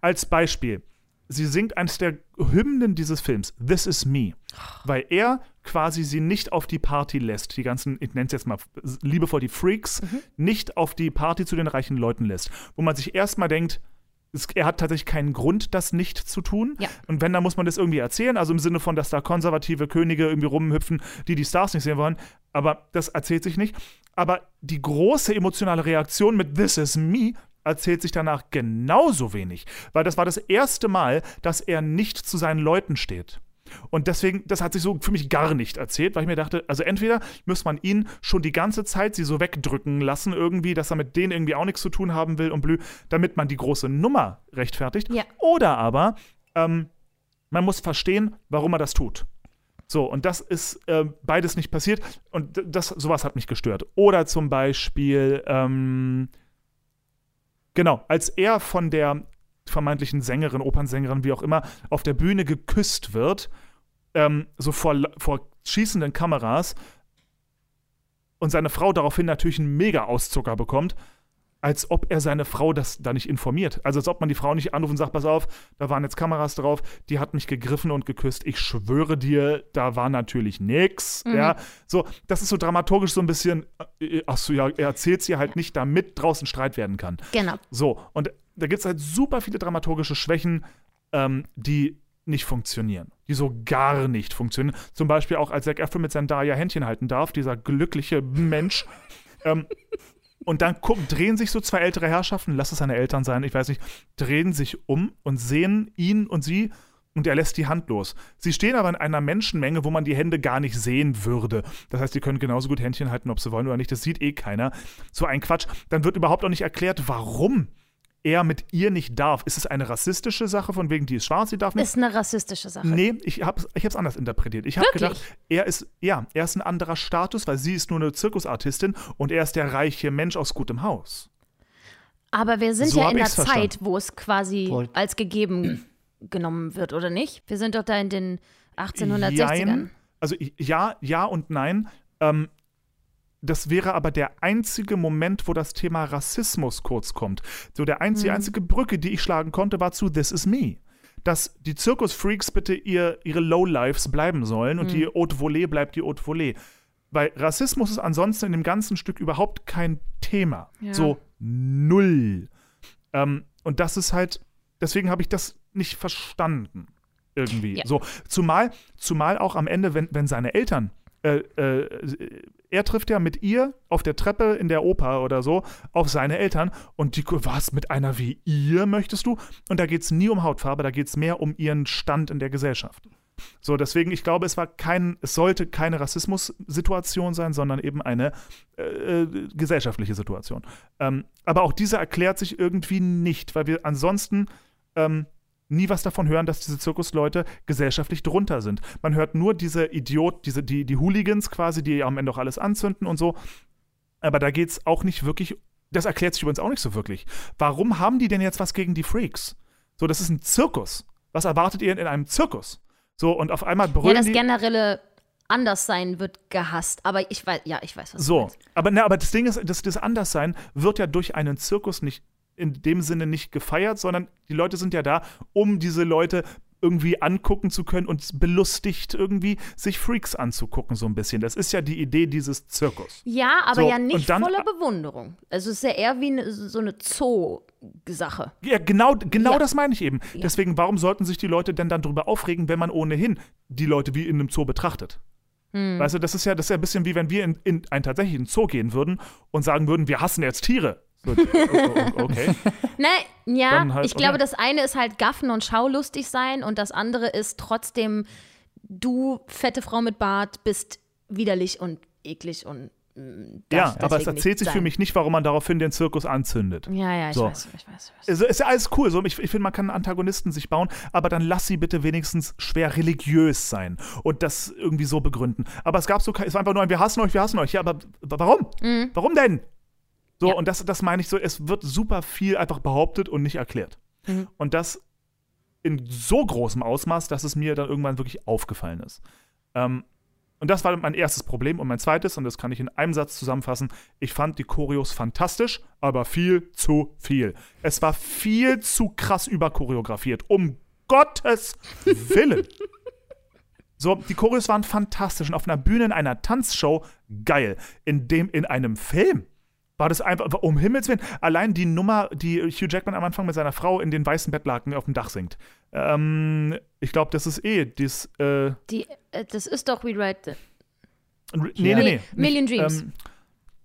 Als Beispiel, sie singt eines der Hymnen dieses Films, This Is Me, weil er quasi sie nicht auf die Party lässt, die ganzen, ich nenne es jetzt mal liebevoll die Freaks, Mhm. nicht auf die Party zu den reichen Leuten lässt. Wo man sich erstmal denkt, es, er hat tatsächlich keinen Grund, das nicht zu tun. Ja. Und wenn, dann muss man das irgendwie erzählen. Also im Sinne von, dass da konservative Könige irgendwie rumhüpfen, die die Stars nicht sehen wollen. Aber das erzählt sich nicht. Aber die große emotionale Reaktion mit This is me erzählt sich danach genauso wenig. Weil das war das erste Mal, dass er nicht zu seinen Leuten steht. Und deswegen, das hat sich so für mich gar nicht erzählt, weil ich mir dachte, also entweder muss man ihn schon die ganze Zeit sie so wegdrücken lassen, irgendwie, dass er mit denen irgendwie auch nichts zu tun haben will und blü, damit man die große Nummer rechtfertigt. Ja. Oder aber, ähm, man muss verstehen, warum er das tut. So, und das ist äh, beides nicht passiert. Und das, sowas hat mich gestört. Oder zum Beispiel, ähm, genau, als er von der vermeintlichen Sängerin, Opernsängerin, wie auch immer, auf der Bühne geküsst wird, ähm, so vor, vor schießenden Kameras und seine Frau daraufhin natürlich einen Mega-Auszucker bekommt, als ob er seine Frau das da nicht informiert. Also als ob man die Frau nicht anruft und sagt, pass auf, da waren jetzt Kameras drauf, die hat mich gegriffen und geküsst. Ich schwöre dir, da war natürlich nix. Ja, so, das ist so dramaturgisch so ein bisschen, äh, ach so, ja, er erzählt sie halt nicht, damit draußen Streit werden kann. Genau. So, und da gibt es halt super viele dramaturgische Schwächen, ähm, die nicht funktionieren. Die so gar nicht funktionieren. Zum Beispiel auch, als Zac Efron mit Zendaya Händchen halten darf, dieser glückliche Mensch. ähm, und dann gucken, drehen sich so zwei ältere Herrschaften, lass es seine Eltern sein, ich weiß nicht, drehen sich um und sehen ihn und sie und er lässt die Hand los. Sie stehen aber in einer Menschenmenge, wo man die Hände gar nicht sehen würde. Das heißt, die können genauso gut Händchen halten, ob sie wollen oder nicht. Das sieht eh keiner. So ein Quatsch. Dann wird überhaupt auch nicht erklärt, warum er mit ihr nicht darf. Ist es eine rassistische Sache, von wegen, die ist schwarz, die darf nicht? Ist eine rassistische Sache. Nee, ich habe ich es anders interpretiert. Ich habe gedacht, er ist, ja, er ist ein anderer Status, weil sie ist nur eine Zirkusartistin und er ist der reiche Mensch aus gutem Haus. Aber wir sind So ja in der verstanden. Zeit, wo es quasi Wohl. als gegeben genommen wird, oder nicht? Wir sind doch da in den 1860ern. Jein. Also ja, ja und nein. Ähm, das wäre aber der einzige Moment, wo das Thema Rassismus kurz kommt. So der einzige, Mhm. einzige Brücke, die ich schlagen konnte, war zu This Is Me. Dass die Zirkusfreaks bitte ihr, ihre Lowlifes bleiben sollen und Mhm. die Haute Volée bleibt die Haute Volée. Weil Rassismus ist ansonsten in dem ganzen Stück überhaupt kein Thema. Ja. So null. Ähm, und das ist halt, deswegen habe ich das nicht verstanden. Irgendwie. Ja. So, zumal, zumal auch am Ende, wenn, wenn seine Eltern, äh, äh, er trifft ja mit ihr auf der Treppe in der Oper oder so auf seine Eltern und die, was, mit einer wie ihr möchtest du? Und da geht es nie um Hautfarbe, da geht es mehr um ihren Stand in der Gesellschaft. So, deswegen, ich glaube, es war kein, es sollte keine Rassismus-Situation sein, sondern eben eine äh, äh, gesellschaftliche Situation. Ähm, aber auch diese erklärt sich irgendwie nicht, weil wir ansonsten ähm, nie was davon hören, dass diese Zirkusleute gesellschaftlich drunter sind. Man hört nur diese Idiot, diese, die, die Hooligans quasi, die am Ende auch alles anzünden und so. Aber da geht es auch nicht wirklich, das erklärt sich übrigens auch nicht so wirklich. Warum haben die denn jetzt was gegen die Freaks? So, das ist ein Zirkus. Was erwartet ihr in einem Zirkus? So, und auf einmal Ja, brüllen das die. generelle Anderssein wird gehasst. Aber ich weiß, ja, ich weiß, was So, aber, ne, aber das Ding ist, das, das Anderssein wird ja durch einen Zirkus nicht in dem Sinne nicht gefeiert, sondern die Leute sind ja da, um diese Leute irgendwie angucken zu können und belustigt irgendwie sich Freaks anzugucken, so ein bisschen. Das ist ja die Idee dieses Zirkus. Ja, aber So, ja nicht dann- voller Bewunderung. Also es ist ja eher wie eine, so eine Zoo-Sache. Ja, genau, genau Ja. das meine ich eben. Deswegen, warum sollten sich die Leute denn dann drüber aufregen, wenn man ohnehin die Leute wie in einem Zoo betrachtet? Hm. Weißt du, das ist ja, das ist ja ein bisschen wie wenn wir in, in einen tatsächlichen Zoo gehen würden und sagen würden, wir hassen jetzt Tiere. Oh, okay. Ne, ja, halt, ich glaube, okay. das eine ist halt gaffen und schaulustig sein und das andere ist trotzdem, du, fette Frau mit Bart, bist widerlich und eklig und Ja, darf aber es erzählt sich für sein. mich nicht, warum man daraufhin den Zirkus anzündet. Ja, ja, ich So. weiß, ich weiß, ich weiß. Also ist ja alles cool. So, ich ich finde, man kann Antagonisten sich bauen, aber dann lass sie bitte wenigstens schwer religiös sein und das irgendwie so begründen. Aber es gab so, es war einfach nur ein, wir hassen euch, wir hassen euch. Ja, aber warum? Warum denn? So. Ja. und das, das meine ich so, es wird super viel einfach behauptet und nicht erklärt. Mhm. Und das in so großem Ausmaß, dass es mir dann irgendwann wirklich aufgefallen ist. Ähm, und das war mein erstes Problem. Und mein zweites, und das kann ich in einem Satz zusammenfassen, ich fand die Choreos fantastisch, aber viel zu viel. Es war viel zu krass überchoreografiert. Um Gottes Willen. So, die Choreos waren fantastisch und auf einer Bühne in einer Tanzshow geil. In dem, in einem Film war das einfach, um Himmels Willen, allein die Nummer, die Hugh Jackman am Anfang mit seiner Frau in den weißen Bettlaken auf dem Dach singt. Ähm, ich glaube, das ist eh, das, äh, Die, äh, das ist doch Rewrite. nee, Ja. nee, nee. Million nicht, Dreams. Ähm,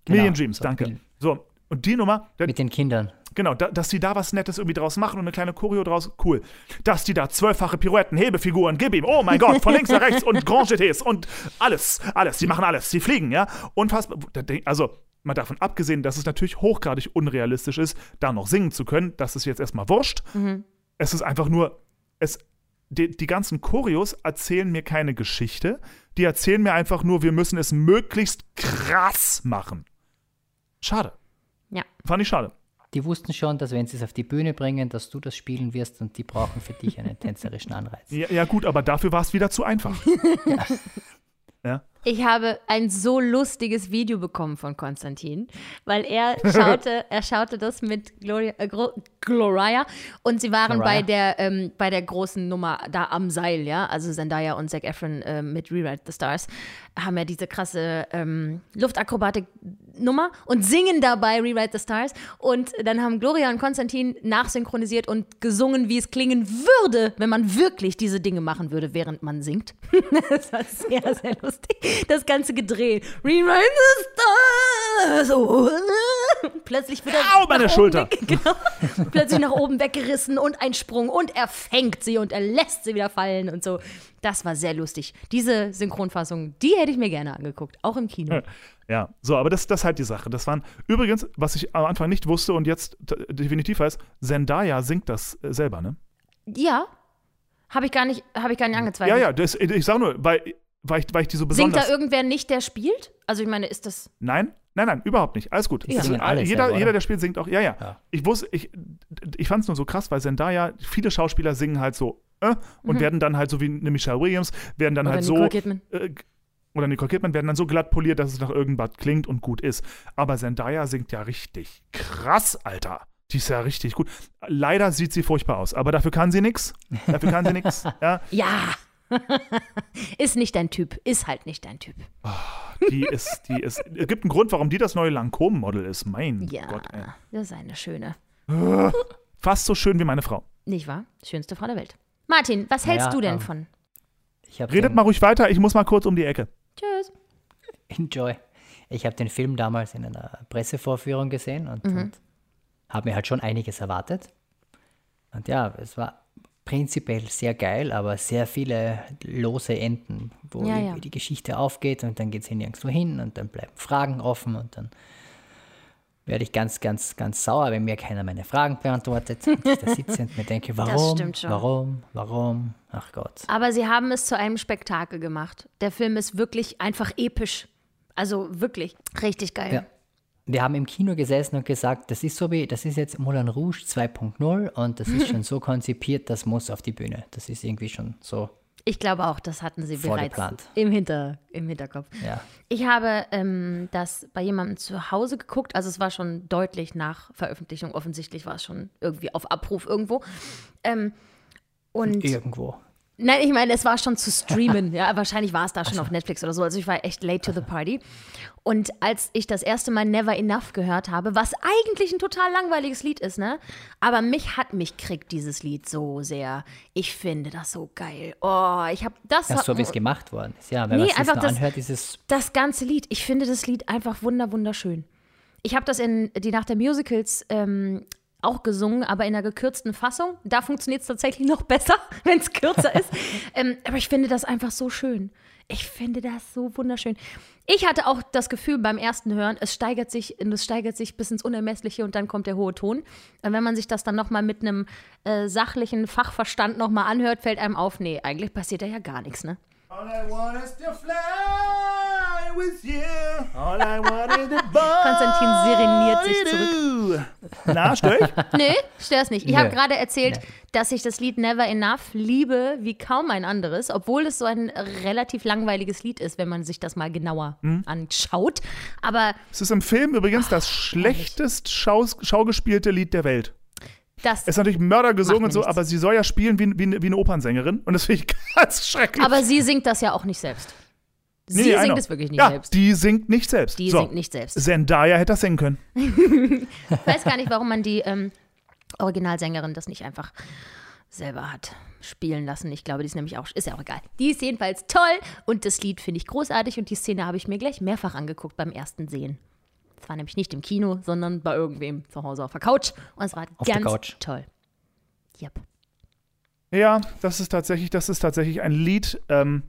Genau, Million Dreams, so danke. So, und die Nummer, da, Mit den Kindern. Genau, da, dass die da was Nettes irgendwie draus machen und eine kleine Choreo draus, cool. Dass die da zwölffache Pirouetten, Hebefiguren, gib ihm, oh mein Gott, von links nach rechts und Grand Jetés und alles, alles, die machen alles, die fliegen, ja. Unfassbar, also mal davon abgesehen, dass es natürlich hochgradig unrealistisch ist, da noch singen zu können, das ist jetzt erstmal wurscht. Es ist einfach nur, es, die, die ganzen Choreos erzählen mir keine Geschichte, die erzählen mir einfach nur, wir müssen es möglichst krass machen. Schade, Ja. fand ich schade. Die wussten schon, dass wenn sie es auf die Bühne bringen, dass du das spielen wirst und die brauchen für dich einen tänzerischen Anreiz. Ja, ja gut, aber dafür war es wieder zu einfach. ja. Ich habe ein so lustiges Video bekommen von Konstantin, weil er schaute, er schaute das mit Gloria, äh, Gloria und sie waren Gloria. bei der ähm, bei der großen Nummer da am Seil, ja, also Zendaya und Zac Efron äh, mit Rewrite the Stars haben ja diese krasse ähm, Luftakrobatik-Nummer und singen dabei Rewrite the Stars und dann haben Gloria und Konstantin nachsynchronisiert und gesungen, wie es klingen würde, wenn man wirklich diese Dinge machen würde, während man singt. das war sehr, sehr lustig. Das ganze gedreht. Rewrite the Stars. Oh. Plötzlich wieder Au, meine Schulter. Weg, genau. Plötzlich nach oben weggerissen und ein Sprung und er fängt sie und er lässt sie wieder fallen und so. Das war sehr lustig. Diese Synchronfassung, die hätte ich mir gerne angeguckt, auch im Kino. Ja, so, aber das, das ist halt die Sache. Das waren übrigens, was ich am Anfang nicht wusste und jetzt definitiv weiß, Zendaya singt das äh, selber, ne? Ja, habe ich gar nicht, habe ich gar nicht Ja, angezweifelt. ja, das, ich sag nur, weil, weil, ich, weil ich die so Singt besonders. da irgendwer nicht, der spielt? Also ich meine, ist das Nein, nein, nein, überhaupt nicht. Alles gut. Ja. Das Singen ist- alle jeder, selber, jeder, der spielt, singt auch. Ja, ja. Ja. Ich wusste, ich, ich fand es nur so krass, weil Zendaya, viele Schauspieler singen halt so äh, und werden dann halt so wie eine Michelle Williams, werden dann Mhm. Oder halt Nicole so. Kidman. Äh, oder Nicole Kidman werden dann so glatt poliert, dass es nach irgendwas klingt und gut ist. Aber Zendaya singt ja richtig krass, Alter. Die ist ja richtig gut. Leider sieht sie furchtbar aus, aber dafür kann sie nix. Dafür kann sie nix. Ja, Ja. ist nicht dein Typ. Ist halt nicht dein Typ. die ist, die ist. Es gibt einen Grund, warum die das neue Lancôme-Model ist. Mein Ja, Gott, ey. das ist eine schöne. Fast so schön wie meine Frau. Nicht wahr? Schönste Frau der Welt. Martin, was hältst Naja, du denn ähm, von? Redet mal ruhig weiter, ich muss mal kurz um die Ecke. Tschüss. Enjoy. Ich habe den Film damals in einer Pressevorführung gesehen und, Mhm. und habe mir halt schon einiges erwartet. Und ja, es war prinzipiell sehr geil, aber sehr viele lose Enden, wo Ja, ja. die Geschichte aufgeht und dann geht es nirgendwo hin und dann bleiben Fragen offen und dann werde ich ganz, ganz, ganz sauer, wenn mir keiner meine Fragen beantwortet. Und ich da sitze und mir denke, warum, warum, warum, ach Gott. Aber sie haben es zu einem Spektakel gemacht. Der Film ist wirklich einfach episch. Also wirklich richtig geil. Ja. Wir haben im Kino gesessen und gesagt, das ist so wie, das ist jetzt Moulin Rouge 2.0 und das ist schon so konzipiert, das muss auf die Bühne. Das ist irgendwie schon so, Ich glaube auch, das hatten sie bereits Vorgeplant. im, Hinter, im Hinterkopf. ja. Ich habe ähm, das bei jemandem zu Hause geguckt. Also es war schon deutlich nach Veröffentlichung. Offensichtlich war es schon irgendwie auf Abruf irgendwo. Ähm, und Irgendwo. Nein, ich meine, es war schon zu streamen. ja, wahrscheinlich war es da schon auf Netflix oder so. Also ich war echt late to the party. Und als ich das erste Mal Never Enough gehört habe, was eigentlich ein total langweiliges Lied ist, ne? Aber mich hat mich kriegt dieses Lied so sehr. Ich finde das so geil. Oh, ich habe das. Ja, so wie es gemacht worden ist. Ja, wenn Nee, man es das- anhört, ist es das ganze Lied. Ich finde das Lied einfach wunder wunderschön. Ich habe das in die Nacht der Musicals ähm, auch gesungen, aber in einer gekürzten Fassung. Da funktioniert es tatsächlich noch besser, wenn es kürzer ist. ähm, aber ich finde das einfach so schön. Ich finde das so wunderschön. Ich hatte auch das Gefühl beim ersten Hören, es steigert sich, es steigert sich bis ins Unermessliche und dann kommt der hohe Ton. Und wenn man sich das dann nochmal mit einem äh, sachlichen Fachverstand nochmal anhört, fällt einem auf, nee, eigentlich passiert da ja gar nichts, ne? All I want is to fly with you. All I want is the Konstantin sereniert sich zurück. Na, stör ich? Nö, stör's nicht. Ich habe gerade erzählt, dass ich das Lied Never Enough liebe wie kaum ein anderes, obwohl es so ein relativ langweiliges Lied ist, wenn man sich das mal genauer hm? anschaut. Aber es ist im Film übrigens das schlechtest schaugespielte Lied der Welt. Das ist natürlich Mörder gesungen und so, nichts. aber sie soll ja spielen wie, wie, wie eine Opernsängerin und das finde ich ganz schrecklich. Aber sie singt das ja auch nicht selbst. Sie nee, singt es wirklich nicht ja, selbst. Die singt nicht selbst. Die so. singt nicht selbst. Zendaya hätte das singen können. ich weiß gar nicht, warum man die ähm, Originalsängerin das nicht einfach selber hat spielen lassen. Ich glaube, die ist nämlich auch, ist ja auch egal. Die ist jedenfalls toll und das Lied finde ich großartig und die Szene habe ich mir gleich mehrfach angeguckt beim ersten Sehen. Es war nämlich nicht im Kino, sondern bei irgendwem zu Hause auf der Couch. Und es war auf ganz toll. Yep. Ja, das ist tatsächlich, das ist tatsächlich ein Lied. Ähm,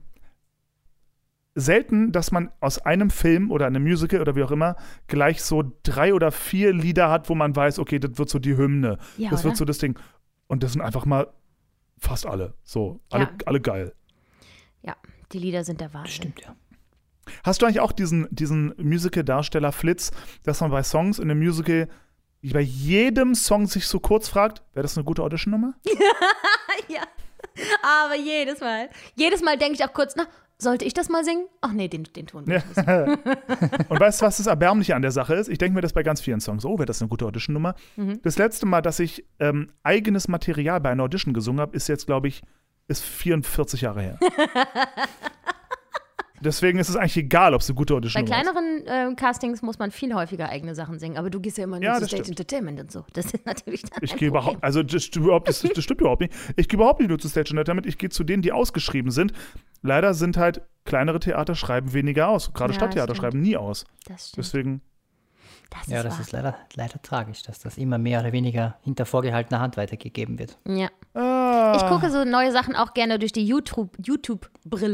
selten, dass man aus einem Film oder einem Musical oder wie auch immer gleich so drei oder vier Lieder hat, wo man weiß, okay, das wird so die Hymne. Ja, das oder? wird so das Ding. Und das sind einfach mal fast alle. So, alle, ja. alle geil. Ja, die Lieder sind der Wahnsinn. Stimmt, ja. Hast du eigentlich auch diesen, diesen Musical-Darsteller Flitz, dass man bei Songs in einem Musical bei jedem Song sich so kurz fragt, wäre das eine gute Audition-Nummer? ja. Aber jedes Mal. Jedes Mal denke ich auch kurz, na, sollte ich das mal singen? Ach nee, den, den Ton. Ja. und weißt du, was das Erbärmliche an der Sache ist? Ich denke mir das bei ganz vielen Songs. Oh, wäre das eine gute Audition-Nummer? Mhm. Das letzte Mal, dass ich ähm, eigenes Material bei einer Audition gesungen habe, ist jetzt, glaube ich, ist 44 Jahre her. Deswegen ist es eigentlich egal, ob es eine gute Audition ist. Bei kleineren äh, Castings muss man viel häufiger eigene Sachen singen, aber du gehst ja immer nur ja, zu Stage stimmt. Entertainment und so. Das ist natürlich dann Ich gehe überhaupt, also das, überhaupt, das, das stimmt überhaupt nicht. Ich gehe überhaupt nicht nur zu Stage Entertainment, ich gehe zu denen, die ausgeschrieben sind. Leider sind halt kleinere Theater schreiben weniger aus. Gerade ja, Stadttheater schreiben nie aus. Das stimmt. Deswegen das ja, das wahr. ist leider, leider tragisch, dass das immer mehr oder weniger hinter vorgehaltener Hand weitergegeben wird. Ja. Ah. Ich gucke so neue Sachen auch gerne durch die YouTube-Brille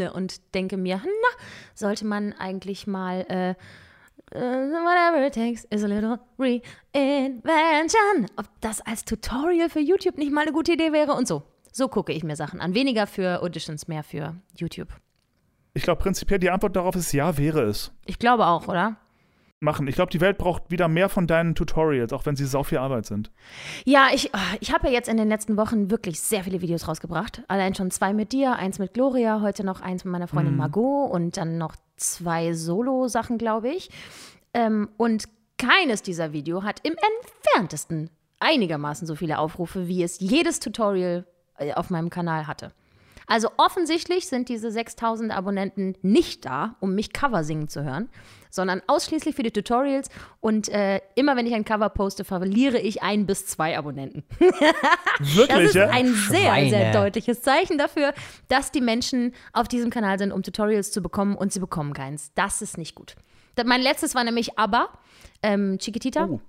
YouTube und denke mir, na, sollte man eigentlich mal äh, Uh, whatever it takes is a little reinvention. Ob das als Tutorial für YouTube nicht mal eine gute Idee wäre und so. So gucke ich mir Sachen an. Weniger für Auditions, mehr für YouTube. Ich glaube, prinzipiell die Antwort darauf ist ja, wäre es. Ich glaube auch, oder? Machen. Ich glaube, die Welt braucht wieder mehr von deinen Tutorials, auch wenn sie sau viel Arbeit sind. Ja, ich, oh, ich habe ja jetzt in den letzten Wochen wirklich sehr viele Videos rausgebracht. Allein schon zwei mit dir, eins mit Gloria, heute noch eins mit meiner Freundin mhm. Margot und dann noch zwei Solo-Sachen, glaube ich. Ähm, und keines dieser Videos hat im entferntesten einigermaßen so viele Aufrufe, wie es jedes Tutorial äh, auf meinem Kanal hatte. Also offensichtlich sind diese 6000 Abonnenten nicht da, um mich Cover singen zu hören, sondern ausschließlich für die Tutorials. Und äh, immer wenn ich ein Cover poste, verliere ich ein bis zwei Abonnenten. Wirklich, das ist ja? ein sehr, Schweine. sehr deutliches Zeichen dafür, dass die Menschen auf diesem Kanal sind, um Tutorials zu bekommen und sie bekommen keins. Das ist nicht gut. Mein letztes war nämlich ABBA, ähm, Chiquitita. Oh.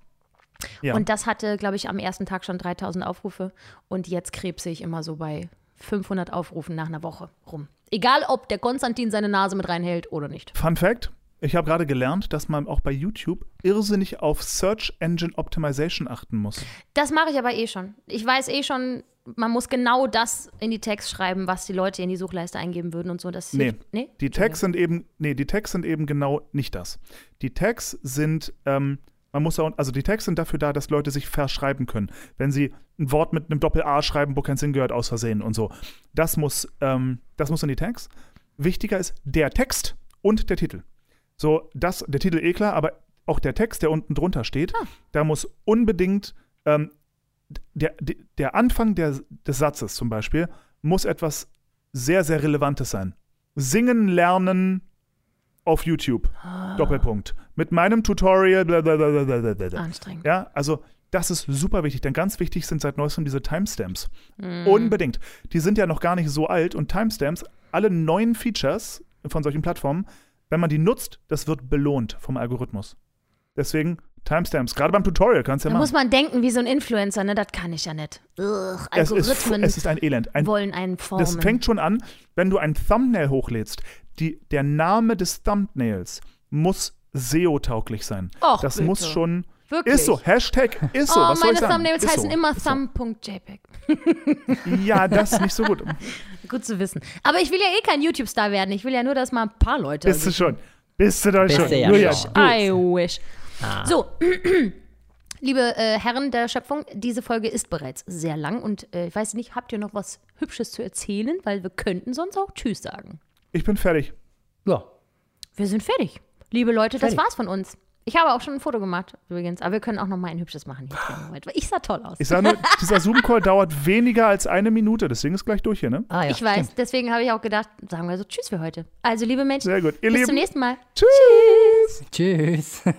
Ja. Und das hatte, glaube ich, am ersten Tag schon 3000 Aufrufe. Und jetzt krebse ich immer so bei 500 Aufrufen nach einer Woche rum. Egal, ob der Konstantin seine Nase mit reinhält oder nicht. Fun Fact: Ich habe gerade gelernt, dass man auch bei YouTube irrsinnig auf Search Engine Optimization achten muss. Das mache ich aber eh schon. Ich weiß eh schon, man muss genau das in die Tags schreiben, was die Leute in die Suchleiste eingeben würden und so. Das nee, nee? Die Tags sind eben, nee, die Tags sind eben genau nicht das. Die Tags sind ähm, man muss auch, also die Tags sind dafür da, dass Leute sich verschreiben können. Wenn sie ein Wort mit einem Doppel-A schreiben, wo kein Sinn gehört, aus Versehen und so. Das muss, ähm, das muss in die Tags. Wichtiger ist der Text und der Titel. So, das, der Titel eh klar, aber auch der Text, der unten drunter steht, ah. da muss unbedingt ähm, der, der Anfang der, des Satzes zum Beispiel muss etwas sehr, sehr Relevantes sein. Singen, lernen, auf YouTube. Ah. Doppelpunkt. Mit meinem Tutorial. Blablabla. Anstrengend. Ja, also das ist super wichtig, denn ganz wichtig sind seit neuestem diese Timestamps. Mm. Unbedingt. Die sind ja noch gar nicht so alt und Timestamps, alle neuen Features von solchen Plattformen, wenn man die nutzt, das wird belohnt vom Algorithmus. Deswegen Timestamps. Gerade beim Tutorial kannst du ja Da machen. muss man denken wie so ein Influencer, ne? Das kann ich ja nicht. Ugh, es, ist, Algorithmen es ist ein Elend. Ein, wollen einen formen. das fängt schon an, wenn du ein Thumbnail hochlädst. Die, der Name des Thumbnails muss SEO-tauglich sein. Och, das bitte. muss schon. Wirklich? Ist so. Hashtag ist so. oh, Was soll meine ich sagen? Thumbnails ist heißen so. immer so. thumb.jpg. Ja, das ist nicht so gut. Gut zu wissen. Aber ich will ja eh kein YouTube-Star werden. Ich will ja nur, dass mal ein paar Leute. Bist du schon. Bist du doch Bist schon. du ja Julia, schon. du. I wish. So, liebe äh, Herren der Schöpfung, diese Folge ist bereits sehr lang und äh, ich weiß nicht, habt ihr noch was Hübsches zu erzählen? Weil wir könnten sonst auch Tschüss sagen. Ich bin fertig. Ja. Wir sind fertig. Liebe Leute, das Fertig. war's von uns. Ich habe auch schon ein Foto gemacht, übrigens. Aber wir können auch noch mal ein hübsches machen hier. Ich sah toll aus. Ich sage nur, dieser Zoom-Call dauert weniger als eine Minute. Deswegen ist gleich durch hier, ne? Ah, ja. ich weiß, stimmt. deswegen habe ich auch gedacht, sagen wir so Tschüss für heute. Also, liebe Menschen, Sehr gut. Ihr bis Lieben. zum nächsten Mal. Tschüss. Tschüss.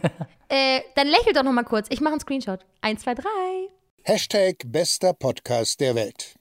Äh, dann lächelt doch noch mal kurz. Ich mache einen Screenshot. Eins, zwei, drei. Hashtag bester Podcast der Welt.